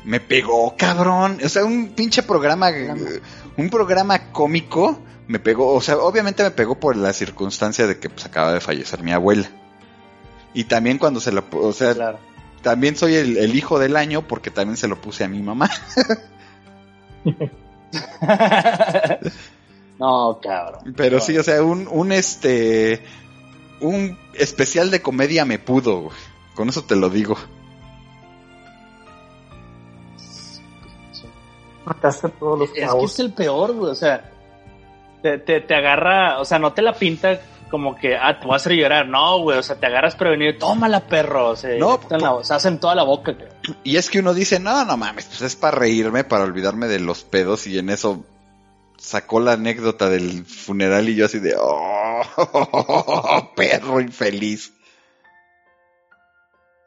me pegó, cabrón. O sea, un pinche programa, un programa cómico, me pegó. O sea, obviamente me pegó por la circunstancia de que pues acaba de fallecer mi abuela. Y también cuando se lo, o sea, también soy el, el, hijo del año porque también se lo puse a mi mamá. no, cabrón. Pero sí, o sea, un, un este, un especial de comedia me pudo, Con eso te lo digo. Mataste todos los Es que es el peor, güey. O sea, te, te, te agarra, o sea, no te la pinta como que, ah, te voy a hacer llorar. No, güey, o sea, te agarras prevenido, tómala, perro. O sea, no, se hacen toda la boca. Y es que uno dice, no, no mames, pues es para reírme, para olvidarme de los pedos. Y en eso sacó la anécdota del funeral y yo así de, oh, perro infeliz.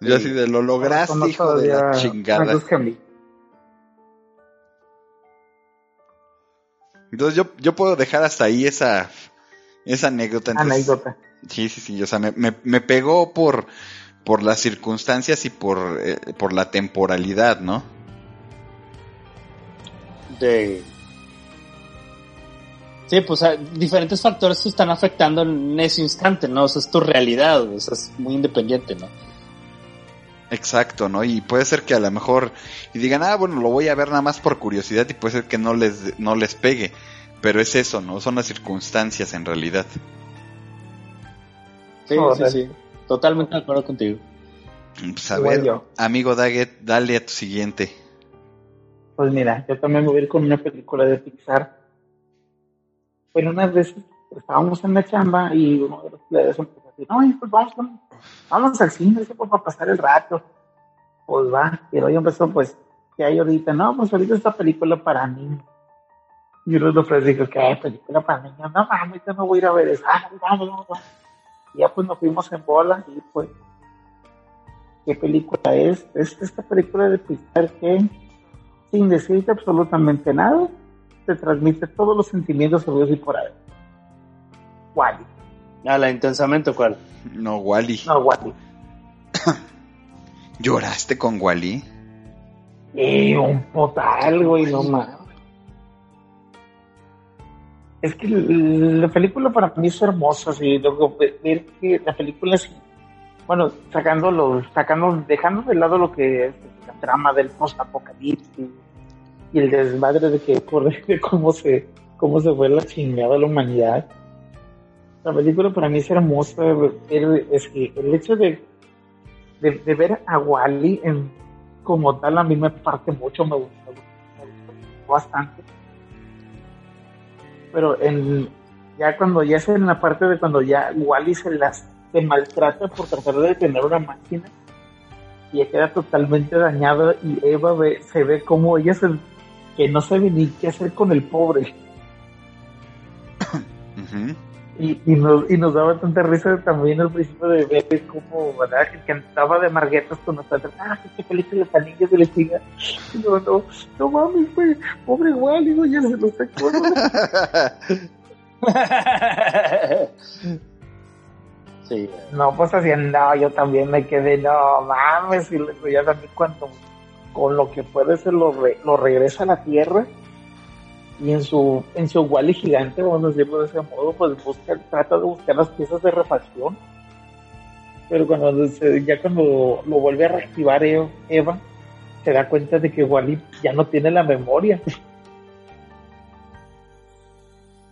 Yo así de, lo lograste, hijo de la chingada. Entonces yo, yo puedo dejar hasta ahí esa esa anécdota. anécdota. Sí, sí, sí. O sea, me, me, pegó por, por las circunstancias y por, eh, por la temporalidad, ¿no? De. Sí, pues diferentes factores te están afectando en ese instante, ¿no? O sea, es tu realidad, o sea, es muy independiente, ¿no? Exacto, ¿no? Y puede ser que a lo mejor y digan, ah, bueno, lo voy a ver nada más por curiosidad y puede ser que no les, no les pegue. Pero es eso, ¿no? Son las circunstancias en realidad. Sí, sí, sí. Totalmente de acuerdo contigo. Pues a ver, amigo Daggett, dale a tu siguiente. Pues mira, yo también me voy a ir con una película de Pixar. Bueno, unas veces estábamos en la chamba y uno de los players empezó a decir, no, pues vamos, vamos al cine, pues, para pasar el rato. Pues va, y hoy empezó, pues, ¿qué hay ahorita? No, pues ahorita esta película para niños. Y uno de los dijo, ¿qué película para niños? No mames, yo no voy a ir a ver eso. Ah, vamos, vamos, vamos. Y ya pues nos fuimos en bola y pues, ¿qué película es? Es esta película de Pixar que, sin decirte absolutamente nada, te transmite todos los sentimientos sobre Dios y por ahí. Wally. Ah, la intensamente, ¿cuál? No, Wally. No, Wally. ¿Lloraste con Wally? Eh, un potal, güey, no mames es que la película para mí es hermosa, así, luego ver que la película es, bueno, sacando, sacando, dejando de lado lo que es la trama del post-apocalipsis y el desmadre de que corre, de cómo se, cómo se fue la chingada la humanidad. La película para mí es hermosa, es que el hecho de, de, ver a Wally en, como tal a mí me parte mucho, me gusta, me gusta bastante pero en ya cuando ya es en la parte de cuando ya Wally se las se maltrata por tratar de detener una máquina y ya queda totalmente dañado y Eva ve, se ve como ella se, que no sabe ni qué hacer con el pobre y, y, nos, y nos daba tanta risa también al principio de ver como ¿verdad? que cantaba de marguetas con nosotros ah qué película tan niña de la chica no no no mames pues, pobre Wally digo ya se lo sacó Sí. No, pues así, no, yo también me quedé, no mames, y le- ya también cuando con lo que puede ser lo, re- lo regresa a la tierra y en su en su Wally gigante, vamos a decirlo de ese modo, pues busca, trata de buscar las piezas de refacción. Pero cuando se- ya cuando lo vuelve a reactivar Eva, Eva, se da cuenta de que Wally ya no tiene la memoria.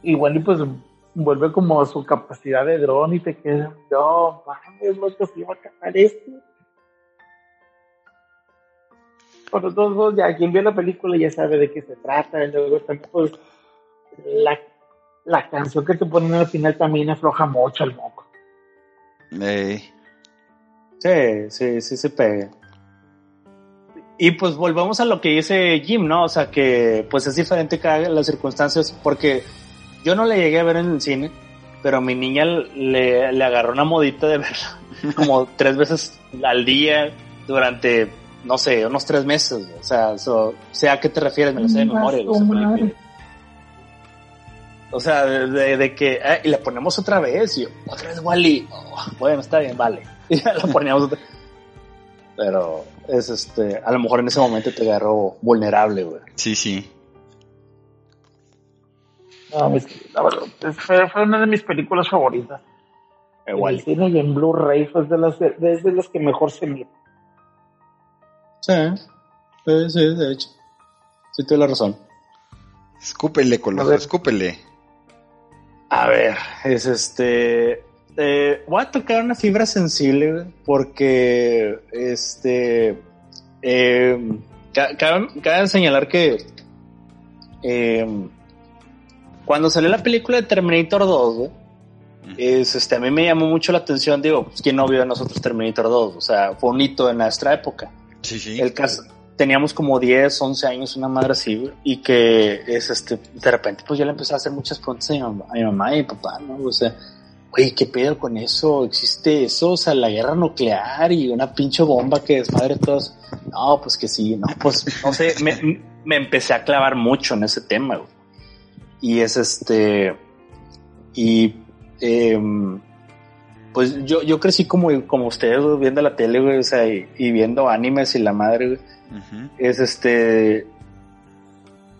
Y Wally pues vuelve como a su capacidad de dron y te queda, no mames, loco, se iba a acabar esto. Por todos modos, ya quien vio la película ya sabe de qué se trata. y Luego también, pues, la, la canción que te ponen al final también afloja mucho al moco. Eh, Sí, sí, sí se pega. Y pues volvemos a lo que dice Jim, ¿no? O sea que pues es diferente cada las circunstancias porque yo no le llegué a ver en el cine, pero a mi niña le, le agarró una modita de verla como tres veces al día durante, no sé, unos tres meses. güey. O sea, so, sé a qué te refieres, me lo sé de memoria. güey. O sea, de, de- de que, eh, y la ponemos otra vez, y yo, otra vez Wally. Oh, bueno, está bien, vale. Y ya la poníamos otra Pero es este, a lo mejor en ese momento te agarró vulnerable, güey. sí, sí. No, es la verdad, es- fue, fue una de mis películas favoritas. En el Igual. cine y en Blu-ray fue de las, de, es de las que mejor se mira. Sí, sí, sí, de hecho. Sí, tienes la razón. Escúpele, Coloso, escúpele. A ver, es este. eh, voy a tocar una fibra sensible, güey, porque este. eh, ca- cabe, cabe señalar que. eh, cuando salió la película de Terminator 2, güey, es, este, a mí me llamó mucho la atención, digo, pues, ¿quién no vio a nosotros Terminator 2? O sea, fue un hito en nuestra época. Sí, sí. El caso, teníamos como 10, 11 años, una madre así, y que es este, de repente, pues yo le empecé a hacer muchas preguntas a mi mamá, y mi papá, ¿no? O sea, güey, ¿qué pedo con eso? ¿Existe eso? O sea, la guerra nuclear y una pinche bomba que desmadre todos. No, pues que sí, no, pues, no sé, me, me empecé a clavar mucho en ese tema. Y es este, y, em, pues yo, yo crecí como, como ustedes, güey, viendo la tele, güey, o sea, y, y viendo animes y la madre, güey es este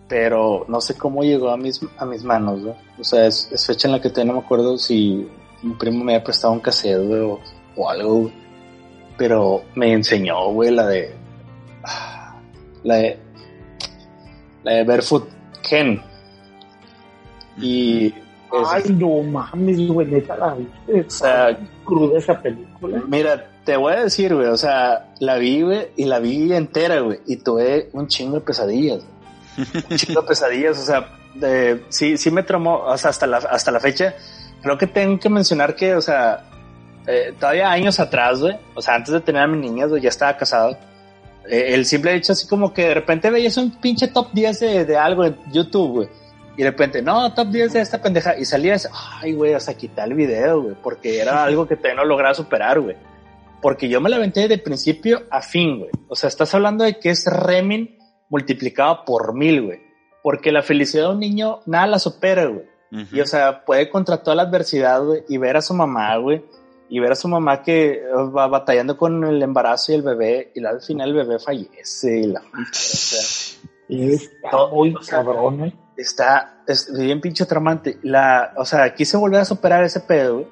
pero no sé cómo llegó a mis a mis manos ¿no? o sea es, es fecha en la que todavía no me acuerdo si mi primo me había prestado un cassette güey, o, o algo güey. pero me enseñó güey la de ah, la de la de Barefoot Ken y es- Ay, no mames, güey, neta la viste. O sea, cruda esa película. Mira, te voy a decir, güey, o sea, la vi, güey, y la vi entera, güey, y tuve un chingo de pesadillas, güey. un chingo de pesadillas, o sea, de- sí, sí me traumó, o sea, hasta la, hasta la fecha, creo que tengo que mencionar que, o sea, eh, todavía años atrás, güey, o sea, antes de tener a mis niñas, güey, ya estaba casado, eh, el simple hecho así como que de repente veías un pinche top 10 de, de algo en YouTube, güey, y de repente, no, top 10 de esta pendeja, y salías, ay, güey, o sea, quitar el video, güey, porque era algo que todavía no lograba superar, güey. Porque yo me la aventé de principio a fin, güey. O sea, estás hablando de que es Remin multiplicado por mil, güey. Porque la felicidad de un niño nada la supera, güey. Y o sea, puede contra toda la adversidad, güey, y ver a su mamá, güey, y ver a su mamá que eh, va batallando con el embarazo y el bebé, y al final el bebé fallece, y la madre, o sea, Y está muy o sea, cabrón, ¿eh? Está, es bien pinche traumante. La, o sea, quise volver a superar ese pedo, güey,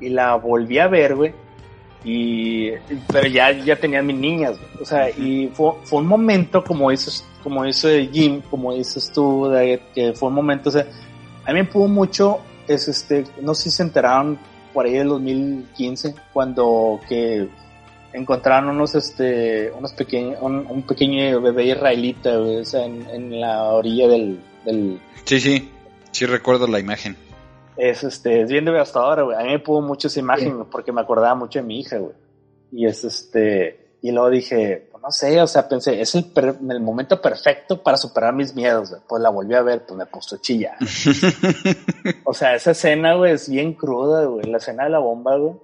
y la volví a ver, güey, y, pero ya, ya tenía mis niñas, güey. o sea, y fue, fue un momento, como dices, como dice Jim, como dices tú, de, que fue un momento, o sea, a mí me pudo mucho, es este, no sé si se enteraron por ahí del 2015, cuando que encontraron unos, este, unos pequeños, un, un pequeño bebé israelita, güey, en, en la orilla del, del, Sí, sí. Sí recuerdo la imagen. es este, es bien devastadora, güey. A mí me pudo mucho esa imagen, porque me acordaba mucho de mi hija, güey. Y es este, y luego dije, pues no sé, o sea, pensé, es el, per- el momento perfecto para superar mis miedos, güey. Pues la volví a ver, pues me puso a chillar. o sea, esa escena, güey, es bien cruda, güey. La escena de la bomba, güey,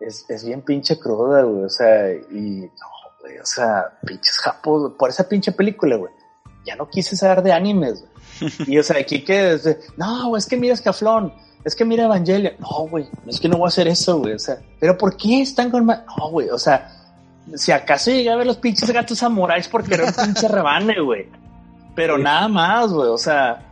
es, es bien pinche cruda, güey. O sea, y no, güey, o sea, pinches japos, por esa pinche película, güey. Ya no quise saber de animes, güey. Y o sea, aquí que, no, es que mira Escaflón, es que mira Evangelion. No, güey, es que no voy a hacer eso, güey. O sea, pero ¿por qué están con? No, güey, o sea, si acaso llegué a ver los pinches gatos samuráis porque era un pinche rebane, güey. Pero nada más, güey, o sea,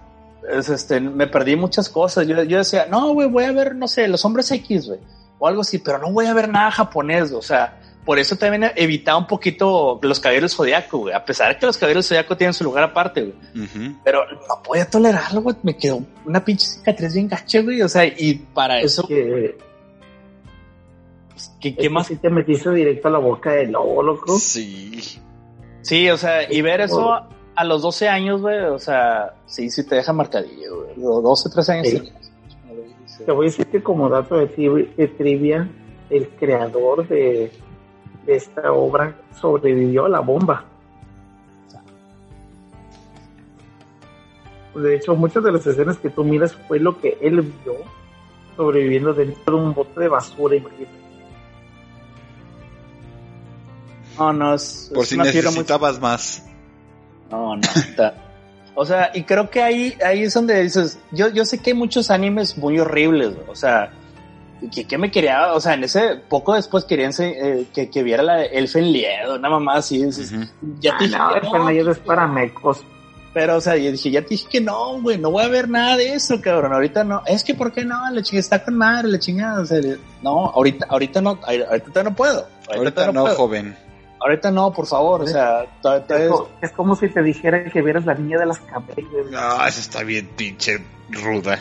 es, este, me perdí muchas cosas. Yo, yo decía, no, güey, voy a ver, no sé, los hombres X, güey, o algo así, pero no voy a ver nada japonés, o sea, por eso también evitaba un poquito los caballeros zodiaco, güey, a pesar de que los caballeros zodiaco tienen su lugar aparte, güey. Pero no podía tolerarlo, güey, me quedó una pinche cicatriz bien gacha, güey, o sea, y para Es eso, que, ¿qué, es qué que más? sí te metiste directo a la boca del lobo, loco. Sí. Sí, o sea, y ver eso a, a los 12 años, güey, o sea, sí, sí te deja marcadillo, güey. Los 12, 13 años. Sí. sí. Te voy a decir que como dato de, tri- de trivia, el creador de esta obra sobrevivió a la bomba. De hecho, muchas de las escenas que tú miras fue lo que él vio sobreviviendo dentro de un bote de basura. imagínate. No, no, es, Por es si necesitabas más. No, no, está. O sea, y creo que ahí, ahí es donde dices, yo, yo sé que hay muchos animes muy horribles, o sea, que, que me quería, o sea, en ese, poco después querían se- eh, que, que viera la Elfen Lied, una mamá así, dices, ya te dije No, que el no, Fernandez es para mecos. pero, o sea, yo dije, ya te dije que no, güey, no voy a ver nada de eso, cabrón, ahorita no, es que, ¿por qué no? La chingada está con madre, la chingada, o sea, no, ahorita, ahorita no, ahorita no puedo, Ahorita no, puedo. joven. ahorita no, por favor, o sea, todavía- Es, como si te dijera que vieras la niña de las camellas. No, eso está bien pinche ruda.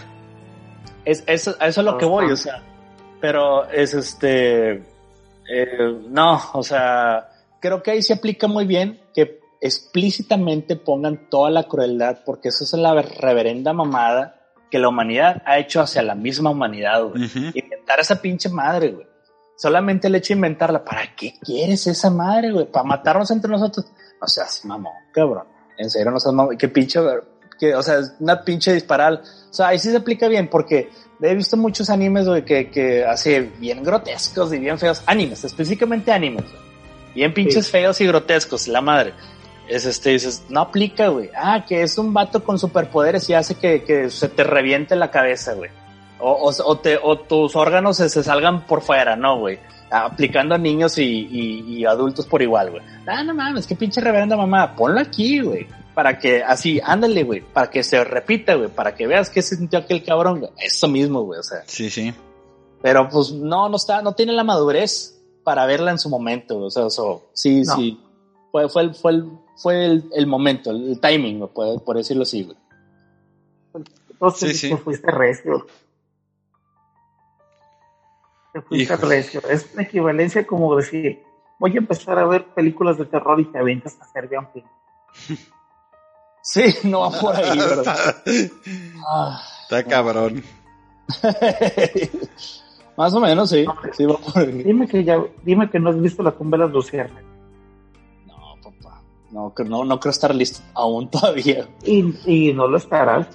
Es, eso, a eso es lo que voy, o sea. Pero es este. eh, no, o sea. Creo que ahí se aplica muy bien que explícitamente pongan toda la crueldad, porque eso es la reverenda mamada que la humanidad ha hecho hacia la misma humanidad, güey. Ujú. Inventar esa pinche madre, güey. Solamente el hecho de inventarla. ¿Para qué quieres esa madre, güey? ¿Para matarnos entre nosotros? O sea, mamón, cabrón. En serio, no seas mamón. Qué pinche, que, o sea, es una pinche disparal. O sea, ahí sí se aplica bien porque he visto muchos animes, güey, que, que así bien grotescos y bien feos. Animes, específicamente animes, güey. Bien pinches Sí. feos y grotescos, la madre. Es este, dices, no aplica, güey. Ah, que es un vato con superpoderes y hace que, que se te reviente la cabeza, güey. O, o, o te, o tus órganos se, se salgan por fuera, ¿no, güey? Aplicando a niños y, y, y adultos por igual, güey. Ah, no mames, qué pinche reverenda mamá. Ponlo aquí, güey. Para que, así, ándale, güey. Para que se repita, güey. Para que veas qué sintió aquel cabrón, güey. Eso mismo, güey. O sea. Sí, sí. Pero pues no, no está, no tiene la madurez para verla en su momento. O sea, eso, sí, No. sí. Fue, fue, el, fue, el, fue el, el momento, el, el timing, güey, por, por decirlo así, güey. Entonces Sí, sí. te fuiste recio. Te fuiste recio. Es una equivalencia como decir, voy a empezar a ver películas de terror y te aventas a hacer un film. Sí, no va por ahí, ¿verdad? Ah. Está cabrón. Más o menos, sí. Sí, va por ahí. Dime que ya, dime que no has visto la tumba de las luciérnagas. No, papá. No, no, no creo estar listo aún todavía. Y, y no lo estarás.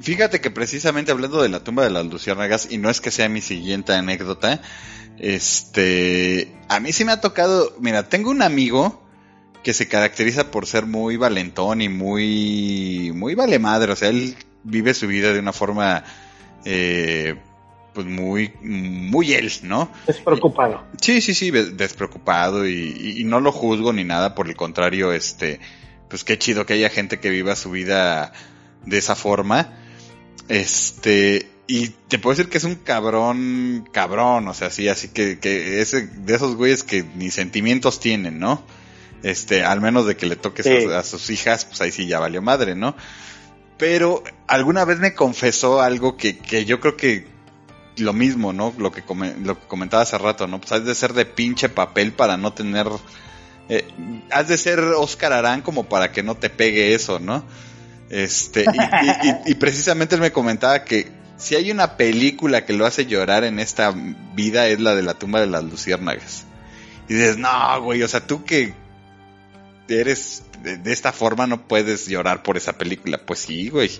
Fíjate que precisamente hablando de la tumba de las luciérnagas, y no es que sea mi siguiente anécdota, este, a mí sí me ha tocado, mira, tengo un amigo que se caracteriza por ser muy valentón y muy, muy vale madre, o sea, él vive su vida de una forma, eh, pues muy, muy él, ¿no? Despreocupado. Sí, sí, sí, des- despreocupado y, y- no lo juzgo ni nada, por el contrario, este, pues qué chido que haya gente que viva su vida de esa forma. Este, y te puedo decir que es un cabrón, cabrón, o sea, sí, así que, que ese, de esos güeyes que ni sentimientos tienen, ¿no? Este, al menos de que le toques Sí. a, a sus hijas, pues ahí sí ya valió madre, ¿no? Pero alguna vez me confesó algo que, que yo creo que lo mismo, ¿no? Lo que, come- lo que comentaba hace rato, ¿no? Pues has de ser de pinche papel para no tener... eh, has de ser Oscar Arán como para que no te pegue eso, ¿no? Este, y, y- y- y precisamente él me comentaba que si hay una película que lo hace llorar en esta vida es la de la tumba de las luciérnagas. Y dices, no, güey, o sea, tú que eres de, esta forma no puedes llorar por esa película. Pues sí, güey.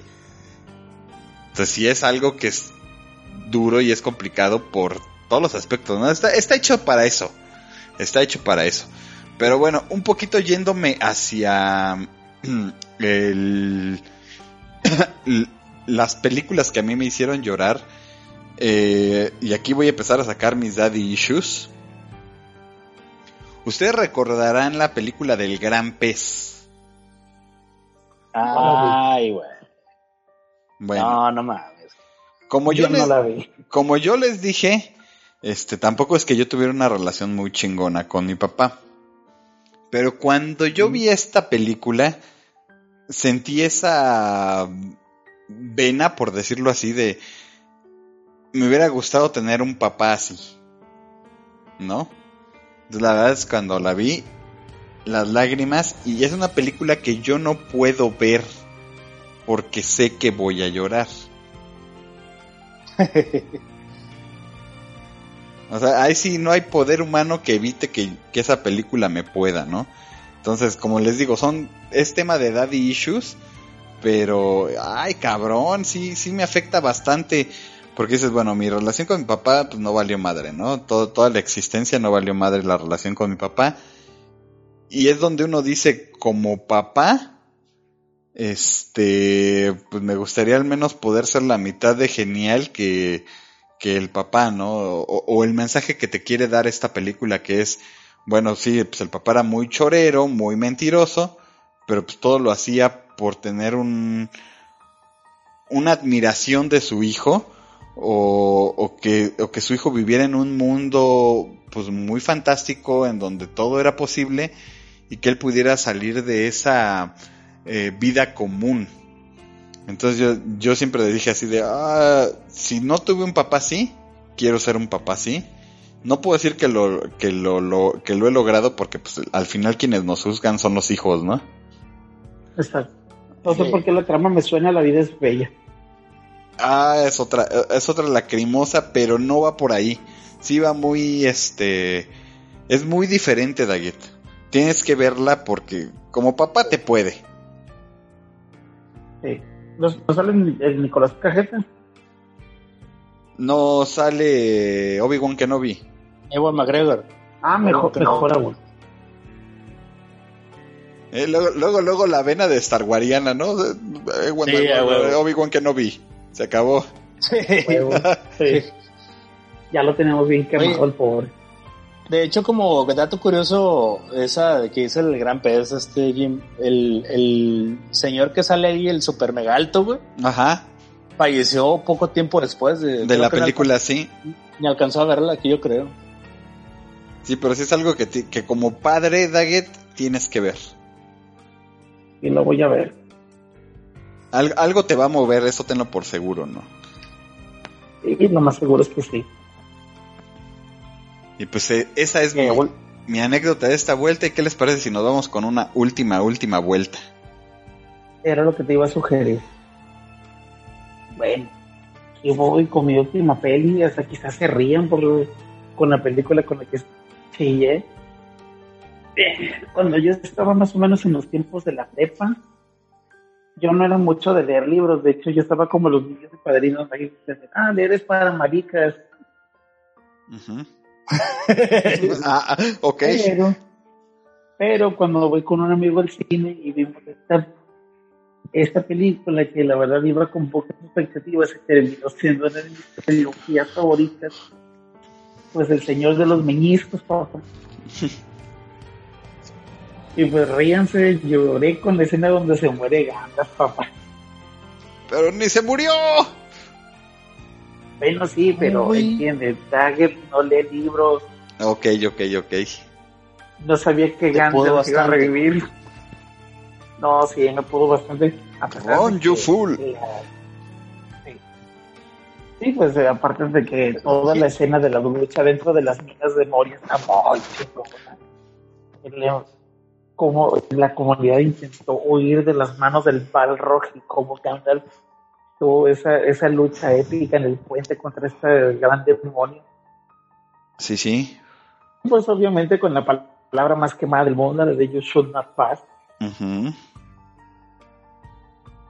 Entonces sí es algo que es duro y es complicado por todos los aspectos, ¿no? Está, está hecho para eso. Está hecho para eso. Pero bueno, un poquito yéndome hacia mm, el... las películas que a mí me hicieron llorar, eh, y aquí voy a empezar a sacar mis daddy issues. Ustedes recordarán la película del gran pez. Ay, güey. Bueno, No, no mames. como yo, Yo no les, la vi. como yo les dije, este, tampoco es que yo tuviera una relación muy chingona con mi papá. Pero cuando yo vi esta película, sentí esa vena, por decirlo así, de me hubiera gustado tener un papá así. ¿No? La verdad es cuando la vi, las lágrimas, y es una película que yo no puedo ver porque sé que voy a llorar. O sea, ahí sí no hay poder humano que evite que, que esa película me pueda, ¿no? Entonces, como les digo, son es tema de daddy issues, pero ay, cabrón, sí sí me afecta bastante porque dices, bueno, mi relación con mi papá pues no valió madre, ¿no? Toda la existencia no valió madre la relación con mi papá. Y es donde uno dice, como papá, este, pues me gustaría al menos poder ser la mitad de genial que, que el papá, ¿no? O el mensaje que te quiere dar esta película que es, bueno, sí, pues el papá era muy chorero, muy mentiroso, pero pues todo lo hacía por tener un, una admiración de su hijo o, o que, o que su hijo viviera en un mundo pues muy fantástico en donde todo era posible y que él pudiera salir de esa eh, vida común. Entonces yo, yo siempre le dije así de, ah, si no tuve un papá así, quiero ser un papá así. No puedo decir que lo, que lo, lo- que lo he logrado porque pues, al final quienes nos juzgan son los hijos, ¿no? Exacto. No sé por qué la trama me suena La vida es bella. Ah, es otra, es otra lacrimosa, pero no va por ahí. Sí va muy, este, es muy diferente, Daggett. Tienes que verla porque como papá te puede. Sí. ¿No, sale el, Nicolás Cajeta? No sale Obi-Wan Kenobi. Ewan McGregor. Ah, mejor, mejor aún. Eh, luego, luego, luego la vena de Star Wariana, ¿no? Eh, Sí. Obi-Wan Kenobi. Se acabó. Sí. Ya lo tenemos bien quemado el pobre. De hecho, como dato curioso, esa que dice el gran pez, este Jim, el, el señor que sale ahí, el super mega alto, güey, Ajá. falleció poco tiempo después de, De la no película, sí. Ni alcanzó a verla, que yo creo. Sí, pero sí es algo que, que como padre, Daggett, tienes que ver. Y lo voy a ver. Al- algo te va a mover, eso tenlo por seguro, ¿no? Y lo más seguro es que sí. Y pues eh, esa es mi, Eh, mi anécdota de esta vuelta. ¿Y qué les parece si nos vamos con una última, última vuelta? Era lo que te iba a sugerir. Bueno, yo voy con mi última peli, hasta quizás se rían por con la película con la que chillé. Eh, Cuando yo estaba más o menos en los tiempos de la prepa, yo no era mucho de leer libros, de hecho yo estaba como los niños de padrinos ahí, de, ah, leer es para maricas, Ujú. ah, ah, ok. Pero, pero cuando voy con un amigo al cine y vimos esta, esta película que la verdad iba con pocas expectativas, se terminó siendo una de mis trilogías favoritas, pues El Señor de los Meñiscos, papá. y pues ríanse, lloré con la escena donde se muere Gandalf, papá. Pero ni se murió. Bueno, sí, pero Uy. entiende, Daggett no lee libros, Ok, ok, ok. no sabía que Gandalf iba a revivir. No, sí, me pudo bastante. A pesar de Ron, you que fool. Sí. Sí, pues eh, aparte de que toda la escena de la lucha dentro de las minas de Moria está muy chingona. Como la comunidad intentó huir de las manos del Balrog y como Gandalf tuvo esa, esa lucha épica en el puente contra este gran demonio. Sí, sí. Pues obviamente con la pal- palabra más quemada del mundo, la de You Should Not Pass. Ujú.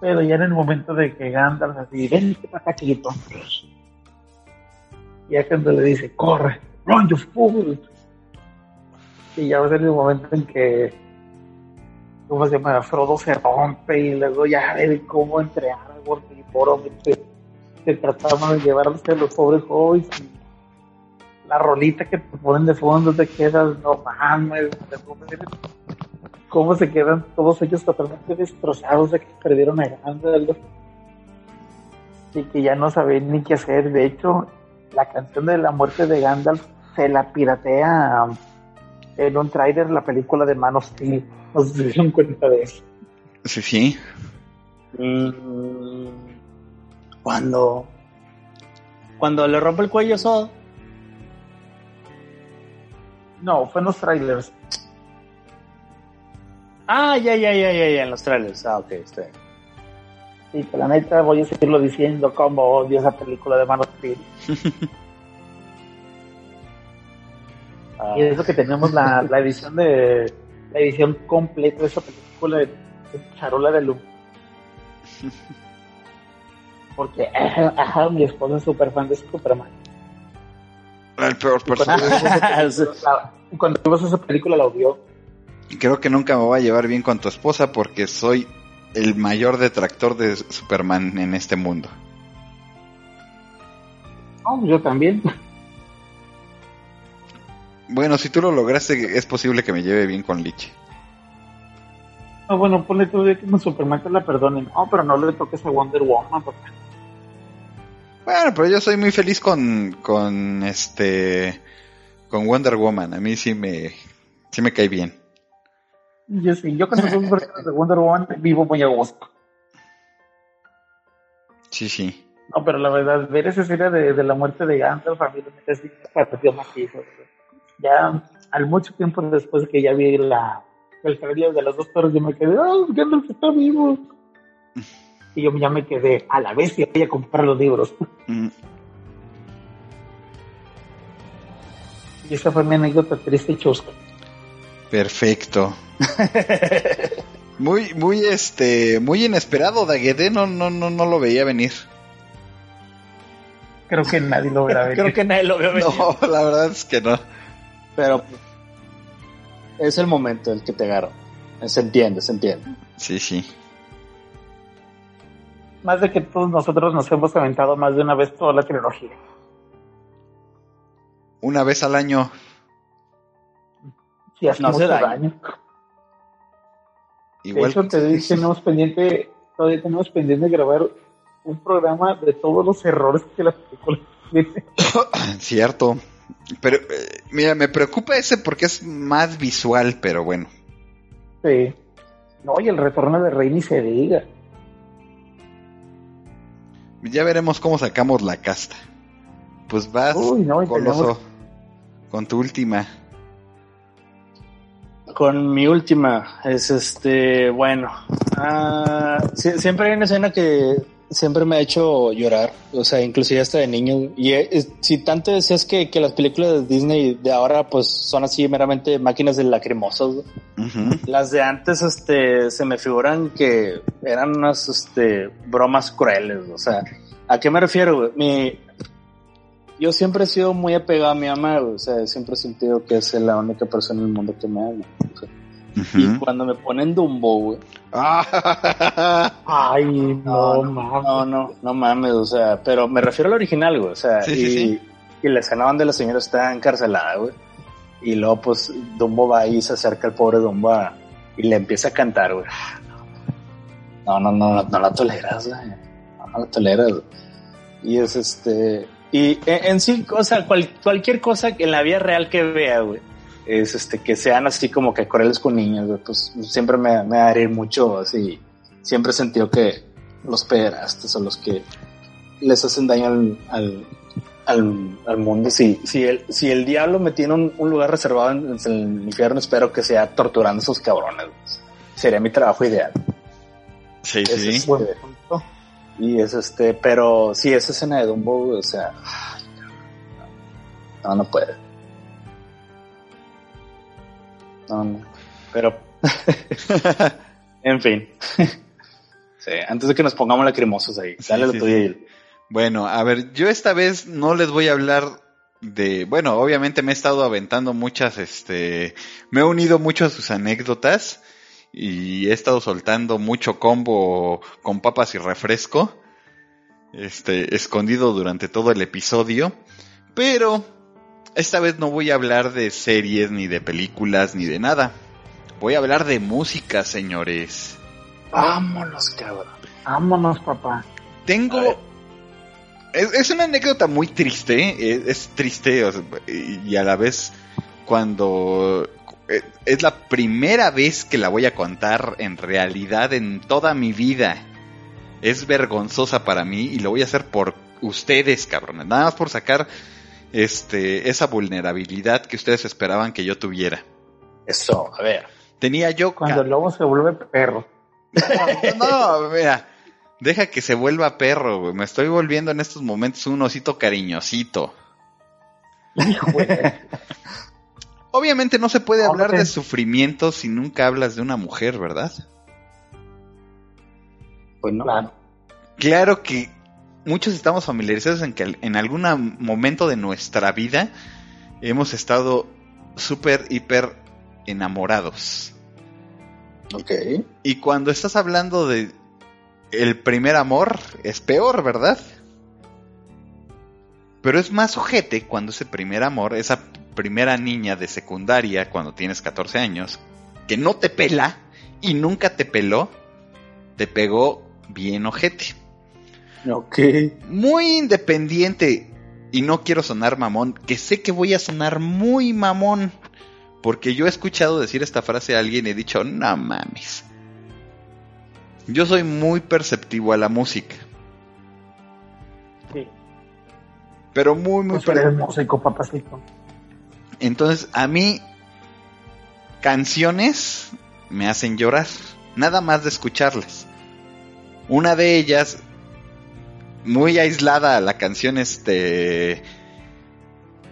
Pero ya en el momento de que Gandalf así, vente para acá, chiquito. Y a cuando le dice, corre, run you fool. Y ya va a ser el momento en que, ¿cómo se llama? Frodo se rompe y luego ya ve cómo entre Aragorn y Boromir se, se trataban de llevarse a los pobres hobbits. La rolita que te ponen de fondo te quedas, no mames, cómo se quedan todos ellos totalmente destrozados de que perdieron a Gandalf y que ya no saben ni qué hacer. De hecho, la canción de la muerte de Gandalf se la piratea en un trailer la película de Man of Steel. No se dieron cuenta de eso. Sí, sí. Mm, Cuando. Cuando le rompe el cuello a Sod. No, fue en los trailers. Ah, ya, ya, ya, ya, ya, en los trailers. Ah, ok, está bien. Y que la neta voy a seguirlo diciendo como odio esa película de Man of Steel. Ah, Y eso que tenemos la, la edición de la edición completa de esa película de, de Charola de Luz. Porque ajá, ajá, mi esposa es súper fan de Superman. El peor personaje. vimos esa película, la- y cuando vimos esa película la odió. Creo que nunca me voy a llevar bien con tu esposa porque soy el mayor detractor de Superman en este mundo. No, yo también. Bueno, si tú lo lograste, es posible que me lleve bien con Lich. No, bueno, ponle de que no, Superman te la perdonen. No, pero no le toques a Wonder Woman. Porque... Bueno, pero yo soy muy feliz con, con este, con Wonder Woman. A mí sí me, sí me cae bien. Yo sí, yo cuando soy personas de Wonder Woman vivo muy a gusto. Sí, sí. No, pero la verdad, ver esa escena de, de la muerte de Gandalf a mí me pareció macizo. Ya al mucho tiempo después que ya vi la, el trailer de los dos perros, yo me quedé, ¡ah, Gandalf está vivo! Y yo ya me quedé, a la vez y voy a comprar los libros. Mm, Y esa fue mi anécdota triste y chusca. Perfecto. Muy, muy, este, muy inesperado, Daguedé, no, no, no, no lo veía venir. Creo que nadie lo verá venir. Creo que nadie lo vio venir. No, la verdad es que no. Pero es el momento el que te agarro. Se entiende, se entiende. Sí, sí. Más de que todos nosotros nos hemos aventado más de una vez toda la trilogía. Una vez al año. Sí, hace No hace mucho daño. daño. De hecho, te dije, tenemos pendiente, todavía tenemos pendiente de grabar un programa de todos los errores que la película tiene. Cierto. Pero, eh, mira, me preocupa ese porque es más visual, pero bueno. Sí. No, y el retorno de Rey ni se diga. Ya veremos cómo sacamos la casta. Pues vas, Uy, no, y Coloso, tenemos- con tu última. Con mi última, es este, bueno, ah, sie- siempre hay una escena que siempre me ha hecho llorar, o sea, inclusive hasta de niño. Y eh, es- si tanto decías que, que las películas de Disney de ahora pues son así meramente máquinas de lacrimosos, güey. Ujú. las de antes este, se me figuran que eran unas este, bromas crueles, o sea, ¿a qué me refiero? güey? Mi, yo siempre he sido muy apegado a mi mamá, güey, o sea, siempre he sentido que es la única persona en el mundo que me ama. o sea, y cuando me ponen Dumbo, güey, Ah, Ay, no, No, no, mames. no, no, no mames, o sea, pero me refiero al original, güey, o sea, Sí, y, sí, sí. y la escena donde la señora está encarcelada, güey, y luego pues Dumbo va y se acerca el pobre Dumbo a- y le empieza a cantar, güey. No, no, no, no, no la toleras, güey, no, no la toleras, güey. Y es este, y en, en sí, o sea, cual- cualquier cosa en la vida real que vea, güey, es este, que sean así como que crueles con niños, güey, pues siempre me, me va a herir mucho, así, siempre he sentido que los pederastas son los que les hacen daño al, al, al, al mundo. Si, si, el, si el diablo me tiene un, un lugar reservado en, en el infierno, espero que sea torturando a esos cabrones. güey. Sería mi trabajo ideal. sí, Ese sí. es- punto. Y es este, pero sí, esa escena de Dumbo, o sea, no, no puede. No, no. Pero, en fin. Sí, antes de que nos pongamos lacrimosos ahí, dale sí, lo tuyo. sí. Bueno, a ver, yo esta vez no les voy a hablar de, bueno, obviamente me he estado aventando muchas, este, me he unido mucho a sus anécdotas y he estado soltando mucho combo con papas y refresco, este, escondido durante todo el episodio, pero esta vez no voy a hablar de series, ni de películas, ni de nada. Voy a hablar de música, señores. Vámonos, cabrón. Vámonos, papá. Tengo... Es, es una anécdota muy triste, ¿eh? es, triste o sea, y a la vez cuando eh, es la primera vez que la voy a contar en realidad en toda mi vida. Es vergonzosa para mí y lo voy a hacer por ustedes, cabrones. Nada más por sacar este esa vulnerabilidad que ustedes esperaban que yo tuviera. Eso, a ver. Tenía yo Cuando el lobo se vuelve perro. No, no, mira, deja que se vuelva perro, güey. Me estoy volviendo en estos momentos un osito cariñosito. Obviamente no se puede hablar de sufrimiento si nunca hablas de una mujer, ¿verdad? Pues no. Claro. Claro que muchos estamos familiarizados en que en algún momento de nuestra vida hemos estado súper, hiper enamorados. Ok. Y cuando estás hablando de el primer amor, es peor, ¿verdad? Pero es más ojete cuando ese primer amor, esa primera niña de secundaria, cuando tienes 14 años, que no te pela y nunca te peló, te pegó bien ojete. Ok. Muy independiente, y no quiero sonar mamón, que sé que voy a sonar muy mamón, porque yo he escuchado decir esta frase a alguien y he dicho, no mames. Yo soy muy perceptivo a la música, Sí. pero muy, muy Pues eres músico, papacito. Entonces, a mí, canciones me hacen llorar, nada más de escucharlas. Una de ellas, muy aislada a la canción, este.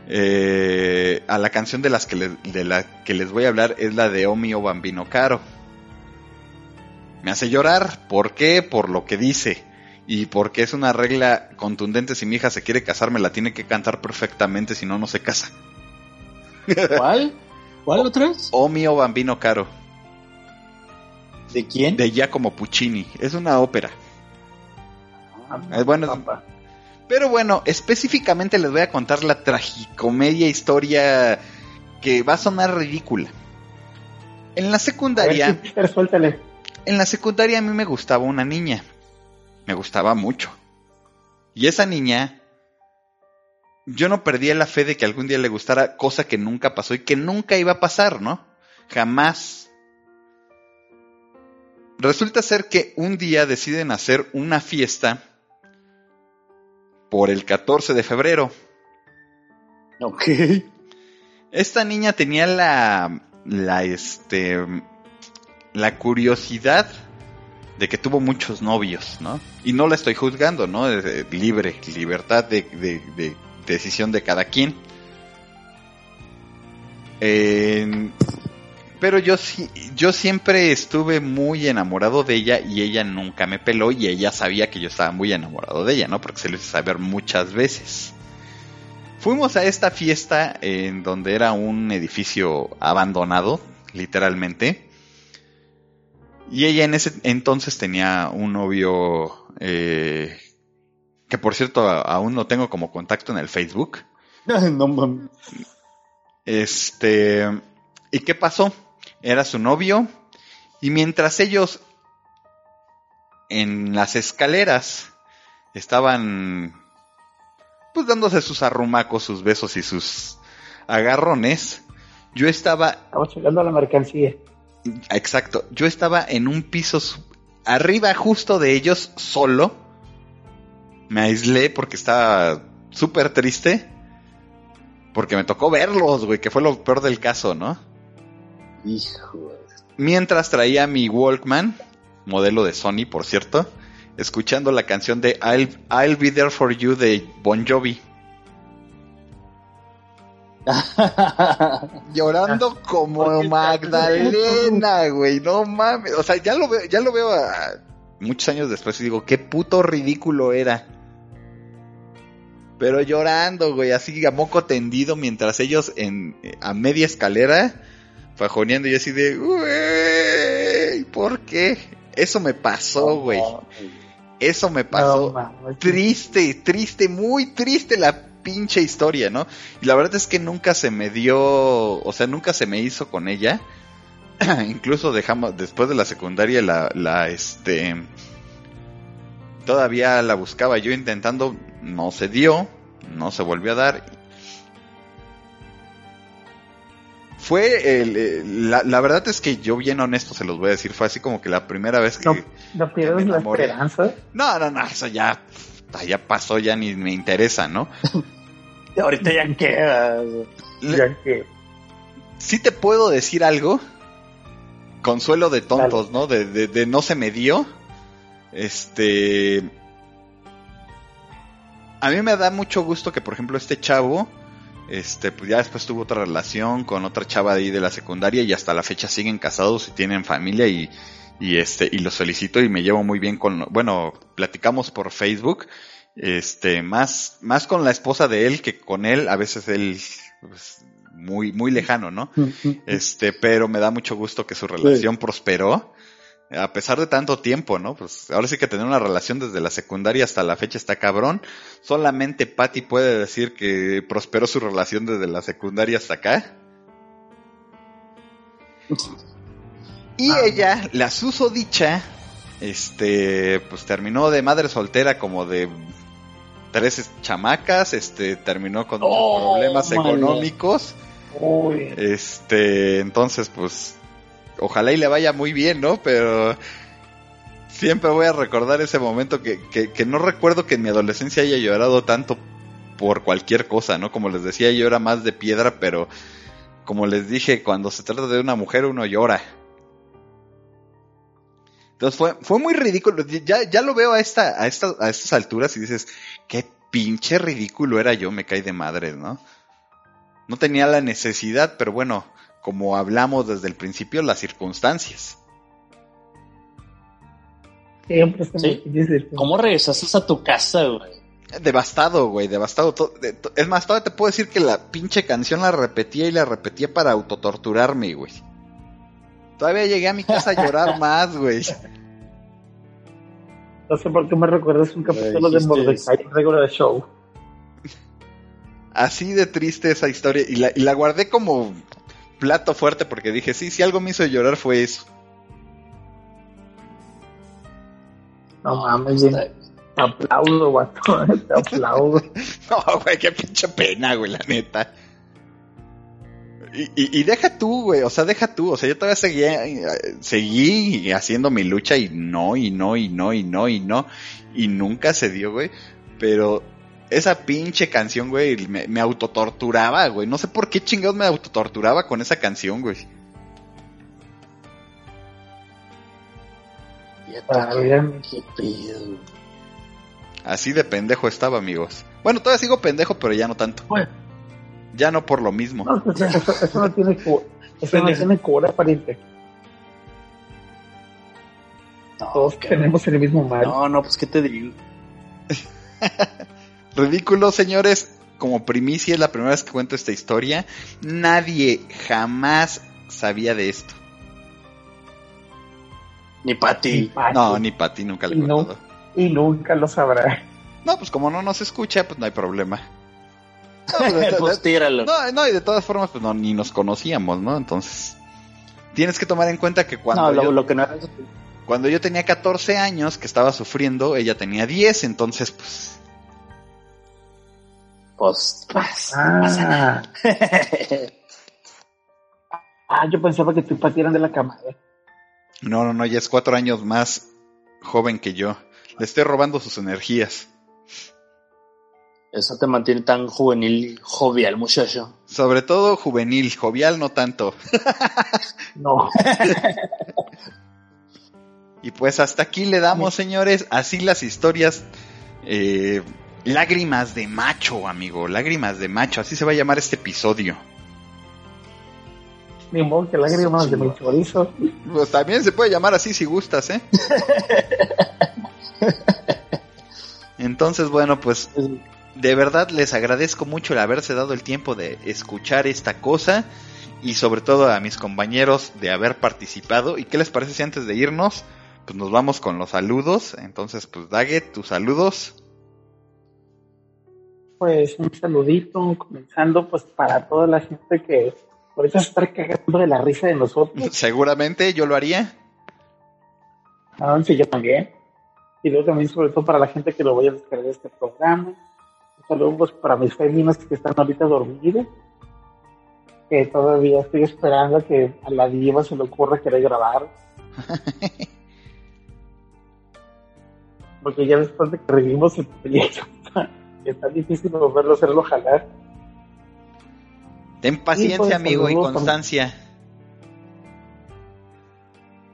eh, a la canción de las que les, de la que les voy a hablar es la de Omio Bambino Caro. Me hace llorar, ¿por qué? Por lo que dice. Y porque es una regla contundente, si mi hija se quiere casar, me la tiene que cantar perfectamente, si no, no se casa. ¿Cuál? ¿Cuál otra vez? O mio bambino caro, ¿De quién? de Giacomo Puccini. Es una ópera. Es bueno, es- Papá. Pero bueno, específicamente les voy a contar la tragicomedia historia que va a sonar ridícula. En la ver, secundaria, Peter, suéltale. en la secundaria a mí me gustaba una niña. Me gustaba mucho. Y esa niña, yo no perdía la fe de que algún día le gustara, cosa que nunca pasó y que nunca iba a pasar, ¿no? Jamás. Resulta ser que un día deciden hacer una fiesta por el 14 de febrero. Ok. Esta niña tenía la, la, este, la curiosidad de que tuvo muchos novios, ¿no? Y no la estoy juzgando, ¿no? Libre, libertad de, de- de decisión de cada quien. Eh, pero yo sí, yo siempre estuve muy enamorado de ella y ella nunca me peló y ella sabía que yo estaba muy enamorado de ella, ¿no? Porque se lo hice saber muchas veces. Fuimos a esta fiesta en donde era un edificio abandonado, literalmente. Y ella en ese entonces tenía un novio eh, que por cierto aún no tengo como contacto en el Facebook. no mames. Este, ¿y qué pasó? Era su novio y mientras ellos en las escaleras estaban pues dándose sus arrumacos, sus besos y sus agarrones, yo estaba Estamos checando la mercancía. Exacto. Yo estaba en un piso arriba justo de ellos solo. Me aislé porque estaba súper triste. Porque me tocó verlos, güey, que fue lo peor del caso, ¿no? Hijo. de- Mientras traía mi Walkman, modelo de Sony, por cierto, escuchando la canción de I'll, I'll Be There For You de Bon Jovi. Llorando como Magdalena, güey, no mames. O sea, ya lo veo, ya lo veo a- muchos años después y digo, qué puto ridículo era. Pero llorando, güey, así a moco tendido mientras ellos en a media escalera fajoneando y así de, güey. ¿por qué? Eso me pasó, güey. Eso me pasó. triste, triste, muy triste la pinche historia, ¿no? Y la verdad es que nunca se me dio, o sea, nunca se me hizo con ella. Incluso dejamos, después de la secundaria, la, la, este, todavía la buscaba yo intentando, no se dio, no se volvió a dar. Fue el, eh, la, la verdad es que yo bien honesto se los voy a decir, fue así como que la primera vez que... No, no pierdes me la esperanza. No, no, no, eso ya, ya pasó, ya ni me interesa, ¿no? Ahorita ya queda. Ya que sí te puedo decir algo. Consuelo de tontos, ¿no? De, de, de no se me dio. Este. A mí me da mucho gusto que, por ejemplo, este chavo. Este, pues ya después tuvo otra relación con otra chava de ahí de la secundaria y hasta la fecha siguen casados y tienen familia y, y este, y los felicito y me llevo muy bien con, bueno, platicamos por Facebook, este, más, más con la esposa de él que con él, a veces él, pues, muy, muy lejano, ¿no? Este, pero me da mucho gusto que su relación prosperó. A pesar de tanto tiempo, ¿no? Pues ahora sí que tener una relación desde la secundaria hasta la fecha está cabrón. Solamente Patty puede decir que prosperó su relación desde la secundaria hasta acá. Y Ah. ella, la susodicha, este, pues terminó de madre soltera como de tres chamacas, este, terminó con Oh, problemas económicos. Uy, Este, entonces, pues, ojalá y le vaya muy bien, ¿no? Pero siempre voy a recordar ese momento que, que, no recuerdo que en mi adolescencia haya llorado tanto por cualquier cosa, ¿no? Como les decía, yo era más de piedra, pero como les dije, cuando se trata de una mujer uno llora. Entonces fue, fue muy ridículo. Ya, ya lo veo a, esta, a, esta, a estas alturas y dices, qué pinche ridículo era yo, me cae de madre, ¿no? No tenía la necesidad, pero bueno, como hablamos desde el principio, las circunstancias. siempre Sí. difícil. ¿Cómo regresaste a tu casa, güey? Devastado, güey, devastado. Es más, todavía te puedo decir que la pinche canción la repetía y la repetía para autotorturarme, güey. Todavía llegué a mi casa a llorar más, güey. No sé por qué me recuerdas un capítulo de Mordecai Regular Show. Así de triste esa historia. Y la, y la guardé como plato fuerte porque dije, sí, si algo me hizo llorar fue eso. No mames. Te aplaudo, guato. Te aplaudo. No, güey, qué pinche pena, güey, la neta. Y, y, y deja tú, güey, o sea, deja tú, o sea, yo todavía seguía, seguí haciendo mi lucha y no, y no, y no, y no, y no, y nunca se dio, güey, pero esa pinche canción, güey, me, me autotorturaba, güey, no sé por qué chingados me autotorturaba con esa canción, güey. Válgame. Qué pedo. Así de pendejo estaba, amigos. Bueno, todavía sigo pendejo, pero ya no tanto. Bueno. Ya no por lo mismo. No, pues, eso, eso no tiene cura. Eso no tiene cura, pariente. No, Todos tenemos el mismo mal. No, no, pues qué te digo. Ridículo, señores. Como primicia es la primera vez que cuento esta historia. Nadie jamás sabía de esto. Ni para Y ti. Pachi, No, ni para ti nunca le he no. contado. Y nunca lo sabrá. No, pues como no nos escucha, pues no hay problema. No, de- pues tíralo. no, no, y de todas formas, pues no, ni nos conocíamos, ¿no? Entonces, tienes que tomar en cuenta que cuando, no, lo, yo, lo que no era. cuando yo tenía 14 años, que estaba sufriendo, ella tenía 10, entonces, pues, Pues. pues, no pasa nada. Ah. ah, yo pensaba que tú y Pati eran de la cama. ¿eh? no, no, no, ella es cuatro años más joven que yo. Le estoy robando sus energías. Eso te mantiene tan juvenil y jovial, muchacho. Sobre todo juvenil, jovial no tanto. No. Y pues hasta aquí le damos, señores, así las historias. eh, lágrimas de macho, amigo, lágrimas de macho, así se va a llamar este episodio. Ni modo que lágrimas de mi chorizo. Pues también se puede llamar así si gustas, ¿eh? Entonces, bueno, pues de verdad les agradezco mucho el haberse dado el tiempo de escuchar esta cosa y sobre todo a mis compañeros de haber participado. ¿Y qué les parece si antes de irnos, pues nos vamos con los saludos? Entonces, pues Daggett, tus saludos. Pues un saludito, comenzando pues para toda la gente que ahorita está cagando de la risa de nosotros. Seguramente yo lo haría. Ah, sí, yo también. Y luego también sobre todo para la gente que lo vaya a descargar este programa. Un saludo pues, para mis féminas que están ahorita dormidas. Que todavía estoy esperando que a la diva se le ocurra querer grabar. Porque ya después de que revivimos el proyecto, está difícil volverlo a hacerlo jalar. Ten paciencia, pues, amigo, y constancia.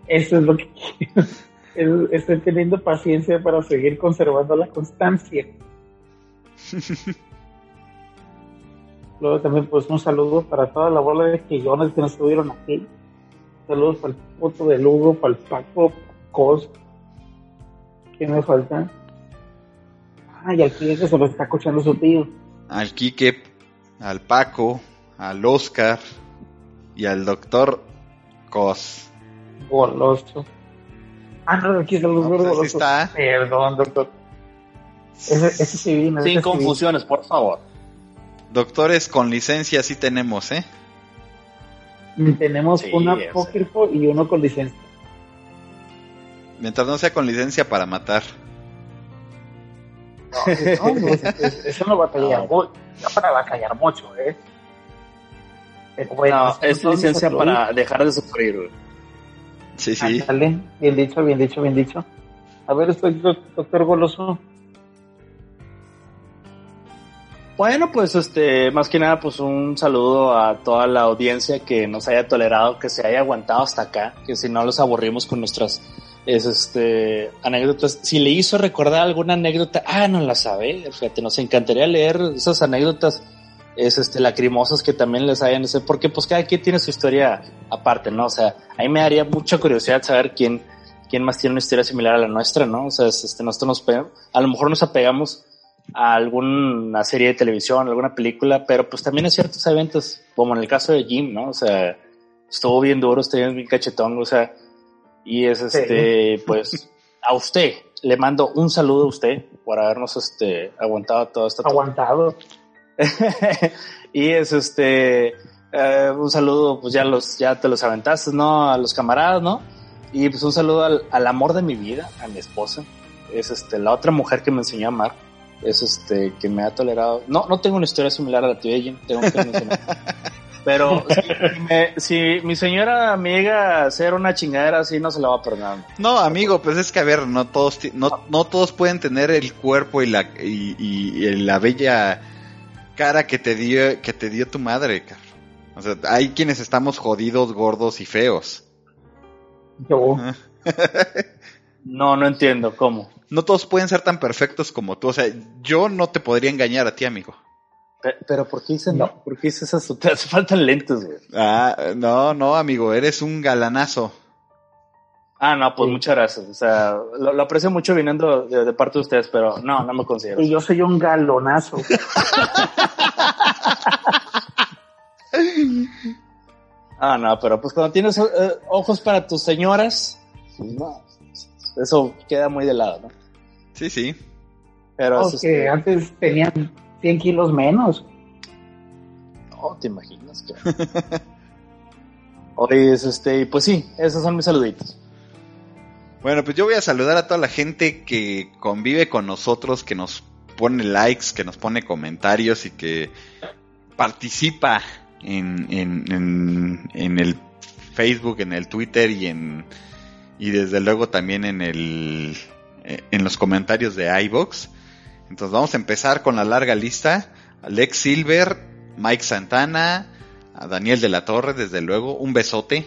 Eso es lo que quiero. Es- Estoy teniendo paciencia para seguir conservando la constancia. Luego también pues un saludo para toda la bola de quillones que nos estuvieron aquí. Saludos para el puto de Lugo, para el Paco, Cos. ¿Qué me falta? Ah, y aquí que se lo está escuchando su tío. Al Quique, al Paco, al Oscar y al doctor Cos. Goloso. Ah, no, aquí está el No, doctor pues así Goloso. está. Perdón, doctor. Ese, ese sí vino. ese Sin sí vino. confusiones, por favor. Doctores con licencia sí tenemos, ¿eh? Tenemos Sí, un ese. apócrifo y uno con licencia. Mientras no sea con licencia para matar. No, es- eso no va a callar No. mucho. No para va a callar mucho, ¿eh? Bueno, No, es licencia para dejar de sufrir. Sí, sí. Ándale, bien dicho, bien dicho, bien dicho. A ver, estoy doctor Goloso. Bueno, pues este, más que nada, pues un saludo a toda la audiencia que nos haya tolerado, que se haya aguantado hasta acá, que si no los aburrimos con nuestras es este anécdotas. Si le hizo recordar alguna anécdota, ah, no la sabe, fíjate, nos encantaría leer esas anécdotas es este lacrimosas que también les hayan ese, porque pues cada quien tiene su historia aparte, ¿no? O sea, a mí me daría mucha curiosidad saber quién, quién más tiene una historia similar a la nuestra, ¿no? O sea, es, este, nosotros nos pe- a lo mejor nos apegamos a alguna serie de televisión, alguna película, pero pues también a ciertos eventos, como en el caso de Jim, ¿no? O sea, estuvo bien duro, estuvo bien cachetón, o sea, y es este, pues, a usted, le mando un saludo a usted por habernos este, aguantado todo esto. Aguantado. y es este, eh, un saludo, pues ya los, ya te los aventaste, ¿no? A los camaradas, ¿no? Y pues un saludo al, al amor de mi vida, a mi esposa. Es este, la otra mujer que me enseñó a amar. Es este, que me ha tolerado. No, no tengo una historia similar a la tuya, Jim, tengo que mencionar. Pero si, me- si mi señora amiga a hacer una chingadera así, no se la va a perdonar. No, amigo, pues es que a ver, no todos, no, no todos pueden tener el cuerpo y la, y, y- y la bella cara que te dio, que te dio tu madre, car. O sea, hay quienes estamos jodidos, gordos y feos. Yo. No, no entiendo cómo. No todos pueden ser tan perfectos como tú. O sea, yo no te podría engañar a ti, amigo. Pe- Pero ¿por qué dices No. no? ¿Por qué dices eso? Te hace faltan lentes, güey. Ah, no, no, amigo, eres un galanazo. Ah, no, pues Sí. muchas gracias. O sea, lo, lo aprecio mucho viniendo de, de parte de ustedes, pero no, no me considero. Y yo soy un galonazo. Ah, no, pero pues cuando tienes eh, ojos para tus señoras, pues no, eso queda muy de lado, ¿no? Sí, sí. Pero es, Porque este, antes tenían 100 kilos menos. no te imaginas que. Oye, es este, pues sí, esos son mis saluditos. Bueno, pues yo voy a saludar a toda la gente que convive con nosotros, que nos pone likes, que nos pone comentarios y que participa en, en, en, en el Facebook, en el Twitter y en y desde luego también en el eh, en los comentarios de iBox. Entonces vamos a empezar con la larga lista. Alex Silver, Mike Santana, a Daniel de la Torre, desde luego, un besote.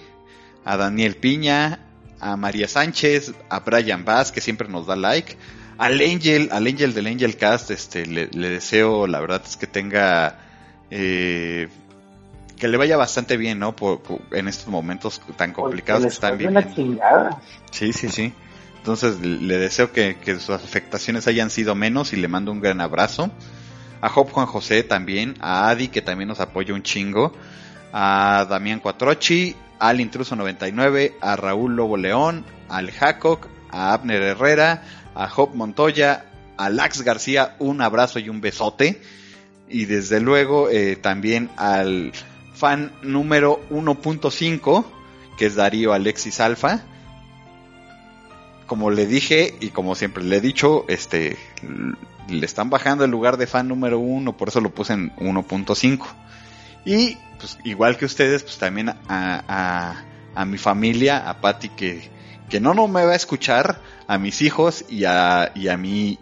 A Daniel Piña, a María Sánchez, a Brian Bass, que siempre nos da like. Al Angel, al Angel del Angel Cast, este, le, le deseo, la verdad es que tenga, eh, que le vaya bastante bien, ¿no? Por- por- en estos momentos tan complicados que están viviendo. Sí, sí, sí. Entonces le deseo que, sus afectaciones hayan sido menos y le mando un gran abrazo. a Job Juan José también, a Adi que también nos apoya un chingo, a Damián Cuatrochi, al Intruso 99, a Raúl Lobo León, al Jacoc, a Abner Herrera, a Job Montoya, a Lax García, un abrazo y un besote. Y desde luego eh, también al fan número 1.5, que es Darío Alexis Alfa. Como le dije y como siempre le he dicho, este le están bajando el lugar de fan número 1, por eso lo puse en 1.5. Y pues igual que ustedes, pues también a, a, a mi familia, a Patti que, que no, no me va a escuchar, a mis hijos y a, y a mi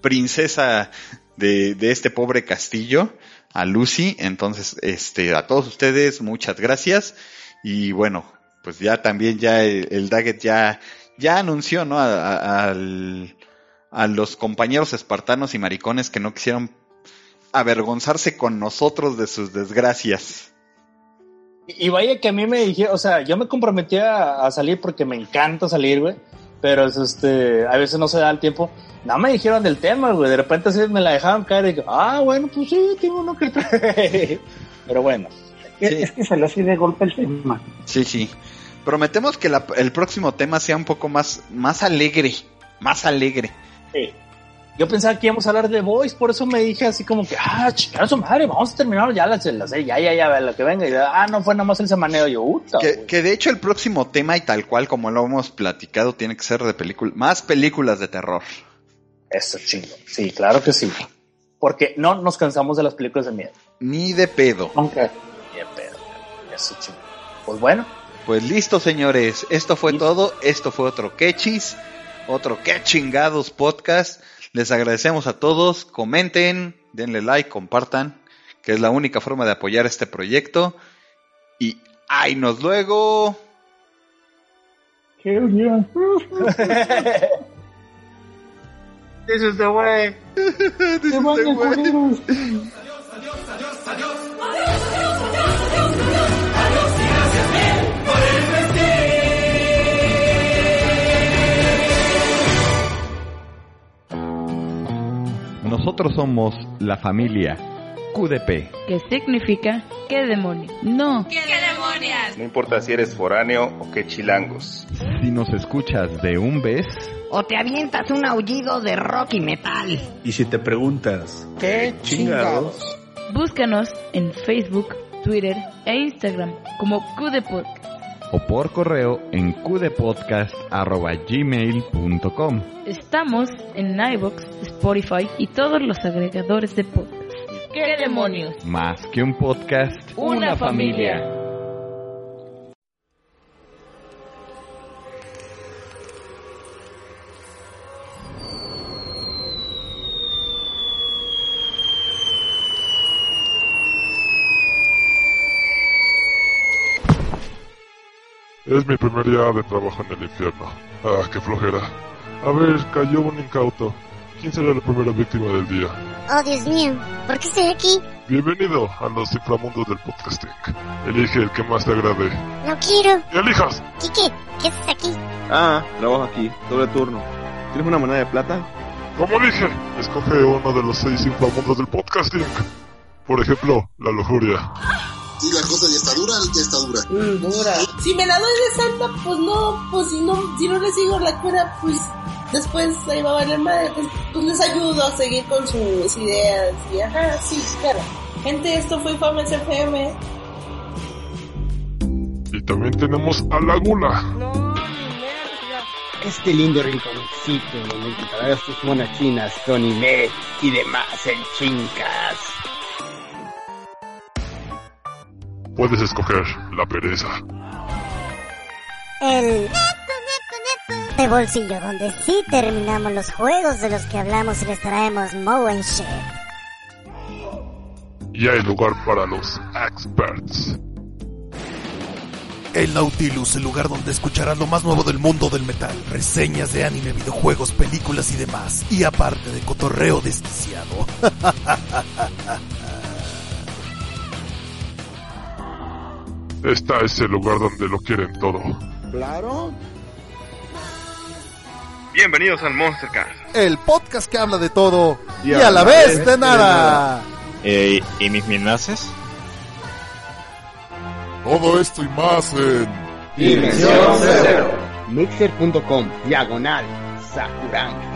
princesa de, de este pobre castillo, a Lucy. Entonces, este, a todos ustedes, muchas gracias. Y bueno, pues ya también ya el, el Daggett ya, ya anunció, ¿no? A, a, al, a los compañeros espartanos y maricones que no quisieron avergonzarse con nosotros de sus desgracias. Y vaya que a mí me dije, o sea, yo me comprometí a, a salir porque me encanta salir, güey. Pero es este, a veces no se da el tiempo. No me dijeron del tema, güey. De repente así me la dejaban caer y digo, ah, bueno, pues sí, tengo uno que traer. Pero bueno. Es, es que salió así de golpe el tema. Sí, sí. Prometemos que la, el próximo tema sea un poco más, más alegre. Más alegre. Sí. Yo pensaba que íbamos a hablar de Voice, por eso me dije así como que, ah, chingada su madre, vamos a terminar ya la, serie, ya, ya, ya, lo que venga. Y, ah, no fue nada más el semaneo. Yo, puta. Que, que, de hecho el próximo tema y tal cual como lo hemos platicado tiene que ser de película, más películas de terror. Eso chingo. Sí, claro que sí. Porque no nos cansamos de las películas de miedo. Ni de pedo. Nunca. Ni de pedo. Eso chingo. Pues bueno. Pues listo, señores. Esto fue ¿Listo? todo. Esto fue otro Quechis. Otro que chingados podcast. Les agradecemos a todos. Comenten, denle like, compartan, que es la única forma de apoyar este proyecto. Y ¡ay, nos luego! Hell yeah. This is the way. This is the way. Nosotros somos la familia QDP. ¿Qué significa? ¿Qué demonios? No. ¿Qué demonios? No importa si eres foráneo o qué chilangos. Si nos escuchas de un vez. O te avientas un aullido de rock y metal. Y si te preguntas, ¿qué chingados? Búscanos en Facebook, Twitter e Instagram como QDPod. O por correo en qdepodcast.gmail.com Estamos en iVoox, Spotify y todos los agregadores de podcast. ¿Qué demonios? Más que un podcast, una, una familia. familia. Es mi primer día de trabajo en el infierno. Ah, qué flojera. A ver, cayó un incauto. ¿Quién será la primera víctima del día? Oh, Dios mío, ¿por qué estoy aquí? Bienvenido a los inframundos del podcasting. Elige el que más te agrade. No quiero. ¡Y elijas! Quique, ¿qué haces aquí? Ah, trabajo aquí, doble turno. ¿Tienes una moneda de plata? Como dije, escoge uno de los seis inframundos del podcasting. Por ejemplo, la lujuria. Si la cosa ya está dura, ya está dura. Mm, dura. Si me la doy de santa, pues no, pues si no, si no les sigo la cura, pues después ahí va a valer madre, pues, pues les ayudo a seguir con sus ideas y ajá, sí, claro. Gente, esto fue Fames FM. Y también tenemos a la gula. No, este lindo rinconcito en el que para sus monas chinas, Tony Met y demás en chincas. Puedes escoger la pereza. El de bolsillo donde sí terminamos los juegos de los que hablamos y les traemos Mo and Shit. Y hay lugar para los experts. El Nautilus, el lugar donde escucharás lo más nuevo del mundo del metal, reseñas de anime, videojuegos, películas y demás, y aparte de cotorreo desquiciado. Esta es el lugar donde lo quieren todo. Claro. Bienvenidos al Monstercast, el podcast que habla de todo y a la vez de nada. Eh, ¿Y mis minaces? Todo esto y más en Dimensión Cero. Mixer.com, diagonal, Sakurange.